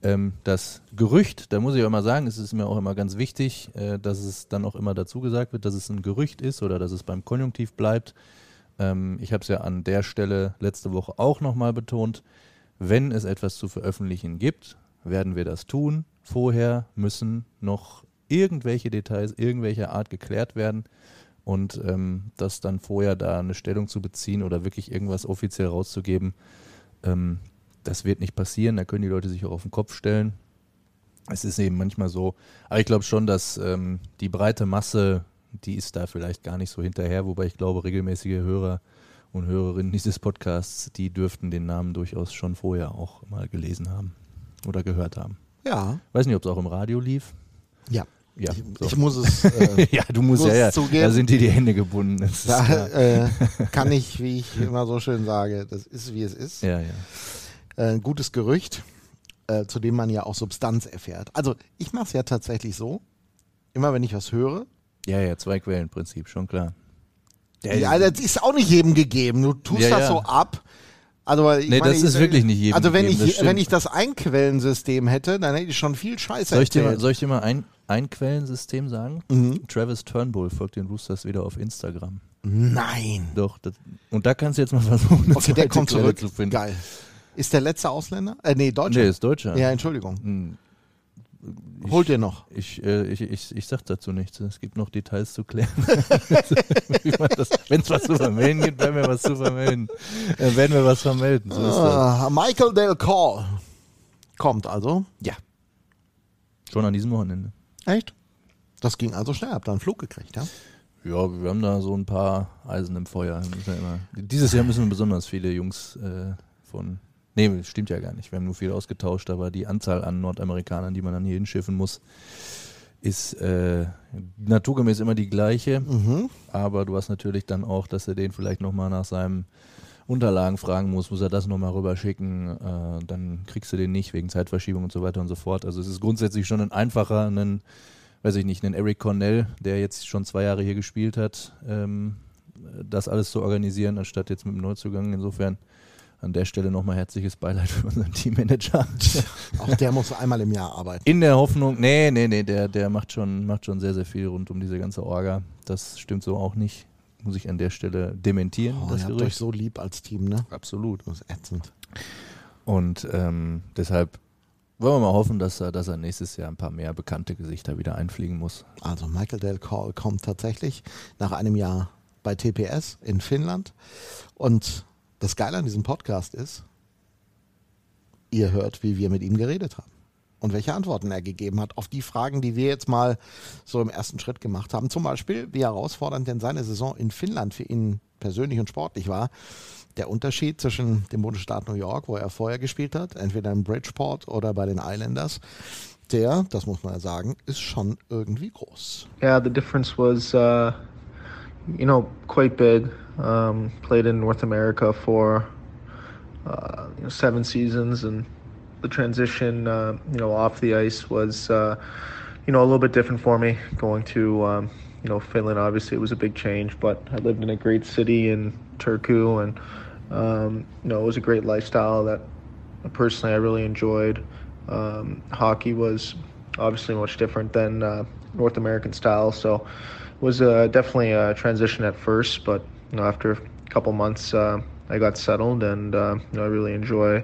Ähm, das Gerücht, da muss ich auch immer sagen, es ist mir auch immer ganz wichtig, äh, dass es dann auch immer dazu gesagt wird, dass es ein Gerücht ist oder dass es beim Konjunktiv bleibt. Ähm, ich habe es ja an der Stelle letzte Woche auch nochmal betont. Wenn es etwas zu veröffentlichen gibt, werden wir das tun. Vorher müssen noch irgendwelche Details irgendwelcher Art geklärt werden. Und ähm, das dann vorher da eine Stellung zu beziehen oder wirklich irgendwas offiziell rauszugeben, ähm, das wird nicht passieren. Da können die Leute sich auch auf den Kopf stellen. Es ist eben manchmal so, aber ich glaube schon, dass ähm, die breite Masse, die ist da vielleicht gar nicht so hinterher, wobei ich glaube, regelmäßige Hörer und Hörerinnen dieses Podcasts, die dürften den Namen durchaus schon vorher auch mal gelesen haben oder gehört haben. Ja, Weiß nicht, ob es auch im Radio lief. ja. Ja, ich, so. ich muss es. Äh, ja, du musst Muss ja, ja. zugeben. Da sind dir die Hände gebunden. Da äh, kann ich, wie ich immer so schön sage, das ist wie es ist. ja, ja. Äh, ein gutes Gerücht, äh, zu dem man ja auch Substanz erfährt. Also ich mache es ja tatsächlich so, immer wenn ich was höre, Ja, ja, zwei Quellenprinzip, schon klar. Ja, ja, das ist auch nicht jedem gegeben. Du tust Ja, das ja. so ab. Also, ich Nee, meine, das ist ich- wirklich nicht jedem Also wenn gegeben, ich, stimmt. wenn ich das Einquellensystem hätte, dann hätte ich schon viel Scheiße soll, ich dir soll ich dir mal ein, ein Quellensystem sagen? Mhm. Travis Turnbull folgt den Roosters wieder auf Instagram. Nein. Doch, das, und da kannst du jetzt mal versuchen, eine Okay, der kommt Quelle zurück. zu finden. Geil. Ist der letzte Ausländer? Äh, nee, Deutscher. Nee, ist Deutscher. ja, Entschuldigung. Holt ihr noch. Ich, äh, ich, ich, ich sag dazu nichts. Es gibt noch Details zu klären. Wenn es was zu vermelden gibt, werden wir was zu vermelden. Äh, werden wir was vermelden. So. Ah, Michael Del Call kommt also. Ja. Schon an diesem Wochenende. Echt? Das ging also schnell. Habt ihr einen Flug gekriegt, ja? Ja, wir haben da so ein paar Eisen im Feuer. Wir ja immer, dieses Jahr müssen besonders viele Jungs äh, von. Nee, stimmt ja gar nicht. Wir haben nur viel ausgetauscht, aber die Anzahl an Nordamerikanern, die man dann hier hinschiffen muss, ist äh, naturgemäß immer die gleiche. Mhm. Aber du hast natürlich dann auch, dass er den vielleicht nochmal nach seinem Unterlagen fragen muss, muss er das nochmal rüberschicken, äh, dann kriegst du den nicht wegen Zeitverschiebung und so weiter und so fort. Also es ist grundsätzlich schon ein einfacher, einen, weiß ich nicht, einen Eric Cornell, der jetzt schon zwei Jahre hier gespielt hat, ähm, das alles zu organisieren, anstatt jetzt mit dem Neuzugang. Insofern an der Stelle nochmal herzliches Beileid für unseren Teammanager. Auch der muss einmal im Jahr arbeiten. In der Hoffnung, nee, nee, nee, der, der macht schon, macht schon sehr, sehr viel rund um diese ganze Orga. Das stimmt so auch nicht. Muss ich an der Stelle dementieren. Oh, das ihr habt euch so lieb als Team, ne? Absolut. Das ist ätzend. Und ähm, deshalb wollen wir mal hoffen, dass er, dass er nächstes Jahr ein paar mehr bekannte Gesichter wieder einfliegen muss. Also Michael Del Call kommt tatsächlich nach einem Jahr bei TPS in Finnland. Und das Geile an diesem Podcast ist, ihr hört, wie wir mit ihm geredet haben. Und welche Antworten er gegeben hat auf die Fragen, die wir jetzt mal so im ersten Schritt gemacht haben. Zum Beispiel, wie herausfordernd denn seine Saison in Finnland für ihn persönlich und sportlich war. Der Unterschied zwischen dem Bundesstaat New York, wo er vorher gespielt hat, entweder in Bridgeport oder bei den Islanders, der, das muss man ja sagen, ist schon irgendwie groß. Yeah, the difference was, uh, you know, quite big. Um, played in North America for uh, you know, seven seasons, and the transition, uh, you know, off the ice was uh, you know, a little bit different for me going to, um, you know, Finland. Obviously, it was a big change, but I lived in a great city in Turku, and um, you know, it was a great lifestyle that personally I really enjoyed. Um, hockey was obviously much different than uh, North American style, so it was uh, definitely a transition at first. But you know, after a couple months, uh, I got settled, and uh, you know, I really enjoy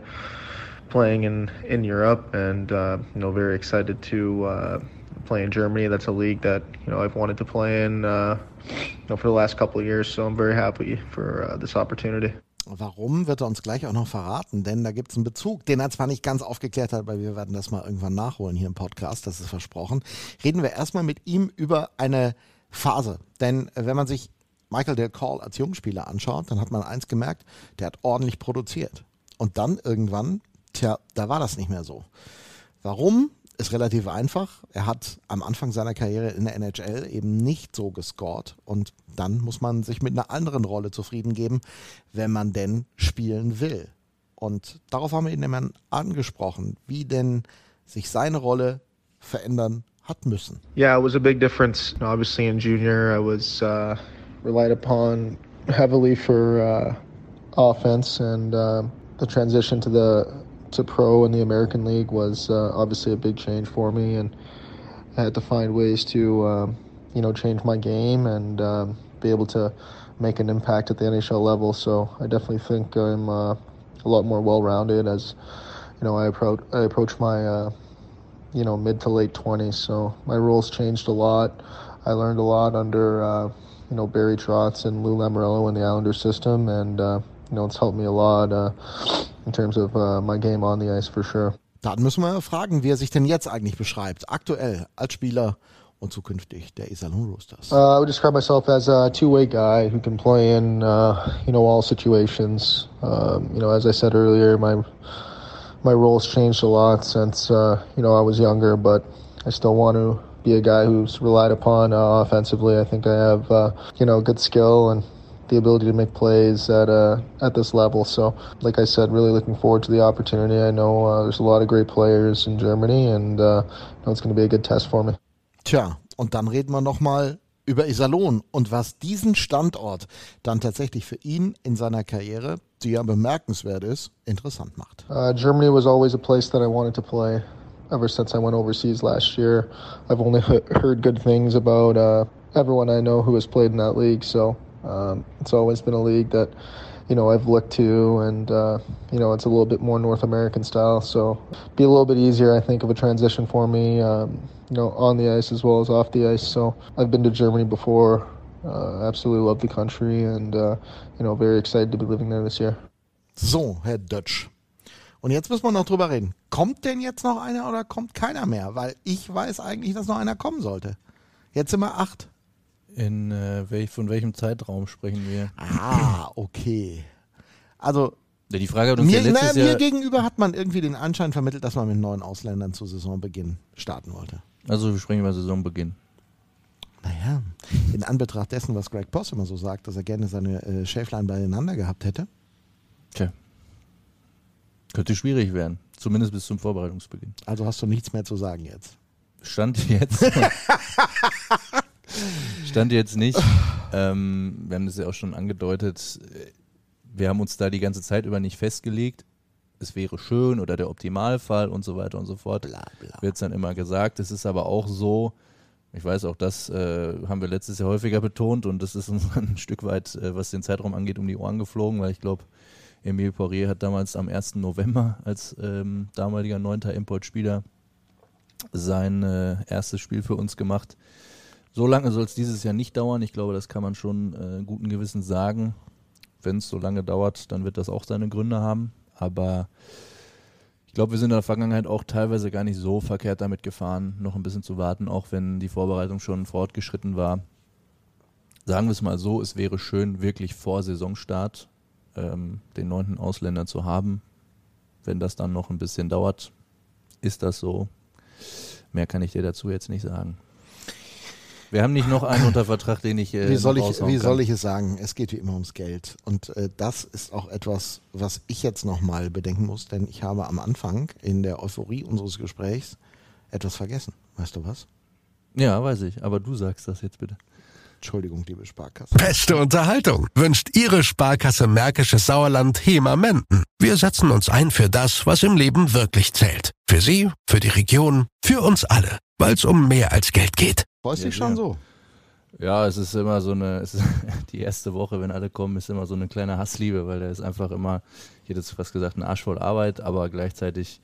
playing in in Europe, and uh, you know, very excited to uh, play in Germany. That's a league that you know I've wanted to play in uh, you know, for the last couple of years. So I'm very happy for uh, this opportunity. Warum wird er uns gleich auch noch verraten? Denn da gibt es einen Bezug, den er zwar nicht ganz aufgeklärt hat, aber wir werden das mal irgendwann nachholen hier im Podcast, das ist versprochen. Reden wir erstmal mit ihm über eine Phase. Denn wenn man sich Michael Del Call als Jungspieler anschaut, dann hat man eins gemerkt, der hat ordentlich produziert. Und dann irgendwann, tja, da war das nicht mehr so. Warum? Ist relativ einfach. Er hat am Anfang seiner Karriere in der NHL eben nicht so gescored und dann muss man sich mit einer anderen Rolle zufrieden geben, wenn man denn spielen will. Und darauf haben wir ihn immer angesprochen, wie denn sich seine Rolle verändern hat müssen. Yeah, it was a big difference. Obviously, in junior, I was uh, relied upon heavily for uh, offense, and uh, the transition to the to pro in the American League was uh, obviously a big change for me, and I had to find ways to um, you know change my game and um, be able to make an impact at the NHL level. So I definitely think I'm uh, a lot more well-rounded as you know I approach I approach my uh, you know mid to late 20s. So my roles changed a lot. I learned a lot under uh, you know Barry Trotz and Lou Lamorello in the Islander system, and uh, you know it's helped me a lot uh, in terms of uh, my game on the ice for sure. Dann müssen wir fragen, wie er sich denn jetzt eigentlich beschreibt, aktuell als Spieler und zukünftig der Iserlohn Roosters. Uh, I would describe myself as a two-way guy who can play in uh, you know all situations. Um, you know, as I said earlier, my my roles changed a lot since uh, you know I was younger, but I still want to be a guy who's relied upon uh, offensively. I think I have uh, you know good skill and the ability to make plays at uh, at this level. So, like I said, really looking forward to the opportunity. I know uh, there's a lot of great players in Germany, and uh, it's going to be a good test for me. Tja, und dann reden wir nochmal über Iserlohn und was diesen Standort dann tatsächlich für ihn in seiner Karriere, die ja bemerkenswert ist, interessant macht. Uh, Germany was always a place that I wanted to play ever since I went overseas last year. I've only heard good things about uh, everyone I know who has played in that league, so um, it's always been a league that you know I've looked to, and uh, you know it's a little bit more North American style, so be a little bit easier, I think, of a transition for me. Um, you know, on the ice as well as off the ice. So I've been to Germany before. Uh, absolutely love the country, and uh, you know, very excited to be living there this year. So, Herr Dötsch. Und jetzt müssen wir noch drüber reden. Kommt denn jetzt noch einer oder kommt keiner mehr? Weil ich weiß eigentlich, dass noch einer kommen sollte. Jetzt sind wir acht. In äh, welch, von welchem Zeitraum sprechen wir? Ah, okay. Also Ja, die Frage hat uns mir, ja letztes na, mir Jahr. gegenüber hat man irgendwie den Anschein vermittelt, dass man mit neuen Ausländern zu Saisonbeginn starten wollte. Also wir sprechen über Saisonbeginn. Naja, in Anbetracht dessen, was Greg Poss immer so sagt, dass er gerne seine äh, Schäflein beieinander gehabt hätte. Tja. Könnte schwierig werden. Zumindest bis zum Vorbereitungsbeginn. Also hast du nichts mehr zu sagen jetzt. Stand jetzt. Stand jetzt nicht. Ähm, wir haben das ja auch schon angedeutet. Wir haben uns da die ganze Zeit über nicht festgelegt. Es wäre schön oder der Optimalfall und so weiter und so fort. Bla, bla. Wird es dann immer gesagt. Es ist aber auch so, ich weiß auch, das äh, haben wir letztes Jahr häufiger betont und das ist uns ein Stück weit, äh, was den Zeitraum angeht, um die Ohren geflogen, weil ich glaube, Emile Poirier hat damals am 1. November als ähm, damaliger neunter Importspieler sein äh, erstes Spiel für uns gemacht. So lange soll es dieses Jahr nicht dauern. Ich glaube, das kann man schon äh, guten Gewissens sagen. Wenn es so lange dauert, dann wird das auch seine Gründe haben. Aber ich glaube, wir sind in der Vergangenheit auch teilweise gar nicht so verkehrt damit gefahren, noch ein bisschen zu warten, auch wenn die Vorbereitung schon fortgeschritten war. Sagen wir es mal so, es wäre schön, wirklich vor Saisonstart ähm, den neunten Ausländer zu haben. Wenn das dann noch ein bisschen dauert, ist das so. Mehr kann ich dir dazu jetzt nicht sagen. Wir haben nicht noch einen unter Vertrag, den ich. Äh, Wie soll ich, wie soll ich es sagen? Es geht wie immer ums Geld. Und äh, das ist auch etwas, was ich jetzt nochmal bedenken muss, denn ich habe am Anfang in der Euphorie unseres Gesprächs etwas vergessen. Weißt du was? Ja, weiß ich. Aber du sagst das jetzt bitte. Entschuldigung, liebe Sparkasse. Beste Unterhaltung wünscht Ihre Sparkasse Märkisches Sauerland HEMA Menden. Wir setzen uns ein für das, was im Leben wirklich zählt. Für Sie, für die Region, für uns alle. Weil es um mehr als Geld geht. Freust Ja, dich schon so? Ja, es ist immer so eine, es ist, die erste Woche, wenn alle kommen, ist immer so eine kleine Hassliebe, weil da ist einfach immer, ich hätte jetzt fast gesagt, ein Arsch voll Arbeit, aber gleichzeitig,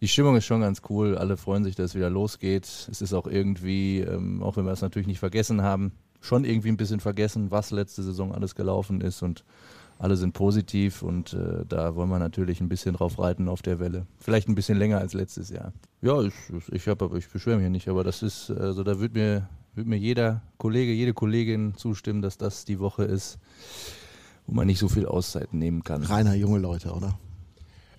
die Stimmung ist schon ganz cool, alle freuen sich, dass es wieder losgeht. Es ist auch irgendwie, ähm, auch wenn wir es natürlich nicht vergessen haben, schon irgendwie ein bisschen vergessen, was letzte Saison alles gelaufen ist und alle sind positiv und äh, da wollen wir natürlich ein bisschen drauf reiten auf der Welle. Vielleicht ein bisschen länger als letztes Jahr. Ja, ich, ich, hab, aber ich beschwere mich nicht, aber das ist, also da wird mir, wird mir jeder Kollege, jede Kollegin zustimmen, dass das die Woche ist, wo man nicht so viel Auszeiten nehmen kann. Reiner junge Leute, oder?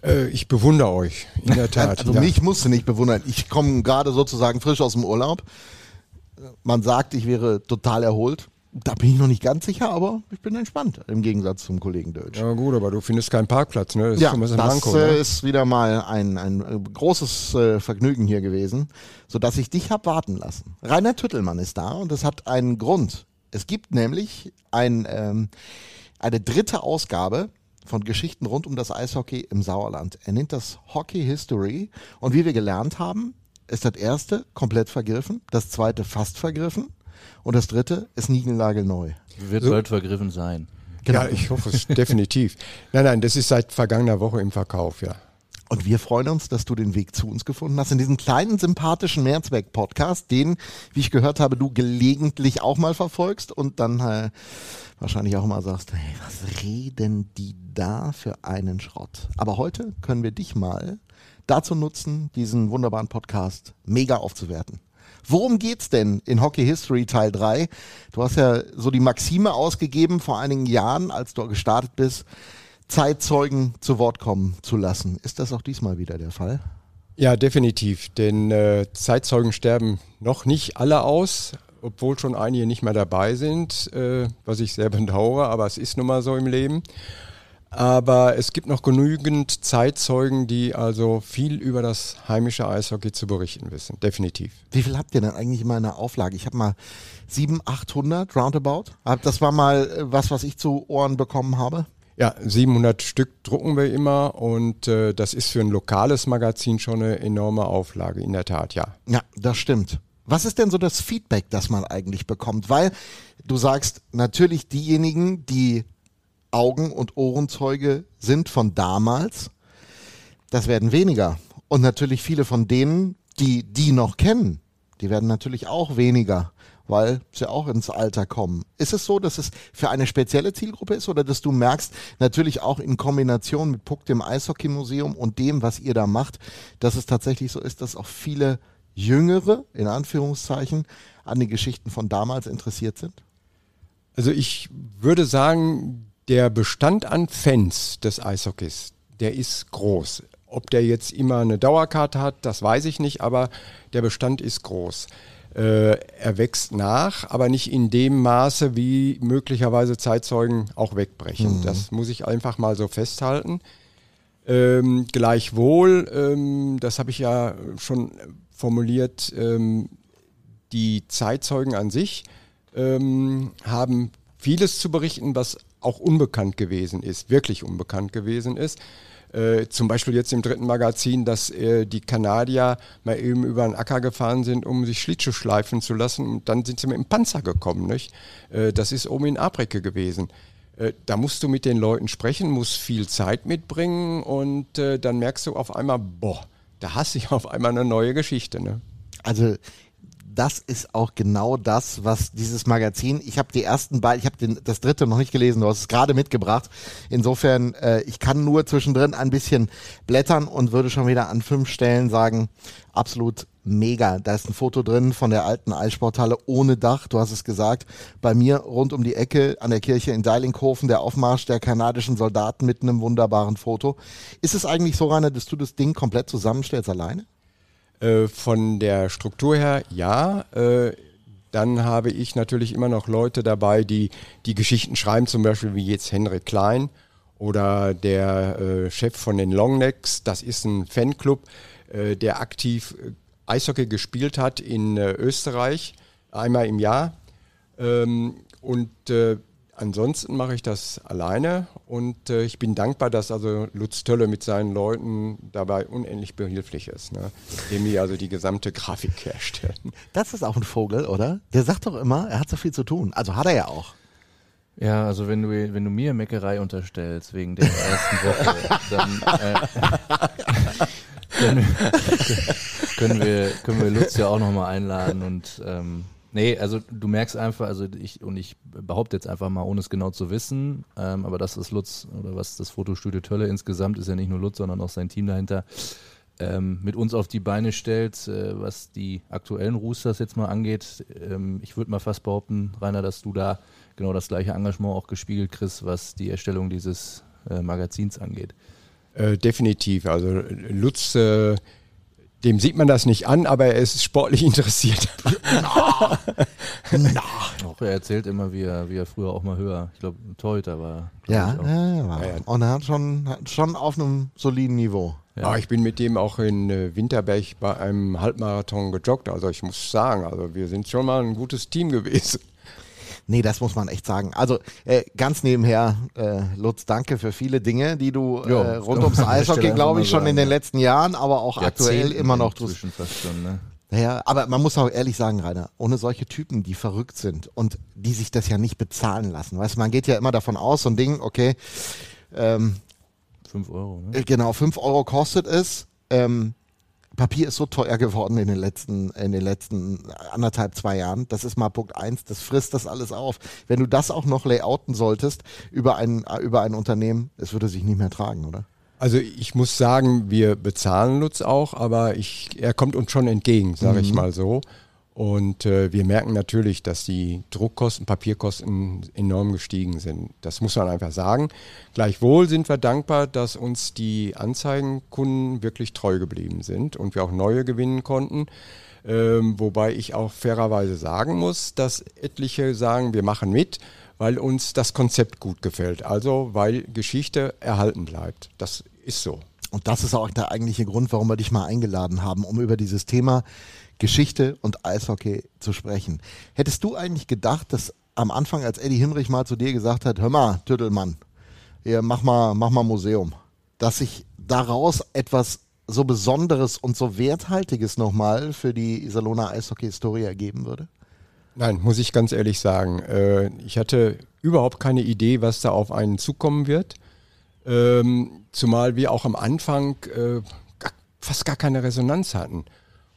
Äh, ich bewundere euch, in der Tat. Also ja. mich musst du nicht bewundern. Ich komme gerade sozusagen frisch aus dem Urlaub. Man sagt, ich wäre total erholt. Da bin ich noch nicht ganz sicher, aber ich bin entspannt, im Gegensatz zum Kollegen Deutsch. Ja gut, aber du findest keinen Parkplatz, ne? Das ist Ja, im das Manko, äh, ne? ist wieder mal ein, ein äh, großes äh, Vergnügen hier gewesen, sodass ich dich hab warten lassen. Rainer Tüttelmann ist da und das hat einen Grund. Es gibt nämlich ein, ähm, eine dritte Ausgabe von Geschichten rund um das Eishockey im Sauerland. Er nennt das Hockey History und wie wir gelernt haben, ist das erste komplett vergriffen, das zweite fast vergriffen und das dritte ist niegelnagelneu. Wird bald vergriffen sein. Genau. Ja, ich hoffe es definitiv. Nein, nein, das ist seit vergangener Woche im Verkauf, ja. Und wir freuen uns, dass du den Weg zu uns gefunden hast in diesem kleinen, sympathischen Mehrzweck-Podcast, den, wie ich gehört habe, du gelegentlich auch mal verfolgst und dann äh, wahrscheinlich auch mal sagst, hey, was reden die da für einen Schrott? Aber heute können wir dich mal dazu nutzen, diesen wunderbaren Podcast mega aufzuwerten. Worum geht's denn in Hockey History Teil 3? Du hast ja so die Maxime ausgegeben vor einigen Jahren, als du gestartet bist, Zeitzeugen zu Wort kommen zu lassen. Ist das auch diesmal wieder der Fall? Ja, definitiv. Denn äh, Zeitzeugen sterben noch nicht alle aus, obwohl schon einige nicht mehr dabei sind, äh, was ich sehr bedauere, aber es ist nun mal so im Leben. Aber es gibt noch genügend Zeitzeugen, die also viel über das heimische Eishockey zu berichten wissen. Definitiv. Wie viel habt ihr denn eigentlich immer in der Auflage? Ich habe mal 700, 800 roundabout. Das war mal äh, was, was ich zu Ohren bekommen habe. Ja, 700 Stück drucken wir immer und äh, das ist für ein lokales Magazin schon eine enorme Auflage, in der Tat, ja. Ja, das stimmt. Was ist denn so das Feedback, das man eigentlich bekommt? Weil du sagst, natürlich diejenigen, die Augen- und Ohrenzeuge sind von damals, das werden weniger. Und natürlich viele von denen, die die noch kennen, die werden natürlich auch weniger, weil sie auch ins Alter kommen. Ist es so, dass es für eine spezielle Zielgruppe ist oder dass du merkst, natürlich auch in Kombination mit Puck, dem Eishockey-Museum und dem, was ihr da macht, dass es tatsächlich so ist, dass auch viele Jüngere, in Anführungszeichen, an die Geschichten von damals interessiert sind? Also ich würde sagen, der Bestand an Fans des Eishockeys, der ist groß. Ob der jetzt immer eine Dauerkarte hat, das weiß ich nicht, aber der Bestand ist groß. Äh, er wächst nach, aber nicht in dem Maße, wie möglicherweise Zeitzeugen auch wegbrechen. Das muss ich einfach mal so festhalten. Ähm, gleichwohl, ähm, das habe ich ja schon formuliert, ähm, die Zeitzeugen an sich ähm, haben vieles zu berichten, was auch unbekannt gewesen ist, wirklich unbekannt gewesen ist. Äh, zum Beispiel jetzt im dritten Magazin, dass äh, die Kanadier mal eben über den Acker gefahren sind, um sich Schlittschuh schleifen zu lassen und dann sind sie mit dem Panzer gekommen. Nicht? Äh, das ist oben in Abrecke gewesen. Äh, da musst du mit den Leuten sprechen, musst viel Zeit mitbringen und äh, dann merkst du auf einmal, boah, da hast du auf einmal eine neue Geschichte. Ne? Also das ist auch genau das, was dieses Magazin, ich habe die ersten beiden, ich habe das dritte noch nicht gelesen, du hast es gerade mitgebracht. Insofern, äh, ich kann nur zwischendrin ein bisschen blättern und würde schon wieder an fünf Stellen sagen, absolut mega. Da ist ein Foto drin von der alten Eissporthalle ohne Dach, du hast es gesagt. Bei mir rund um die Ecke an der Kirche in Deilinghofen der Aufmarsch der kanadischen Soldaten mit einem wunderbaren Foto. Ist es eigentlich so, Rainer, dass du das Ding komplett zusammenstellst alleine? Äh, von der Struktur her ja. Äh, dann habe ich natürlich immer noch Leute dabei, die die Geschichten schreiben, zum Beispiel wie jetzt Henrik Klein oder der äh, Chef von den Longnecks. Das ist ein Fanclub, äh, der aktiv äh, Eishockey gespielt hat in äh, Österreich, einmal im Jahr. Ähm, und äh, ansonsten mache ich das alleine und äh, ich bin dankbar, dass also Lutz Tölle mit seinen Leuten dabei unendlich behilflich ist, ne? dem die also die gesamte Grafik herstellen. Das ist auch ein Vogel, oder? Der sagt doch immer, er hat so viel zu tun. Also hat er ja auch. Ja, also wenn du, wenn du mir Meckerei unterstellst wegen der ersten Woche, dann, äh, können, können, wir, können wir Lutz ja auch nochmal einladen und ähm, Nee, also du merkst einfach, also ich und ich behaupte jetzt einfach mal, ohne es genau zu wissen, ähm, aber das ist Lutz oder was das Fotostudio Tölle insgesamt ist ja nicht nur Lutz, sondern auch sein Team dahinter ähm, mit uns auf die Beine stellt, äh, was die aktuellen Roosters jetzt mal angeht. Ähm, ich würde mal fast behaupten, Rainer, dass du da genau das gleiche Engagement auch gespiegelt kriegst, was die Erstellung dieses äh, Magazins angeht. Äh, definitiv. Also Lutz äh, dem sieht man das nicht an, aber er ist sportlich interessiert. Na, na. Auch er erzählt immer, wie er, wie er früher auch mal höher, ich glaube, Torhüter war. Ja, ja, ja, und er hat schon, schon auf einem soliden Niveau. Ja. Aber ich bin mit dem auch in äh, Winterberg bei einem Halbmarathon gejoggt. Also ich muss sagen, also wir sind schon mal ein gutes Team gewesen. Nee, das muss man echt sagen. Also äh, ganz nebenher, äh, Lutz, danke für viele Dinge, die du äh, rund ums Eishockey, glaube ich, schon in den letzten Jahren, aber auch aktuell immer noch tust. Ne? Ja, aber man muss auch ehrlich sagen, Rainer, ohne solche Typen, die verrückt sind und die sich das ja nicht bezahlen lassen. Weißt du, man geht ja immer davon aus, so ein Ding, okay, ähm, 5 Euro, ne? Genau, 5 Euro kostet es. Ähm, Papier ist so teuer geworden in den letzten, in den letzten anderthalb, zwei Jahren. Das ist mal Punkt eins. Das frisst das alles auf. Wenn du das auch noch layouten solltest über ein, über ein Unternehmen, es würde sich nicht mehr tragen, oder? Also ich muss sagen, wir bezahlen Lutz auch, aber ich, er kommt uns schon entgegen, sage mhm. ich mal so. Und äh, wir merken natürlich, dass die Druckkosten, Papierkosten enorm gestiegen sind. Das muss man einfach sagen. Gleichwohl sind wir dankbar, dass uns die Anzeigenkunden wirklich treu geblieben sind und wir auch neue gewinnen konnten. Ähm, wobei ich auch fairerweise sagen muss, dass etliche sagen, wir machen mit, weil uns das Konzept gut gefällt. Also weil Geschichte erhalten bleibt. Das ist so. Und das ist auch der eigentliche Grund, warum wir dich mal eingeladen haben, um über dieses Thema Geschichte und Eishockey zu sprechen. Hättest du eigentlich gedacht, dass am Anfang, als Eddie Hinrich mal zu dir gesagt hat, hör mal, Tüttelmann, mach mal, mach mal Museum, dass sich daraus etwas so Besonderes und so Werthaltiges nochmal für die Iserlohner Eishockey-Historie ergeben würde? Nein, muss ich ganz ehrlich sagen. Äh, ich hatte überhaupt keine Idee, was da auf einen zukommen wird. Ähm, zumal wir auch am Anfang äh, fast gar keine Resonanz hatten.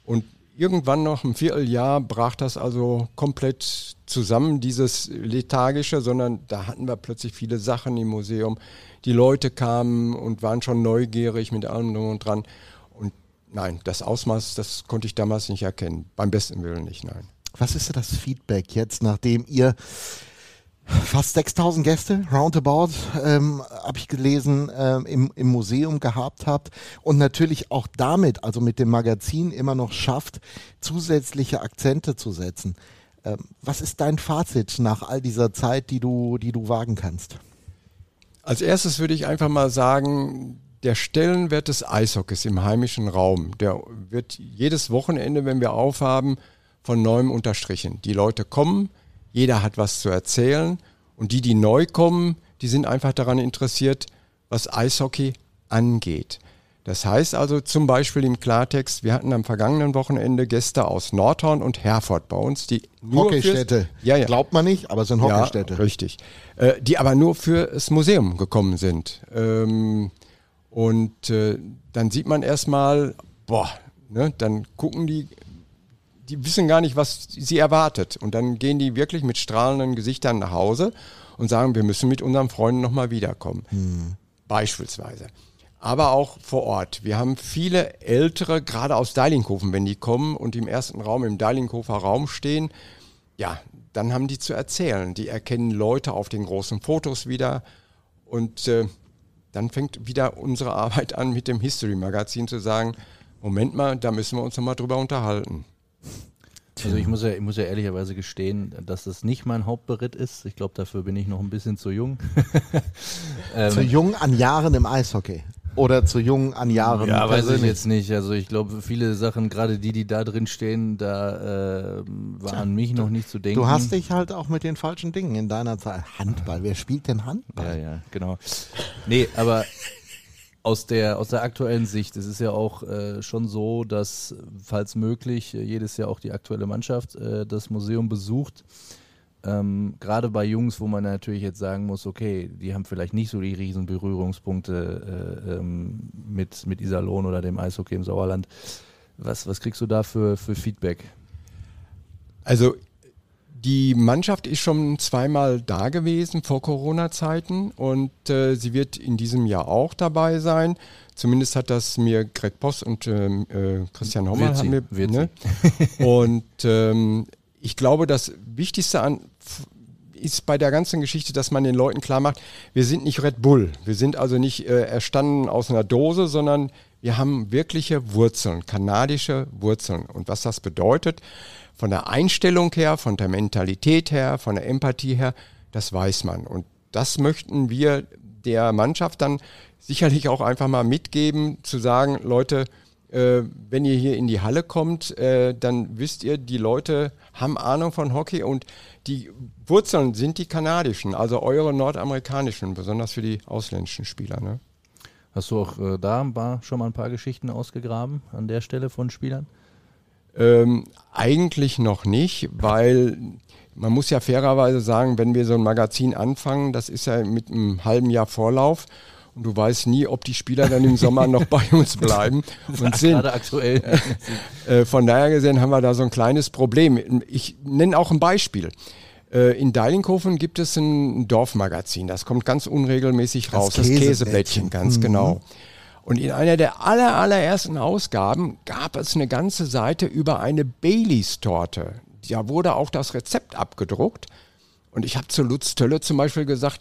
Und irgendwann noch ein Vierteljahr brach das also komplett zusammen, dieses lethargische, sondern da hatten wir plötzlich viele Sachen im Museum. Die Leute kamen und waren schon neugierig mit allem drum und dran. Und nein, das Ausmaß, das konnte ich damals nicht erkennen. Beim besten Willen nicht, nein. Was ist das Feedback jetzt, nachdem ihr fast 6000 Gäste, roundabout, ähm, habe ich gelesen, ähm, im, im Museum gehabt habt und natürlich auch damit, also mit dem Magazin, immer noch schafft, zusätzliche Akzente zu setzen. Ähm, was ist dein Fazit nach all dieser Zeit, die du, die du wagen kannst? Als erstes würde ich einfach mal sagen, der Stellenwert des Eishockeys im heimischen Raum, der wird jedes Wochenende, wenn wir aufhaben, von neuem unterstrichen. Die Leute kommen, jeder hat was zu erzählen und die, die neu kommen, die sind einfach daran interessiert, was Eishockey angeht. Das heißt also zum Beispiel im Klartext, wir hatten am vergangenen Wochenende Gäste aus Nordhorn und Herford bei uns, die nur Hockeystätte. Ja, ja. Glaubt man nicht, aber es sind Hockeystätte. Ja, richtig. Äh, die aber nur für das Museum gekommen sind. Ähm, und äh, dann sieht man erstmal, boah, ne, dann gucken die die wissen gar nicht, was sie erwartet. Und dann gehen die wirklich mit strahlenden Gesichtern nach Hause und sagen, wir müssen mit unseren Freunden nochmal wiederkommen. Hm. Beispielsweise. Aber auch vor Ort. Wir haben viele Ältere, gerade aus Deilinghofen, wenn die kommen und im ersten Raum, im Deilinghofer Raum stehen, ja, dann haben die zu erzählen. Die erkennen Leute auf den großen Fotos wieder und äh, dann fängt wieder unsere Arbeit an mit dem History Magazin zu sagen, Moment mal, da müssen wir uns nochmal drüber unterhalten. Also ich muss ja, ich muss ja ehrlicherweise gestehen, dass das nicht mein Hauptberitt ist. Ich glaube, dafür bin ich noch ein bisschen zu jung. ähm, zu jung an Jahren im Eishockey. oder zu jung an Jahren? Ja, weiß ich jetzt nicht. Also ich glaube, viele Sachen, gerade die, die da drin stehen, da äh, war an mich noch nicht zu denken. Du hast dich halt auch mit den falschen Dingen in deiner Zeit. Handball, wer spielt denn Handball? Ja, ja, genau. Nee, aber aus der, aus der aktuellen Sicht, es ist ja auch äh, schon so, dass, falls möglich, äh, jedes Jahr auch die aktuelle Mannschaft äh, das Museum besucht. Ähm, Gerade bei Jungs, wo man natürlich jetzt sagen muss, okay, die haben vielleicht nicht so die riesen Berührungspunkte äh, ähm, mit, mit Iserlohn oder dem Eishockey im Sauerland. Was, was kriegst du da für, für Feedback? Also die Mannschaft ist schon zweimal da gewesen vor Corona-Zeiten und äh, sie wird in diesem Jahr auch dabei sein. Zumindest hat das mir Greg Poss und ähm, äh, Christian Hommer sie, haben mir, wird ne? Und ähm, ich glaube, das Wichtigste an ist bei der ganzen Geschichte, dass man den Leuten klar macht, wir sind nicht Red Bull. Wir sind also nicht äh, erstanden aus einer Dose, sondern wir haben wirkliche Wurzeln, kanadische Wurzeln. Und was das bedeutet, von der Einstellung her, von der Mentalität her, von der Empathie her, das weiß man. Und das möchten wir der Mannschaft dann sicherlich auch einfach mal mitgeben, zu sagen, Leute, äh, wenn ihr hier in die Halle kommt, äh, dann wisst ihr, die Leute haben Ahnung von Hockey und die Wurzeln sind die kanadischen, also eure nordamerikanischen, besonders für die ausländischen Spieler. Ne? Hast du auch äh, da schon mal ein paar Geschichten ausgegraben an der Stelle von Spielern? Ähm, eigentlich noch nicht, weil man muss ja fairerweise sagen, wenn wir so ein Magazin anfangen, das ist ja mit einem halben Jahr Vorlauf und du weißt nie, ob die Spieler dann im Sommer noch bei uns bleiben und sind. Gerade aktuell. Äh, von daher gesehen haben wir da so ein kleines Problem. Ich nenne auch ein Beispiel. Äh, In Deilinghofen gibt es ein Dorfmagazin, das kommt ganz unregelmäßig Das raus, das Käseblättchen. Käseblättchen, ganz Mhm. genau. Und in einer der aller, allerersten Ausgaben gab es eine ganze Seite über eine Baileys-Torte. Da wurde auch das Rezept abgedruckt. Und ich habe zu Lutz Tölle zum Beispiel gesagt,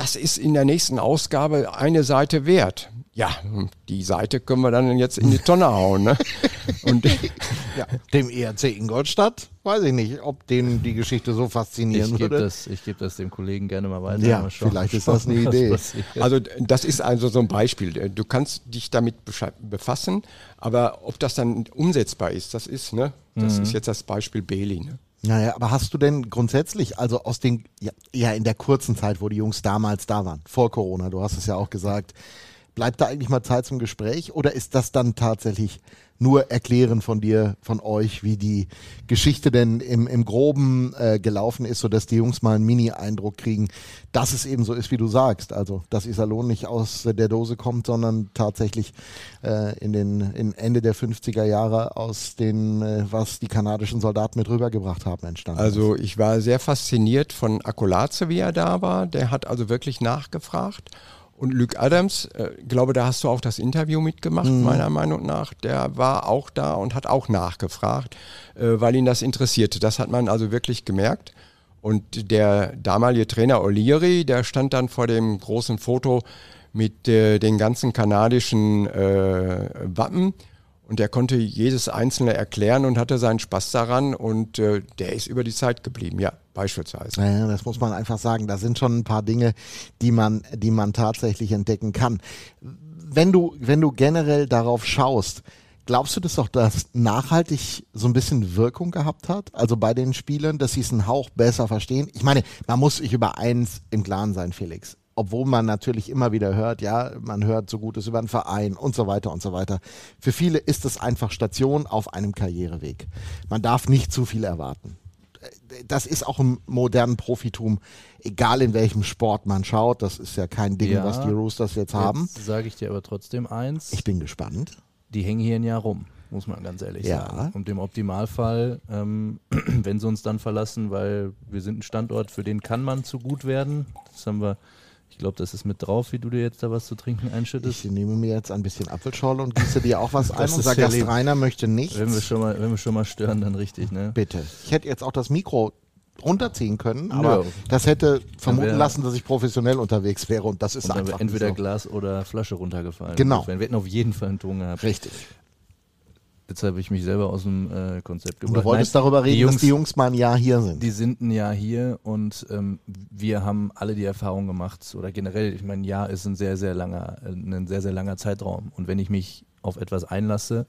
das ist in der nächsten Ausgabe eine Seite wert. Ja, die Seite können wir dann jetzt in die Tonne hauen. Ne? Und Ja, dem ERC Ingolstadt weiß ich nicht, ob den die Geschichte so faszinieren Ich gebe würde. das, ich geb das dem Kollegen gerne mal weiter. Ja, mal schauen, vielleicht ist das eine Idee. Also das ist also so ein Beispiel. Du kannst dich damit befassen, aber ob das dann umsetzbar ist, das ist, ne? Das ist jetzt das Beispiel Bailey. Ne? Naja, aber hast du denn grundsätzlich, also aus den, ja, ja, in der kurzen Zeit, wo die Jungs damals da waren, vor Corona, du hast es ja auch gesagt, bleibt da eigentlich mal Zeit zum Gespräch oder ist das dann tatsächlich nur Erklären von dir, von euch, wie die Geschichte denn im, im Groben äh, gelaufen ist, sodass die Jungs mal einen Mini-Eindruck kriegen, dass es eben so ist, wie du sagst. Also, dass Iserlohn nicht aus der Dose kommt, sondern tatsächlich äh, in den in Ende der 50er Jahre aus den, äh, was die kanadischen Soldaten mit rübergebracht haben, entstanden. Also ich war sehr fasziniert von Akulaze, wie er da war. Der hat also wirklich nachgefragt. Und Luke Adams, äh, glaube, da hast du auch das Interview mitgemacht, meiner Meinung nach. Der war auch da und hat auch nachgefragt, äh, weil ihn das interessierte. Das hat man also wirklich gemerkt. Und der damalige Trainer O'Leary, der stand dann vor dem großen Foto mit äh, den ganzen kanadischen äh, Wappen und der konnte jedes einzelne erklären und hatte seinen Spaß daran und äh, der ist über die Zeit geblieben, ja, beispielsweise. Naja, das muss man einfach sagen. Da sind schon ein paar Dinge, die man, die man tatsächlich entdecken kann. Wenn du, wenn du generell darauf schaust, glaubst du, dass doch das nachhaltig so ein bisschen Wirkung gehabt hat? Also bei den Spielern, dass sie es einen Hauch besser verstehen? Ich meine, man muss sich über eins im Klaren sein, Felix. Obwohl man natürlich immer wieder hört, ja, man hört so Gutes über einen Verein und so weiter und so weiter. Für viele ist es einfach Station auf einem Karriereweg. Man darf nicht zu viel erwarten das ist auch im modernen Profitum, egal in welchem Sport man schaut, das ist ja kein Ding, Ja. was die Roosters jetzt haben. Jetzt sage ich dir aber trotzdem eins, Ich bin gespannt. die hängen hier ein Jahr rum, muss man ganz ehrlich Ja. sagen. Und im Optimalfall, ähm, wenn sie uns dann verlassen, weil wir sind ein Standort, für den kann man zu gut werden. Das haben wir, ich glaube, das ist mit drauf, wie du dir jetzt da was zu trinken einschüttest. Ich nehme mir jetzt ein bisschen Apfelschorle und gieße dir auch was ein. Das ist Unser Gast lieb. Rainer möchte nichts. Wenn wir schon mal, wenn wir schon mal stören, dann richtig, ne? Bitte. Ich hätte jetzt auch das Mikro runterziehen können, aber Nö. das hätte vermuten lassen, dass ich professionell unterwegs wäre und das ist Und dann einfach wäre entweder so. Glas oder Flasche runtergefallen. Genau. Wir hätten auf jeden Fall einen Ton gehabt. Richtig. Jetzt habe ich mich selber aus dem äh, Konzept Und gebracht. du wolltest Nein, darüber reden, die Jungs, dass die Jungs mal ein Jahr hier sind. die sind ein Jahr hier und ähm, wir haben alle die Erfahrung gemacht oder generell, ich meine, ein Jahr ist ein sehr, sehr langer, äh, ein sehr, sehr langer Zeitraum. Und wenn ich mich auf etwas einlasse,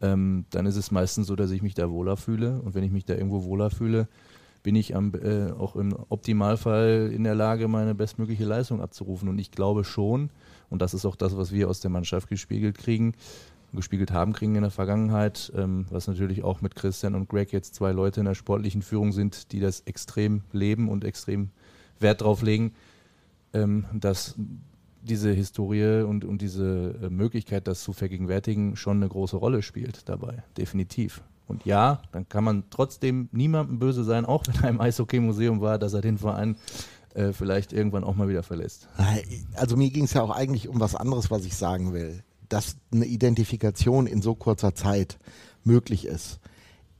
ähm, dann ist es meistens so, dass ich mich da wohler fühle. Und wenn ich mich da irgendwo wohler fühle, bin ich am, äh, auch im Optimalfall in der Lage, meine bestmögliche Leistung abzurufen. Und ich glaube schon, und das ist auch das, was wir aus der Mannschaft gespiegelt kriegen, gespiegelt haben kriegen in der Vergangenheit, ähm, was natürlich auch mit Christian und Greg jetzt zwei Leute in der sportlichen Führung sind, die das extrem leben und extrem Wert drauf legen, ähm, dass diese Historie und, und diese äh, Möglichkeit, das zu vergegenwärtigen, schon eine große Rolle spielt dabei, definitiv. Und ja, dann kann man trotzdem niemandem böse sein, auch wenn er im Eishockey-Museum war, dass er den Verein äh, vielleicht irgendwann auch mal wieder verlässt. Also mir ging es ja auch eigentlich um was anderes, was ich sagen will. Dass eine Identifikation in so kurzer Zeit möglich ist,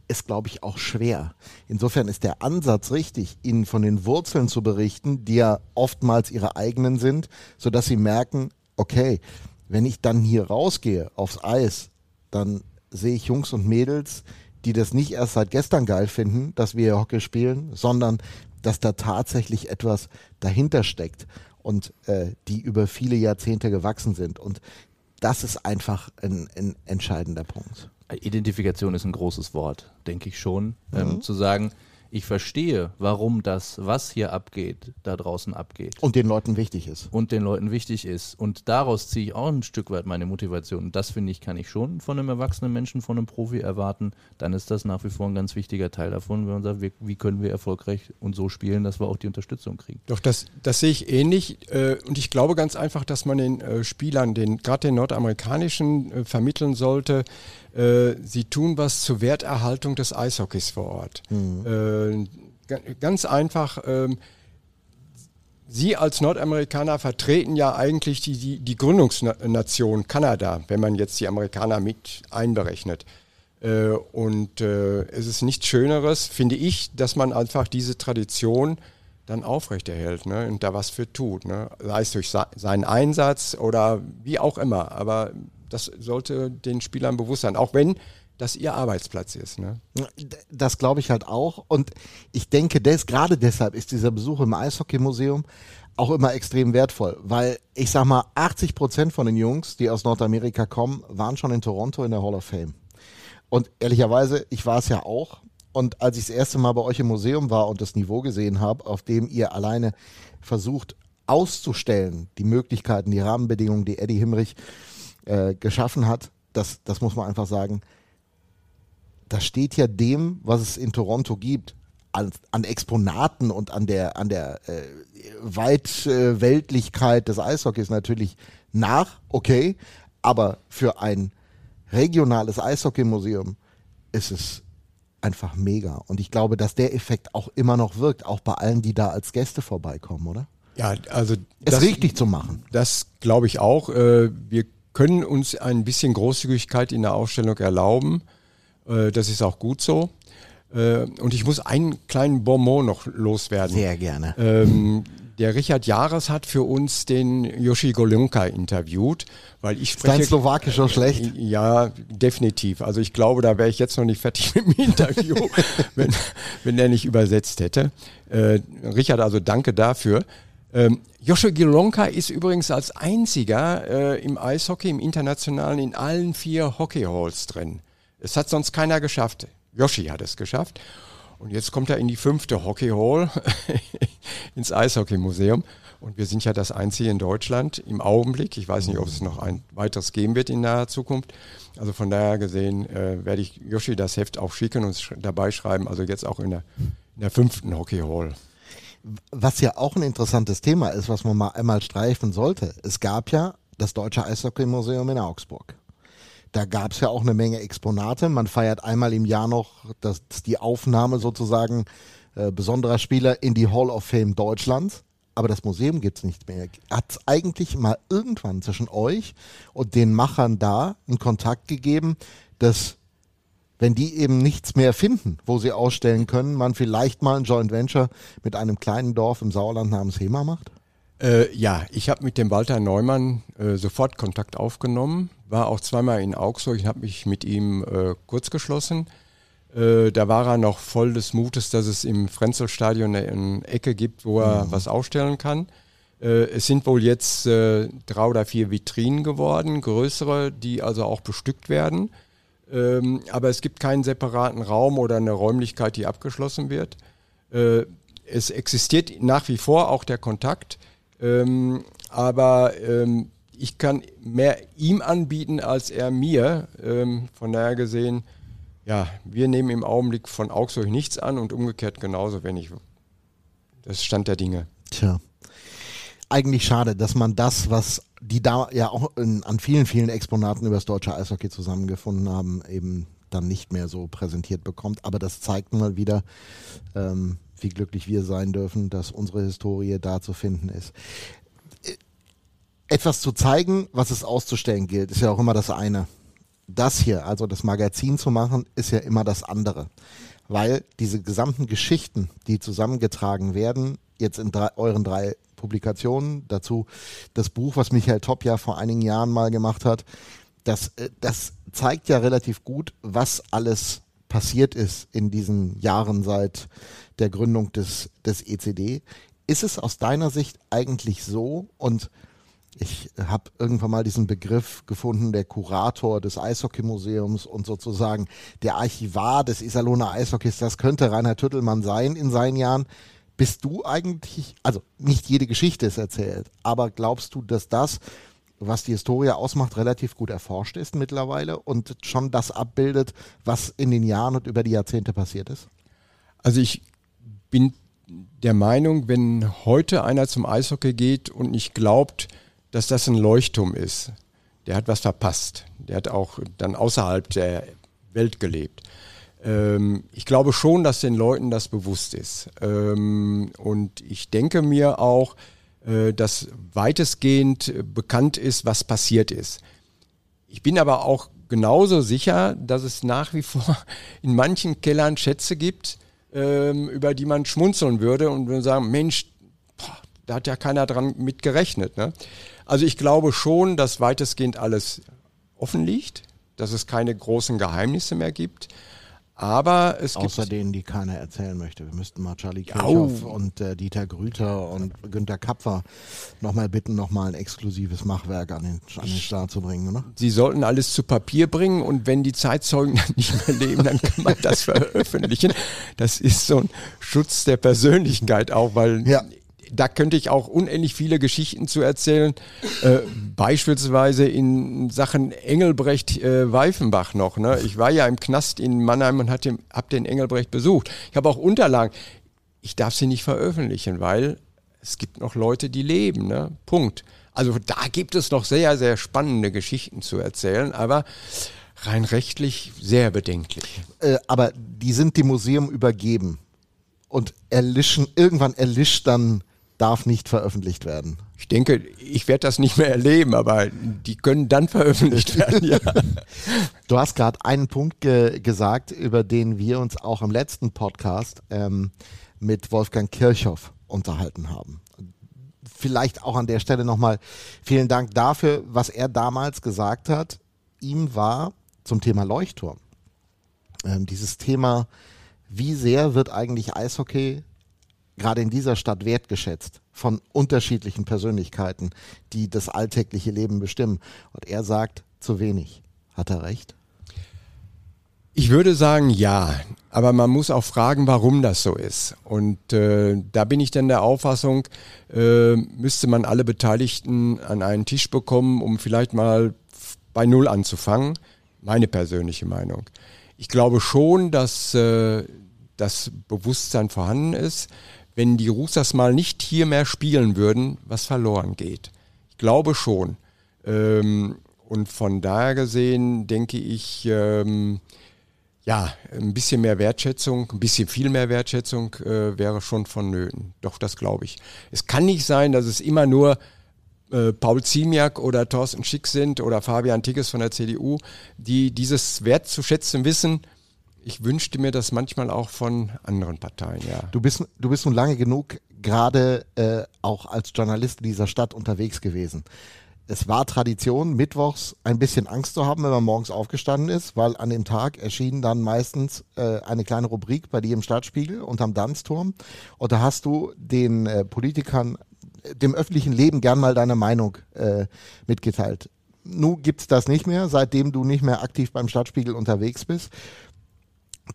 ist, glaube ich, auch schwer. Insofern ist der Ansatz richtig, ihnen von den Wurzeln zu berichten, die ja oftmals ihre eigenen sind, sodass sie merken, okay, wenn ich dann hier rausgehe aufs Eis, dann sehe ich Jungs und Mädels, die das nicht erst seit gestern geil finden, dass wir Hockey spielen, sondern dass da tatsächlich etwas dahinter steckt und äh, die über viele Jahrzehnte gewachsen sind. Und das ist einfach ein, ein entscheidender Punkt. Identifikation ist ein großes Wort, denke ich schon. Ähm, zu sagen, ich verstehe, warum das, was hier abgeht, da draußen abgeht. Und den Leuten wichtig ist. und den Leuten wichtig ist. Und daraus ziehe ich auch ein Stück weit meine Motivation. Und das finde ich, kann ich schon von einem erwachsenen Menschen, von einem Profi erwarten. Dann ist das nach wie vor ein ganz wichtiger Teil davon, wenn man sagt, wie, wie können wir erfolgreich und so spielen, dass wir auch die Unterstützung kriegen. Doch, das, das sehe ich ähnlich. Äh, und ich glaube ganz einfach, dass man den äh, Spielern, den, gerade den nordamerikanischen, äh, vermitteln sollte, sie tun was zur Werterhaltung des Eishockeys vor Ort. Äh, ga- ganz einfach, ähm, Sie als Nordamerikaner vertreten ja eigentlich die, die, die Gründungsnation Kanada, wenn man jetzt die Amerikaner mit einberechnet. Äh, und äh, es ist nichts Schöneres, finde ich, dass man einfach diese Tradition dann aufrechterhält ne, und da was für tut. Ne? Sei es durch se seinen Einsatz oder wie auch immer. Aber das sollte den Spielern bewusst sein, auch wenn das ihr Arbeitsplatz ist. Ne? Das glaube ich halt auch. Und ich denke, des, gerade deshalb ist dieser Besuch im Eishockey-Museum auch immer extrem wertvoll, weil ich sag mal, 80 Prozent von den Jungs, die aus Nordamerika kommen, waren schon in Toronto in der Hall of Fame. Und ehrlicherweise, ich war es ja auch. Und als ich das erste Mal bei euch im Museum war und das Niveau gesehen habe, auf dem ihr alleine versucht auszustellen, die Möglichkeiten, die Rahmenbedingungen, die Eddie Himmrich äh, geschaffen hat, das, das muss man einfach sagen, das steht ja dem, was es in Toronto gibt, an, an Exponaten und an der, an der äh, Weitweltlichkeit des Eishockeys natürlich nach, okay, aber für ein regionales Eishockeymuseum ist es einfach mega. Und ich glaube, dass der Effekt auch immer noch wirkt, auch bei allen, die da als Gäste vorbeikommen, oder? Ja, also Es das- richtig zu machen. Das glaube ich auch. Äh, Wir können uns ein bisschen Großzügigkeit in der Ausstellung erlauben. Äh, Das ist auch gut so. Äh, Und ich muss einen kleinen Bonbon noch loswerden. Sehr gerne. Ähm, der Richard Jahres hat für uns den Yoshi Golunka interviewt, weil ich Ist dein spreche. Slowakisch so schlecht? Ja, definitiv. Also ich glaube, da wäre ich jetzt noch nicht fertig mit dem Interview, wenn, wenn er nicht übersetzt hätte. Äh, Richard, also danke dafür. Ähm, Joshua Gilonka ist übrigens als einziger äh, im Eishockey, im Internationalen, in allen vier Hockeyhalls drin. Es hat sonst keiner geschafft. Yoshi hat es geschafft. Und jetzt kommt er in die fünfte Hockey Hall ins Eishockey-Museum. Und wir sind ja das einzige in Deutschland im Augenblick. Ich weiß nicht, ob es noch ein weiteres geben wird in naher Zukunft. Also von daher gesehen äh, werde ich Yoshi das Heft auch schicken und sch dabei schreiben. Also jetzt auch in der, in der fünften Hockey Hall. Was ja auch ein interessantes Thema ist, was man mal einmal streifen sollte. Es gab ja das Deutsche Eishockey-Museum in Augsburg. Da gab es ja auch eine Menge Exponate. Man feiert einmal im Jahr noch das, die Aufnahme sozusagen äh, besonderer Spieler in die Hall of Fame Deutschlands. Aber das Museum gibt's nicht mehr. Hat es eigentlich mal irgendwann zwischen euch und den Machern da einen Kontakt gegeben, dass wenn die eben nichts mehr finden, wo sie ausstellen können, man vielleicht mal ein Joint Venture mit einem kleinen Dorf im Sauerland namens Hema macht? Äh, ja, ich habe mit dem Walter Neumann äh, sofort Kontakt aufgenommen, war auch zweimal in Augsburg, ich habe mich mit ihm äh, kurz geschlossen. Äh, da war er noch voll des Mutes, dass es im Frenzelstadion eine, eine Ecke gibt, wo er mhm. was ausstellen kann. Äh, es sind wohl jetzt äh, drei oder vier Vitrinen geworden, größere, die also auch bestückt werden. Ähm, aber es gibt keinen separaten Raum oder eine Räumlichkeit, die abgeschlossen wird. es existiert nach wie vor auch der Kontakt. Ähm, aber ähm, ich kann mehr ihm anbieten als er mir. Ähm, von daher gesehen, ja, wir nehmen im Augenblick von Augsburg nichts an und umgekehrt genauso, wenn ich. Das Stand der Dinge. Tja. Eigentlich schade, dass man das, was die da ja auch in, an vielen, vielen Exponaten über das deutsche Eishockey zusammengefunden haben, eben dann nicht mehr so präsentiert bekommt. Aber das zeigt mal wieder, ähm, wie glücklich wir sein dürfen, dass unsere Historie da zu finden ist. Etwas zu zeigen, was es auszustellen gilt, ist ja auch immer das eine. Das hier, also das Magazin zu machen, ist ja immer das andere. Weil diese gesamten Geschichten, die zusammengetragen werden, jetzt in drei, euren drei Publikationen, dazu das Buch, was Michael Topp ja vor einigen Jahren mal gemacht hat, das, äh, das zeigt ja relativ gut, was alles passiert ist in diesen Jahren seit der Gründung des, des ECD. Ist es aus deiner Sicht eigentlich so und ich habe irgendwann mal diesen Begriff gefunden, der Kurator des Eishockeymuseums und sozusagen der Archivar des Iserlohner Eishockeys, das könnte Rainer Tüttelmann sein in seinen Jahren. Bist du eigentlich, also nicht jede Geschichte ist erzählt, aber glaubst du, dass das, was die Historie ausmacht, relativ gut erforscht ist mittlerweile und schon das abbildet, was in den Jahren und über die Jahrzehnte passiert ist? Also ich bin der Meinung, wenn heute einer zum Eishockey geht und nicht glaubt, dass das ein Leuchtturm ist, der hat was verpasst. Der hat auch dann außerhalb der Welt gelebt. Ähm, ich glaube schon, dass den Leuten das bewusst ist. Ähm, und ich denke mir auch, äh, dass weitestgehend bekannt ist, was passiert ist. Ich bin aber auch genauso sicher, dass es nach wie vor in manchen Kellern Schätze gibt, ähm, über die man schmunzeln würde und würde sagen, Mensch, boah, da hat ja keiner dran mit gerechnet. Ne? Also ich glaube schon, dass weitestgehend alles offen liegt, dass es keine großen Geheimnisse mehr gibt. Aber es Außer gibt. denen, die keiner erzählen möchte. Wir müssten mal Charlie Kirchhoff oh. und äh, Dieter Grüter und Günter Kapfer nochmal bitten, nochmal ein exklusives Machwerk an den, an den Start zu bringen, oder? Sie sollten alles zu Papier bringen und wenn die Zeitzeugen dann nicht mehr leben, dann kann man das veröffentlichen. Das ist so ein Schutz der Persönlichkeit auch, weil ja da könnte ich auch unendlich viele Geschichten zu erzählen. Äh, beispielsweise in Sachen Engelbrecht äh, Weifenbach noch. Ne? Ich war ja im Knast in Mannheim und habe den Engelbrecht besucht. Ich habe auch Unterlagen. Ich darf sie nicht veröffentlichen, weil es gibt noch Leute, die leben. Ne? Punkt. Also da gibt es noch sehr, sehr spannende Geschichten zu erzählen, aber rein rechtlich sehr bedenklich. Äh, aber die sind dem Museum übergeben und erlischen, irgendwann erlischt dann darf nicht veröffentlicht werden. Ich denke, ich werde das nicht mehr erleben, aber die können dann veröffentlicht werden. Ja. Du hast gerade einen Punkt ge gesagt, über den wir uns auch im letzten Podcast ähm, mit Wolfgang Kirchhoff unterhalten haben. Vielleicht auch an der Stelle nochmal vielen Dank dafür, was er damals gesagt hat. Ihm war zum Thema Leuchtturm ähm, dieses Thema, wie sehr wird eigentlich Eishockey gerade in dieser Stadt wertgeschätzt von unterschiedlichen Persönlichkeiten, die das alltägliche Leben bestimmen. Und er sagt, zu wenig. Hat er recht? Ich würde sagen, ja. Aber man muss auch fragen, warum das so ist. Und äh, da bin ich dann der Auffassung, äh, müsste man alle Beteiligten an einen Tisch bekommen, um vielleicht mal bei Null anzufangen. Meine persönliche Meinung. Ich glaube schon, dass äh, das Bewusstsein vorhanden ist wenn die Roosters mal nicht hier mehr spielen würden, was verloren geht. Ich glaube schon. Ähm, und von daher gesehen denke ich, ähm, ja, ein bisschen mehr Wertschätzung, ein bisschen viel mehr Wertschätzung äh, wäre schon vonnöten. Doch, das glaube ich. Es kann nicht sein, dass es immer nur äh, Paul Ziemiak oder Thorsten Schick sind oder Fabian Tigges von der CDU, die dieses Wert zu schätzen wissen, ich wünschte mir das manchmal auch von anderen Parteien, ja. Du bist, du bist nun lange genug gerade äh, auch als Journalist in dieser Stadt unterwegs gewesen. Es war Tradition, mittwochs ein bisschen Angst zu haben, wenn man morgens aufgestanden ist, weil an dem Tag erschien dann meistens äh, eine kleine Rubrik bei dir im Stadtspiegel unterm Danzturm. Und da hast du den äh, Politikern, dem öffentlichen Leben gern mal deine Meinung äh, mitgeteilt. Nun gibt's das nicht mehr, seitdem du nicht mehr aktiv beim Stadtspiegel unterwegs bist.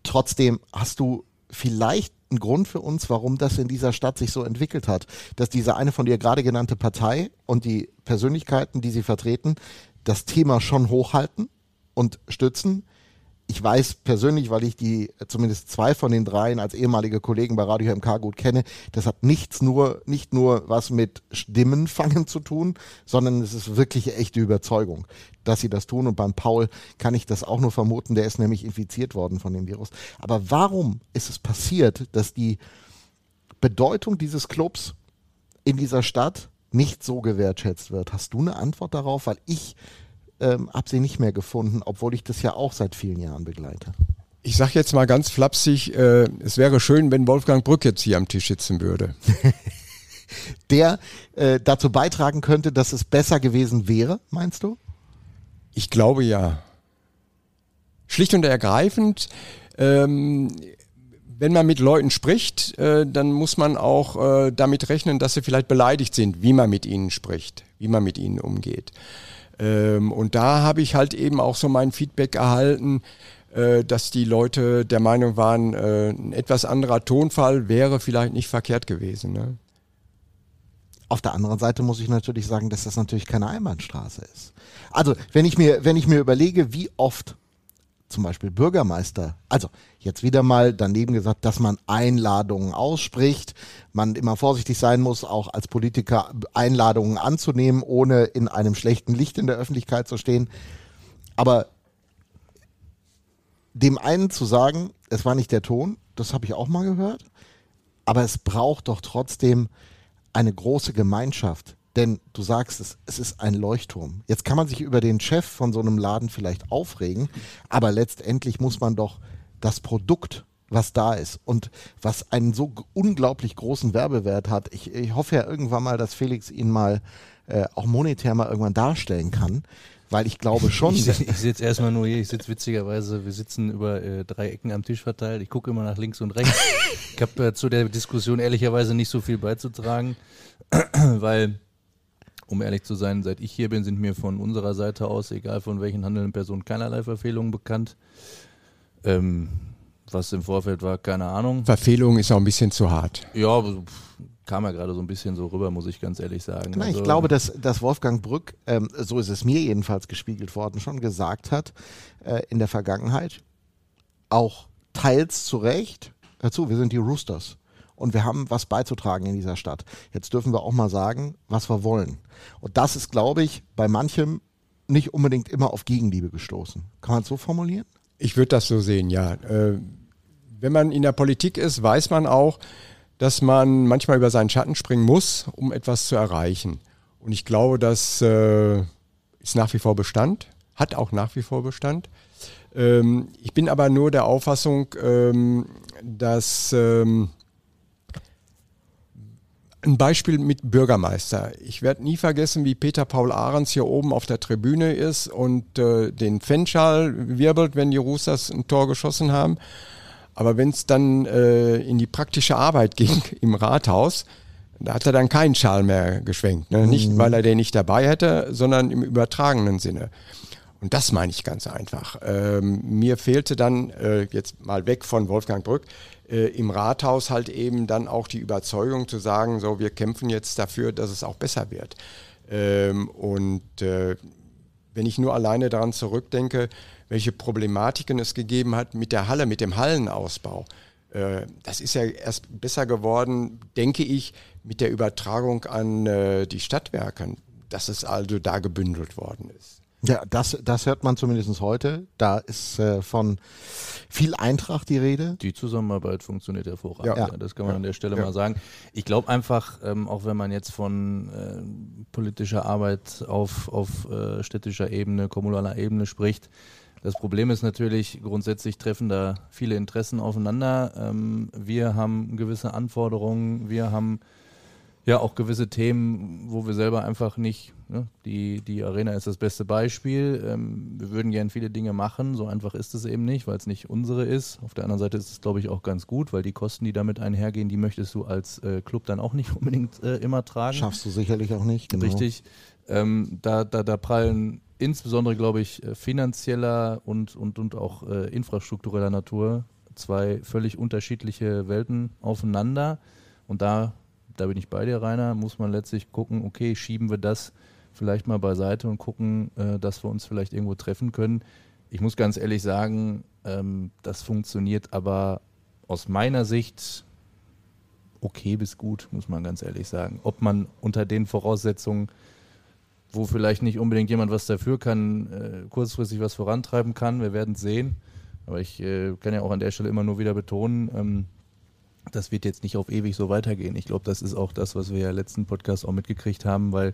Trotzdem hast du vielleicht einen Grund für uns, warum das in dieser Stadt sich so entwickelt hat, dass diese eine von dir gerade genannte Partei und die Persönlichkeiten, die sie vertreten, das Thema schon hochhalten und stützen, ich weiß persönlich, weil ich die zumindest zwei von den dreien als ehemalige Kollegen bei Radio MK gut kenne, das hat nichts nur, nicht nur was mit Stimmenfangen zu tun, sondern es ist wirklich echte Überzeugung, dass sie das tun. Und beim Paul kann ich das auch nur vermuten, der ist nämlich infiziert worden von dem Virus. Aber warum ist es passiert, dass die Bedeutung dieses Clubs in dieser Stadt nicht so gewertschätzt wird? Hast du eine Antwort darauf? Weil ich ähm, habe sie nicht mehr gefunden, obwohl ich das ja auch seit vielen Jahren begleite. Ich sage jetzt mal ganz flapsig, äh, es wäre schön, wenn Wolfgang Brück jetzt hier am Tisch sitzen würde. Der äh, dazu beitragen könnte, dass es besser gewesen wäre, meinst du? Ich glaube ja. Schlicht und ergreifend, ähm, wenn man mit Leuten spricht, äh, dann muss man auch äh, damit rechnen, dass sie vielleicht beleidigt sind, wie man mit ihnen spricht, wie man mit ihnen umgeht. Ähm, und da habe ich halt eben auch so mein Feedback erhalten, äh, dass die Leute der Meinung waren, äh, ein etwas anderer Tonfall wäre vielleicht nicht verkehrt gewesen. Ne? Auf der anderen Seite muss ich natürlich sagen, dass das natürlich keine Einbahnstraße ist. Also, wenn ich mir, wenn ich mir überlege, wie oft zum Beispiel Bürgermeister, also jetzt wieder mal daneben gesagt, dass man Einladungen ausspricht, man immer vorsichtig sein muss, auch als Politiker Einladungen anzunehmen, ohne in einem schlechten Licht in der Öffentlichkeit zu stehen. Aber dem einen zu sagen, es war nicht der Ton, das habe ich auch mal gehört, aber es braucht doch trotzdem eine große Gemeinschaft, denn du sagst es, es ist ein Leuchtturm. Jetzt kann man sich über den Chef von so einem Laden vielleicht aufregen, aber letztendlich muss man doch das Produkt, was da ist und was einen so unglaublich großen Werbewert hat. Ich, ich hoffe ja irgendwann mal, dass Felix ihn mal äh, auch monetär mal irgendwann darstellen kann. Weil ich glaube schon. Ich, ich sitze erstmal nur hier, ich sitze witzigerweise, wir sitzen über äh, drei Ecken am Tisch verteilt. Ich gucke immer nach links und rechts. ich habe äh, zu der Diskussion ehrlicherweise nicht so viel beizutragen, weil um ehrlich zu sein, seit ich hier bin, sind mir von unserer Seite aus, egal von welchen handelnden Personen, keinerlei Verfehlungen bekannt. Ähm, was im Vorfeld war, keine Ahnung. Verfehlung ist auch ein bisschen zu hart. Ja, kam ja gerade so ein bisschen so rüber, muss ich ganz ehrlich sagen. Na, also, ich glaube, dass, dass Wolfgang Brück, ähm, so ist es mir jedenfalls gespiegelt worden, schon gesagt hat äh, in der Vergangenheit, auch teils zu Recht, dazu, wir sind die Roosters und wir haben was beizutragen in dieser Stadt. Jetzt dürfen wir auch mal sagen, was wir wollen. Und das ist, glaube ich, bei manchem nicht unbedingt immer auf Gegenliebe gestoßen. Kann man es so formulieren? Ich würde das so sehen, ja. Äh, wenn man in der Politik ist, weiß man auch, dass man manchmal über seinen Schatten springen muss, um etwas zu erreichen. Und ich glaube, das äh, ist nach wie vor Bestand, hat auch nach wie vor Bestand. Ähm, ich bin aber nur der Auffassung, ähm, dass ähm, ein Beispiel mit Bürgermeister. Ich werde nie vergessen, wie Peter Paul Ahrens hier oben auf der Tribüne ist und äh, den Fanschal wirbelt, wenn die Roosters ein Tor geschossen haben. Aber wenn es dann äh, in die praktische Arbeit ging im Rathaus, da hat er dann keinen Schal mehr geschwenkt. Ne? Nicht, mhm. weil er den nicht dabei hätte, sondern im übertragenen Sinne. Und das meine ich ganz einfach. Ähm, mir fehlte dann, äh, jetzt mal weg von Wolfgang Brück, äh, im Rathaus halt eben dann auch die Überzeugung zu sagen, so, wir kämpfen jetzt dafür, dass es auch besser wird. Ähm, und äh, wenn ich nur alleine daran zurückdenke, welche Problematiken es gegeben hat mit der Halle, mit dem Hallenausbau. Äh, das ist ja erst besser geworden, denke ich, mit der Übertragung an äh, die Stadtwerke, dass es also da gebündelt worden ist. Ja, das, das hört man zumindest heute. Da ist äh, von viel Eintracht die Rede. Die Zusammenarbeit funktioniert hervorragend. Ja. Das kann man ja. an der Stelle ja. mal sagen. Ich glaube einfach, ähm, auch wenn man jetzt von äh, politischer Arbeit auf, auf äh, städtischer Ebene, kommunaler Ebene spricht, Das Problem ist natürlich, grundsätzlich treffen da viele Interessen aufeinander. Ähm, wir haben gewisse Anforderungen, wir haben ja auch gewisse Themen, wo wir selber einfach nicht, ne, die, die Arena ist das beste Beispiel. Ähm, wir würden gern viele Dinge machen, so einfach ist es eben nicht, weil es nicht unsere ist. Auf der anderen Seite ist es, glaube ich, auch ganz gut, weil die Kosten, die damit einhergehen, die möchtest du als äh, Club dann auch nicht unbedingt äh, immer tragen. Schaffst du sicherlich auch nicht, genau. Richtig. Ähm, da, da, da prallen insbesondere, glaube ich, äh, finanzieller und, und, und auch äh, infrastruktureller Natur zwei völlig unterschiedliche Welten aufeinander. Und da da bin ich bei dir, Rainer, muss man letztlich gucken, okay, schieben wir das vielleicht mal beiseite und gucken, äh, dass wir uns vielleicht irgendwo treffen können. Ich muss ganz ehrlich sagen, ähm, das funktioniert aber aus meiner Sicht okay bis gut, muss man ganz ehrlich sagen. Ob man unter den Voraussetzungen, wo vielleicht nicht unbedingt jemand was dafür kann, äh, kurzfristig was vorantreiben kann, wir werden sehen. Aber ich äh, kann ja auch an der Stelle immer nur wieder betonen, ähm, das wird jetzt nicht auf ewig so weitergehen. Ich glaube, das ist auch das, was wir ja letzten Podcast auch mitgekriegt haben, weil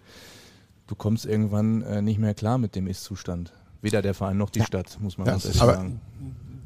du kommst irgendwann äh, nicht mehr klar mit dem Ist-Zustand. Weder der Verein noch die ja. Stadt, muss man ja, ganz ehrlich sagen.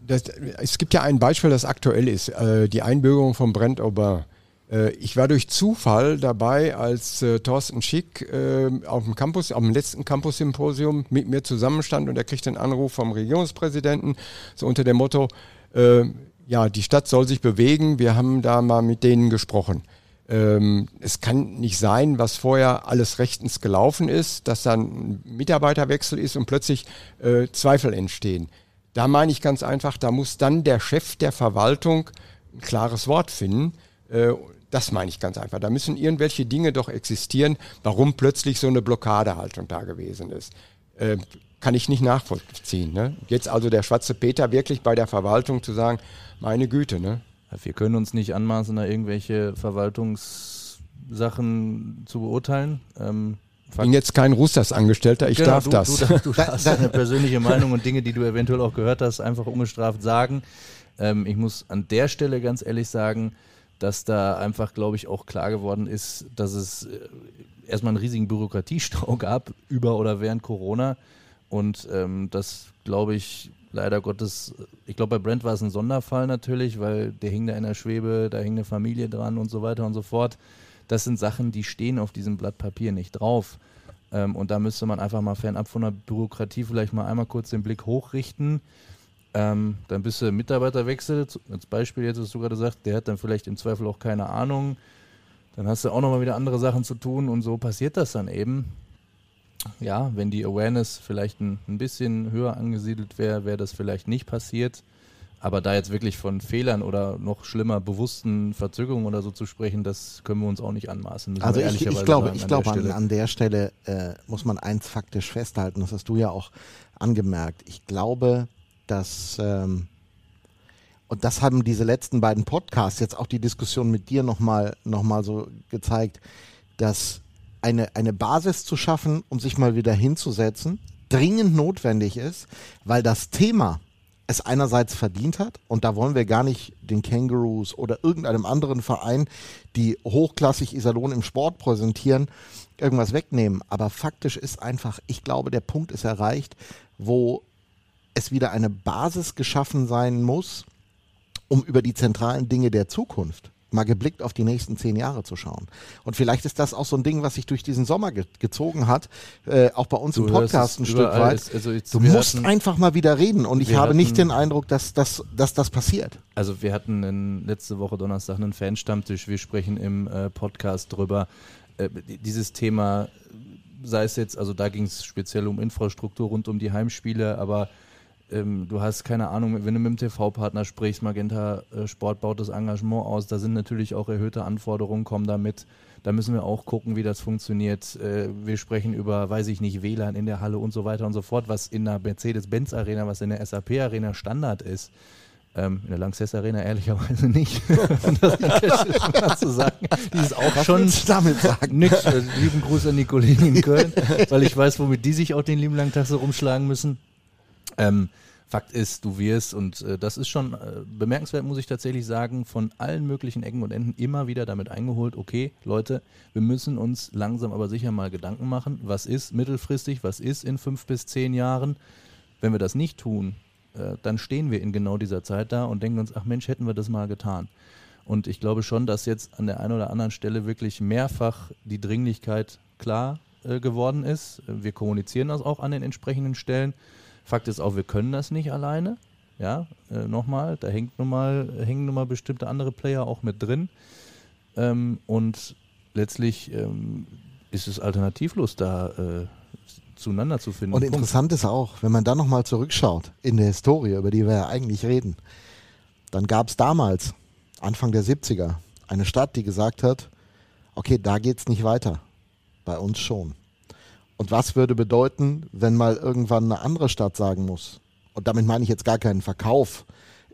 Das, es gibt ja ein Beispiel, das aktuell ist, äh, die Einbürgerung von Brent Aubin. Äh, ich war durch Zufall dabei, als äh, Thorsten Schick äh, auf dem Campus, am letzten Campus-Symposium mit mir zusammenstand und er kriegt einen Anruf vom Regierungspräsidenten, so unter dem Motto, äh, ja, die Stadt soll sich bewegen. Wir haben da mal mit denen gesprochen. Ähm, es kann nicht sein, was vorher alles rechtens gelaufen ist, dass dann ein Mitarbeiterwechsel ist und plötzlich äh, Zweifel entstehen. Da meine ich ganz einfach, da muss dann der Chef der Verwaltung ein klares Wort finden. Äh, das meine ich ganz einfach. Da müssen irgendwelche Dinge doch existieren, warum plötzlich so eine Blockadehaltung da gewesen ist. Äh, kann ich nicht nachvollziehen. Ne? Jetzt also der schwarze Peter wirklich bei der Verwaltung zu sagen, meine Güte, ne? Wir können uns nicht anmaßen, da irgendwelche Verwaltungssachen zu beurteilen. Ähm, ich bin jetzt kein Rusters-Angestellter, ich genau, darf du, das. Du, du darfst deine persönliche Meinung und Dinge, die du eventuell auch gehört hast, einfach ungestraft sagen. Ähm, ich muss an der Stelle ganz ehrlich sagen, dass da einfach, glaube ich, auch klar geworden ist, dass es äh, erstmal einen riesigen Bürokratiestau gab über oder während Corona und ähm, das, glaube ich, leider Gottes, ich glaube, bei Brent war es ein Sonderfall natürlich, weil der hing da in der Schwebe, da hing eine Familie dran und so weiter und so fort. Das sind Sachen, die stehen auf diesem Blatt Papier nicht drauf. Ähm, und da müsste man einfach mal fernab von der Bürokratie vielleicht mal einmal kurz den Blick hochrichten. Ähm, dann bist du Mitarbeiterwechsel, als Beispiel jetzt, was du gerade sagst, der hat dann vielleicht im Zweifel auch keine Ahnung. Dann hast du auch nochmal wieder andere Sachen zu tun und so passiert das dann eben ja, wenn die Awareness vielleicht ein, ein bisschen höher angesiedelt wäre, wäre das vielleicht nicht passiert. Aber da jetzt wirklich von Fehlern oder noch schlimmer bewussten Verzögerungen oder so zu sprechen, das können wir uns auch nicht anmaßen. Also ich, ich, glaube, ich glaube, an, an, der Stelle äh, muss man eins faktisch festhalten, das hast du ja auch angemerkt. Ich glaube, dass ähm, und das haben diese letzten beiden Podcasts, jetzt auch die Diskussion mit dir nochmal noch mal so gezeigt, dass eine, eine Basis zu schaffen, um sich mal wieder hinzusetzen, dringend notwendig ist, weil das Thema es einerseits verdient hat, und da wollen wir gar nicht den Kangaroos oder irgendeinem anderen Verein, die hochklassig Iserlohn im Sport präsentieren, irgendwas wegnehmen. Aber faktisch ist einfach, ich glaube, der Punkt ist erreicht, wo es wieder eine Basis geschaffen sein muss, um über die zentralen Dinge der Zukunft mal geblickt auf die nächsten zehn Jahre zu schauen. Und vielleicht ist das auch so ein Ding, was sich durch diesen Sommer ge gezogen hat, äh, auch bei uns du im Podcast ein Stück weit. Ist, also du musst hatten, einfach mal wieder reden und ich habe hatten, nicht den Eindruck, dass, dass, dass das passiert. Also wir hatten in, letzte Woche Donnerstag einen Fanstammtisch, wir sprechen im äh, Podcast drüber. Äh, dieses Thema, sei es jetzt, also da ging es speziell um Infrastruktur rund um die Heimspiele, aber ähm, du hast keine Ahnung, wenn du mit dem TV-Partner sprichst, Magenta äh, Sport baut das Engagement aus, da sind natürlich auch erhöhte Anforderungen, kommen damit. Da müssen wir auch gucken, wie das funktioniert. Äh, wir sprechen über, weiß ich nicht, WLAN in der Halle und so weiter und so fort, was in der Mercedes-Benz-Arena, was in der SAP-Arena Standard ist. Ähm, in der Lanxess Arena ehrlicherweise nicht. das zu sagen. Die ist auch Was schon damit sagen. Nix. Also, lieben Gruß an die Kollegen in Köln, weil ich weiß, womit die sich auch den lieben langen Tag so rumschlagen müssen. Ähm, Fakt ist, du wirst, und äh, das ist schon äh, bemerkenswert, muss ich tatsächlich sagen, von allen möglichen Ecken und Enden immer wieder damit eingeholt, okay, Leute, wir müssen uns langsam aber sicher mal Gedanken machen, was ist mittelfristig, was ist in fünf bis zehn Jahren. Wenn wir das nicht tun, äh, dann stehen wir in genau dieser Zeit da und denken uns, ach Mensch, hätten wir das mal getan. Und ich glaube schon, dass jetzt an der einen oder anderen Stelle wirklich mehrfach die Dringlichkeit klar äh, geworden ist. Wir kommunizieren das auch an den entsprechenden Stellen. Fakt ist auch, wir können das nicht alleine. Ja, äh, nochmal, da hängt nun mal, hängen nun mal bestimmte andere Player auch mit drin. Ähm, und letztlich ähm, ist es alternativlos, da äh, zueinander zu finden. Und Punkt. interessant ist auch, wenn man dann nochmal zurückschaut in der Historie, über die wir ja eigentlich reden, dann gab es damals, Anfang der 70er, eine Stadt, die gesagt hat, okay, da geht's nicht weiter. Bei uns schon. Und was würde bedeuten, wenn mal irgendwann eine andere Stadt sagen muss? Und damit meine ich jetzt gar keinen Verkauf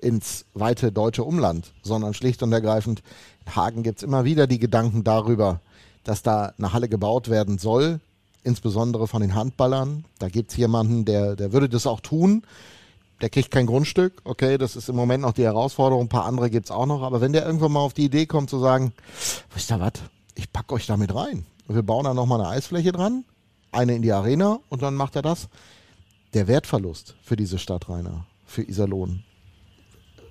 ins weite deutsche Umland, sondern schlicht und ergreifend, in Hagen gibt's immer wieder die Gedanken darüber, dass da eine Halle gebaut werden soll, insbesondere von den Handballern. Da gibt's jemanden, der, der würde das auch tun. Der kriegt kein Grundstück, okay, das ist im Moment noch die Herausforderung, ein paar andere gibt's auch noch, aber wenn der irgendwann mal auf die Idee kommt zu sagen, wisst ihr was, ich pack euch damit rein. Wir bauen da nochmal eine Eisfläche dran, eine in die Arena und dann macht er das. Der Wertverlust für diese Stadt, Rainer, für Iserlohn,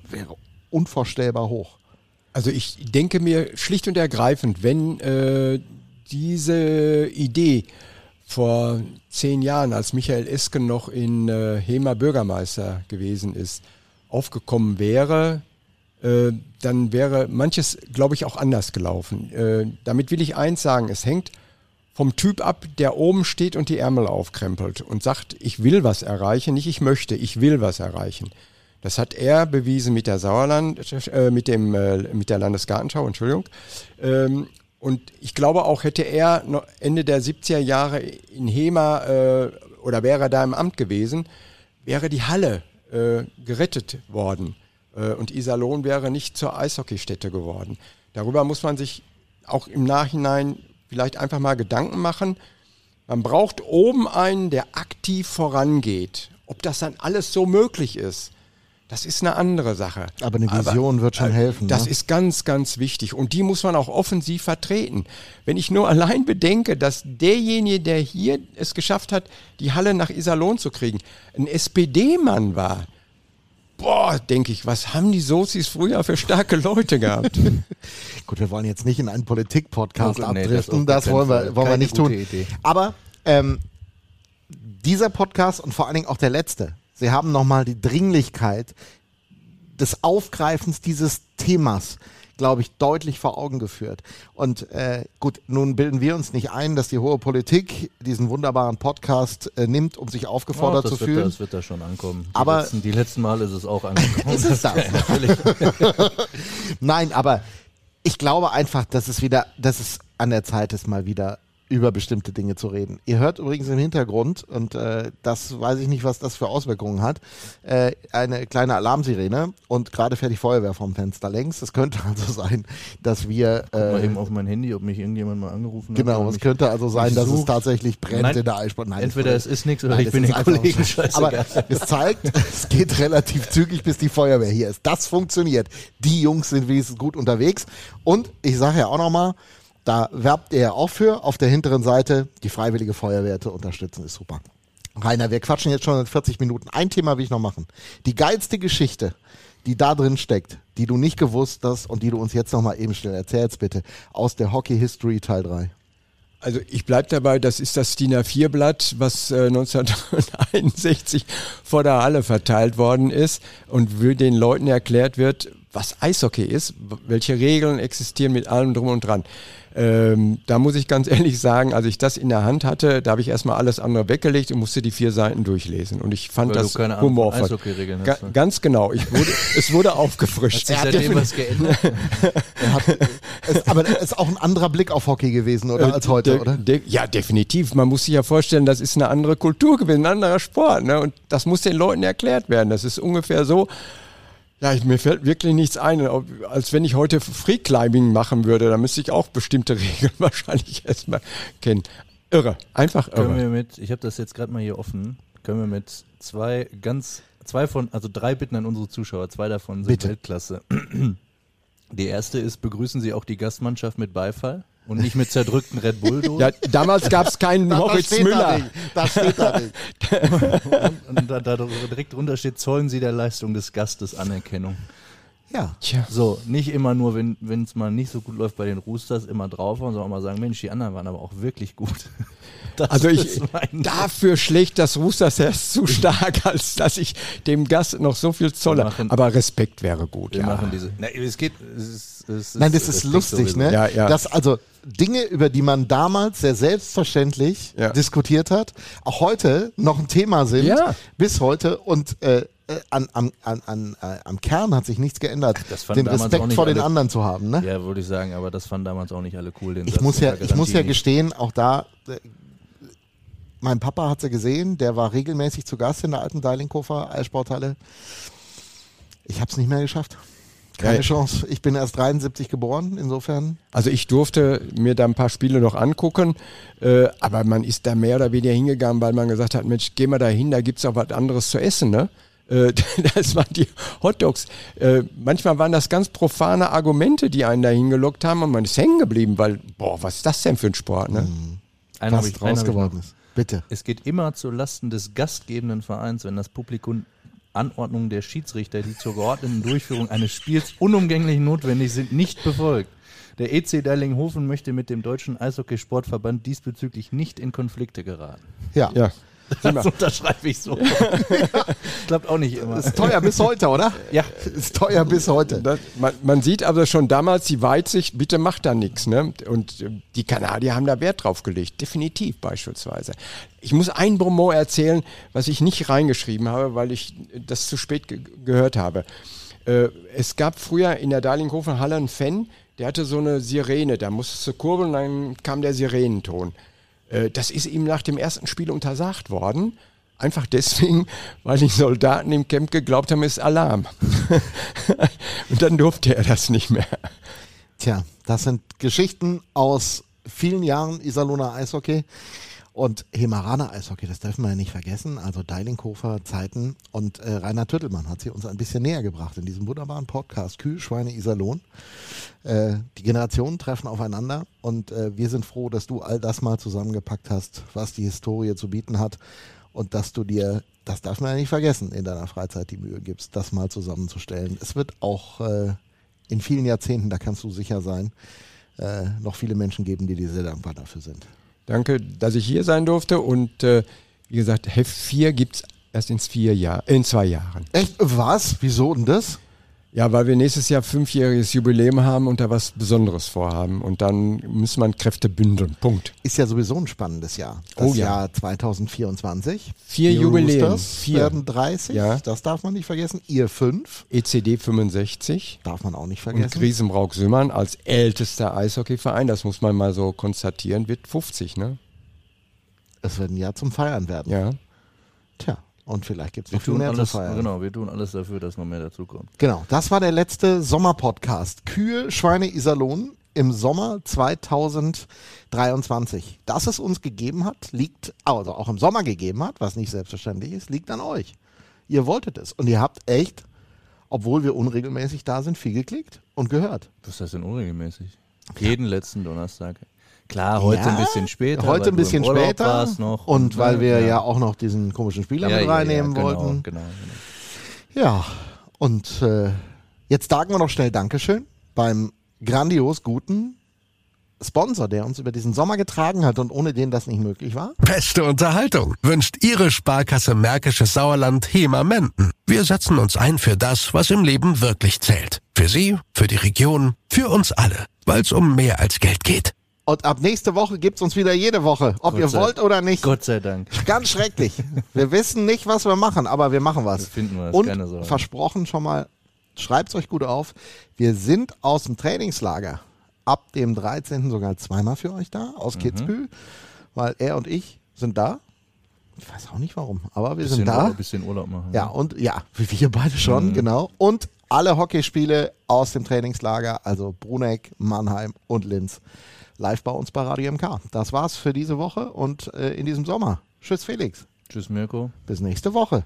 wäre unvorstellbar hoch. Also ich denke mir schlicht und ergreifend, wenn äh, diese Idee vor zehn Jahren, als Michael Esken noch in äh, Hema Bürgermeister gewesen ist, aufgekommen wäre, äh, dann wäre manches, glaube ich, auch anders gelaufen. Äh, damit will ich eins sagen, es hängt vom Typ ab, der oben steht und die Ärmel aufkrempelt und sagt, ich will was erreichen, nicht ich möchte, ich will was erreichen. Das hat er bewiesen mit der Sauerland, äh, mit dem, äh, mit der Landesgartenschau, Entschuldigung. Ähm, und ich glaube auch, hätte er Ende der 70er Jahre in Hema äh, oder wäre da im Amt gewesen, wäre die Halle äh, gerettet worden. Äh, und Iserlohn wäre nicht zur Eishockeystätte geworden. Darüber muss man sich auch im Nachhinein vielleicht einfach mal Gedanken machen. Man braucht oben einen, der aktiv vorangeht. Ob das dann alles so möglich ist, das ist eine andere Sache. Aber eine Vision wird schon helfen, Das ne? ist ganz, ganz wichtig. Und die muss man auch offensiv vertreten. Wenn ich nur allein bedenke, dass derjenige, der hier es geschafft hat, die Halle nach Iserlohn zu kriegen, ein SPD-Mann war, boah, denke ich, was haben die Sozis früher für starke Leute gehabt? Gut, wir wollen jetzt nicht in einen Politik-Podcast Oh, nee, das abdriften, auf das, keinen wollen wir, wollen wir nicht tun. Idee. Aber ähm, dieser Podcast und vor allen Dingen auch der letzte, sie haben nochmal die Dringlichkeit des Aufgreifens dieses Themas, glaube ich, deutlich vor Augen geführt. Und äh, gut, nun bilden wir uns nicht ein, dass die hohe Politik diesen wunderbaren Podcast äh, nimmt, um sich aufgefordert Oh, zu fühlen. Das wird da schon ankommen. Die Aber- letzten, die letzten Mal ist es auch angekommen. Ist es das? Nein, aber ich glaube einfach, dass es wieder, dass es an der Zeit ist, mal wieder über bestimmte Dinge zu reden. Ihr hört übrigens im Hintergrund, und äh, das weiß ich nicht, was das für Auswirkungen hat, äh, eine kleine Alarmsirene und gerade fährt die Feuerwehr vom Fenster längs. Es könnte also sein, dass wir Mal äh, eben auf mein Handy, ob mich irgendjemand mal angerufen hat. Genau, es könnte also sein, dass es tatsächlich brennt Nein, in der Eissport. Nein, entweder es ist nichts oder Nein, ich bin den Kollegen scheißegal. Aber es zeigt, es geht relativ zügig, bis die Feuerwehr hier ist. Das funktioniert. Die Jungs sind wenigstens gut unterwegs. Und ich sage ja auch nochmal, da werbt ja auch für, auf der hinteren Seite die Freiwillige Feuerwehr zu unterstützen, ist super. Rainer, wir quatschen jetzt schon seit 40 Minuten. Ein Thema will ich noch machen. Die geilste Geschichte, die da drin steckt, die du nicht gewusst hast und die du uns jetzt nochmal eben schnell erzählst, bitte, aus der Hockey History Teil 3. Also ich bleibe dabei, das ist das DIN A4-Blatt, was äh, 1961 vor der Halle verteilt worden ist und den Leuten erklärt wird, was Eishockey ist, welche Regeln existieren mit allem drum und dran. Ähm, da muss ich ganz ehrlich sagen, als ich das in der Hand hatte, da habe ich erstmal alles andere weggelegt und musste die vier Seiten durchlesen. Und ich fand Weil das humorvoll. Ga ne? Ganz genau. Ich wurde, es wurde aufgefrischt. Hat sich seitdem was geändert? Er hat, ist, aber das ist auch ein anderer Blick auf Hockey gewesen, oder? Als heute, De- oder? de- ja, definitiv. Man muss sich ja vorstellen, das ist eine andere Kultur gewesen, ein anderer Sport. Ne? Und das muss den Leuten erklärt werden. Das ist ungefähr so. Ja, ich, mir fällt wirklich nichts ein, als wenn ich heute Free Climbing machen würde. Da müsste ich auch bestimmte Regeln wahrscheinlich erstmal kennen. Irre, einfach Können irre. wir mit, ich habe das jetzt gerade mal hier offen, können wir mit zwei ganz, zwei von, also drei Bitten an unsere Zuschauer, zwei davon sind Bitte. Weltklasse. Die erste ist, begrüßen Sie auch die Gastmannschaft mit Beifall und nicht mit zerdrückten Red Bull-Dosen. Ja, damals gab es keinen Da- Moritz steht da Müller. nicht. Da steht da nicht. Und, und da, da direkt drunter steht, zollen Sie der Leistung des Gastes Anerkennung. Ja. Tja. So, nicht immer nur, wenn es mal nicht so gut läuft bei den Roosters, immer draufhauen, sondern auch mal sagen, Mensch, die anderen waren aber auch wirklich gut. Das Also ich, dafür schlägt das Roosters zu stark, als dass ich dem Gast noch so viel zolle. Machen- Aber Respekt wäre gut, wir ja. machen diese. Na, es geht. Es ist, es Nein, das ist lustig, sowieso. ne? Ja, ja. Dass also Dinge, über die man damals sehr selbstverständlich Ja. diskutiert hat, auch heute noch ein Thema sind, Ja. bis heute und äh, äh, an, am, an, an, äh, am Kern hat sich nichts geändert, das den Respekt vor den alle- anderen zu haben. Ne? Ja, würde ich sagen, aber das fanden damals auch nicht alle cool. Den Ich Satz muss ja, ich muss ja gestehen, auch da, äh, mein Papa hat sie gesehen, der war regelmäßig zu Gast in der alten Deilinghofer Eissporthalle. Ich habe es nicht mehr geschafft. Keine Ja. Chance. Ich bin erst 73 geboren, insofern. Also ich durfte mir da ein paar Spiele noch angucken, äh, aber man ist da mehr oder weniger hingegangen, weil man gesagt hat, Mensch, geh mal da hin, da gibt's auch was anderes zu essen, ne? Äh, Das waren die Hotdogs. Äh, manchmal waren das ganz profane Argumente, die einen da hingelockt haben und man ist hängen geblieben, weil, boah, was ist das denn für ein Sport, ne? Einen hab was ich- draus geworden ist. Bitte. Es geht immer zu Lasten des gastgebenden Vereins, wenn das Publikum Anordnungen der Schiedsrichter, die zur geordneten Durchführung eines Spiels unumgänglich notwendig sind, nicht befolgt. Der EC Deilinghofen möchte mit dem Deutschen Eishockeysportverband diesbezüglich nicht in Konflikte geraten. Ja. Ja. Das unterschreibe ich so. Klappt auch nicht immer. Ist teuer bis heute, oder? Ja. Ist teuer bis heute. Das, man, man sieht aber schon damals die Weitsicht, bitte macht da nichts. Ne? Und äh, die Kanadier haben da Wert drauf gelegt, definitiv beispielsweise. Ich muss ein Bonbon erzählen, was ich nicht reingeschrieben habe, weil ich das zu spät ge gehört habe. Äh, es gab früher in der Darlinghofen Halle einen Fan, der hatte so eine Sirene, da musstest du kurbeln, dann kam der Sirenenton. Äh, Das ist ihm nach dem ersten Spiel untersagt worden. Einfach deswegen, weil die Soldaten im Camp geglaubt haben, es ist Alarm. Und dann durfte er das nicht mehr. Tja, das sind Geschichten aus vielen Jahren Iserlohner Eishockey und Hemeraner Eishockey, das dürfen wir ja nicht vergessen. Also Deilinghofer Zeiten und äh, Rainer Tüttelmann hat sie uns ein bisschen näher gebracht in diesem wunderbaren Podcast Kühe, Schweine, Iserlohn. Äh, die Generationen treffen aufeinander und äh, wir sind froh, dass du all das mal zusammengepackt hast, was die Historie zu bieten hat und dass du dir, das darf man ja nicht vergessen, in deiner Freizeit die Mühe gibst, das mal zusammenzustellen. Es wird auch äh, in vielen Jahrzehnten, da kannst du sicher sein, äh, noch viele Menschen geben, die dir sehr dankbar dafür sind. Danke, dass ich hier sein durfte. Und äh, wie gesagt, Heft 4 gibt es erst in, vier Jahr, in zwei Jahren. Echt? Was? Wieso denn das? Ja, weil wir nächstes Jahr fünfjähriges Jubiläum haben und da was Besonderes vorhaben. Und dann muss man Kräfte bündeln. Punkt. Ist ja sowieso ein spannendes Jahr. Das Oh ja. Jahr 2024. Vier Die Jubiläen. Roosters Vier. werden 30. Ja. Das darf man nicht vergessen. Ihr 5. ECD 65 Darf man auch nicht und vergessen. Griesenbrauch-Sümmern als ältester Eishockeyverein, das muss man mal so konstatieren, wird 50, ne? Es wird ein Jahr zum Feiern werden. Ja. Tja, und vielleicht gibt es noch viel mehr zu alles, feiern. genau, wir tun alles dafür, dass noch mehr dazukommt. Genau, das war der letzte Sommerpodcast. Kühe, Schweine, Iserlohn im Sommer 2023. Dass es uns gegeben hat, liegt, also auch im Sommer gegeben hat, was nicht selbstverständlich ist, liegt an euch. Ihr wolltet es und ihr habt echt, obwohl wir unregelmäßig da sind, viel geklickt und gehört. Was ist das denn unregelmäßig? Jeden letzten Donnerstag. Klar, heute Ja, ein bisschen später. Heute ein bisschen später noch und weil ne, wir ja. auch noch diesen komischen Spieler mit reinnehmen genau, wollten. Genau, genau. Ja, und äh, jetzt sagen wir noch schnell Dankeschön beim grandios guten Sponsor, der uns über diesen Sommer getragen hat und ohne den das nicht möglich war. Beste Unterhaltung wünscht Ihre Sparkasse Märkisches Sauerland HEMA Menden. Wir setzen uns ein für das, was im Leben wirklich zählt. Für Sie, für die Region, für uns alle. Weil es um mehr als Geld geht. Und ab nächste Woche gibt's uns wieder jede Woche, ob Gott ihr wollt oder nicht. Gott sei Dank. Ganz schrecklich. Wir wissen nicht, was wir machen, aber wir machen was. Wir finden was, Und keine Sorge. versprochen schon mal, schreibt's euch gut auf. Wir sind aus dem Trainingslager ab dem 13. sogar zweimal für euch da, aus Mhm. Kitzbühel, weil er und ich sind da. Ich weiß auch nicht warum, aber wir Bisschen sind da. Urlaub, bisschen Urlaub machen. Ja, und ja, wie wir beide schon, genau. Und alle Hockeyspiele aus dem Trainingslager, also Bruneck, Mannheim und Linz, live bei uns bei Radio MK. Das war's für diese Woche und äh, in diesem Sommer. Tschüss Felix. Tschüss Mirko. Bis nächste Woche.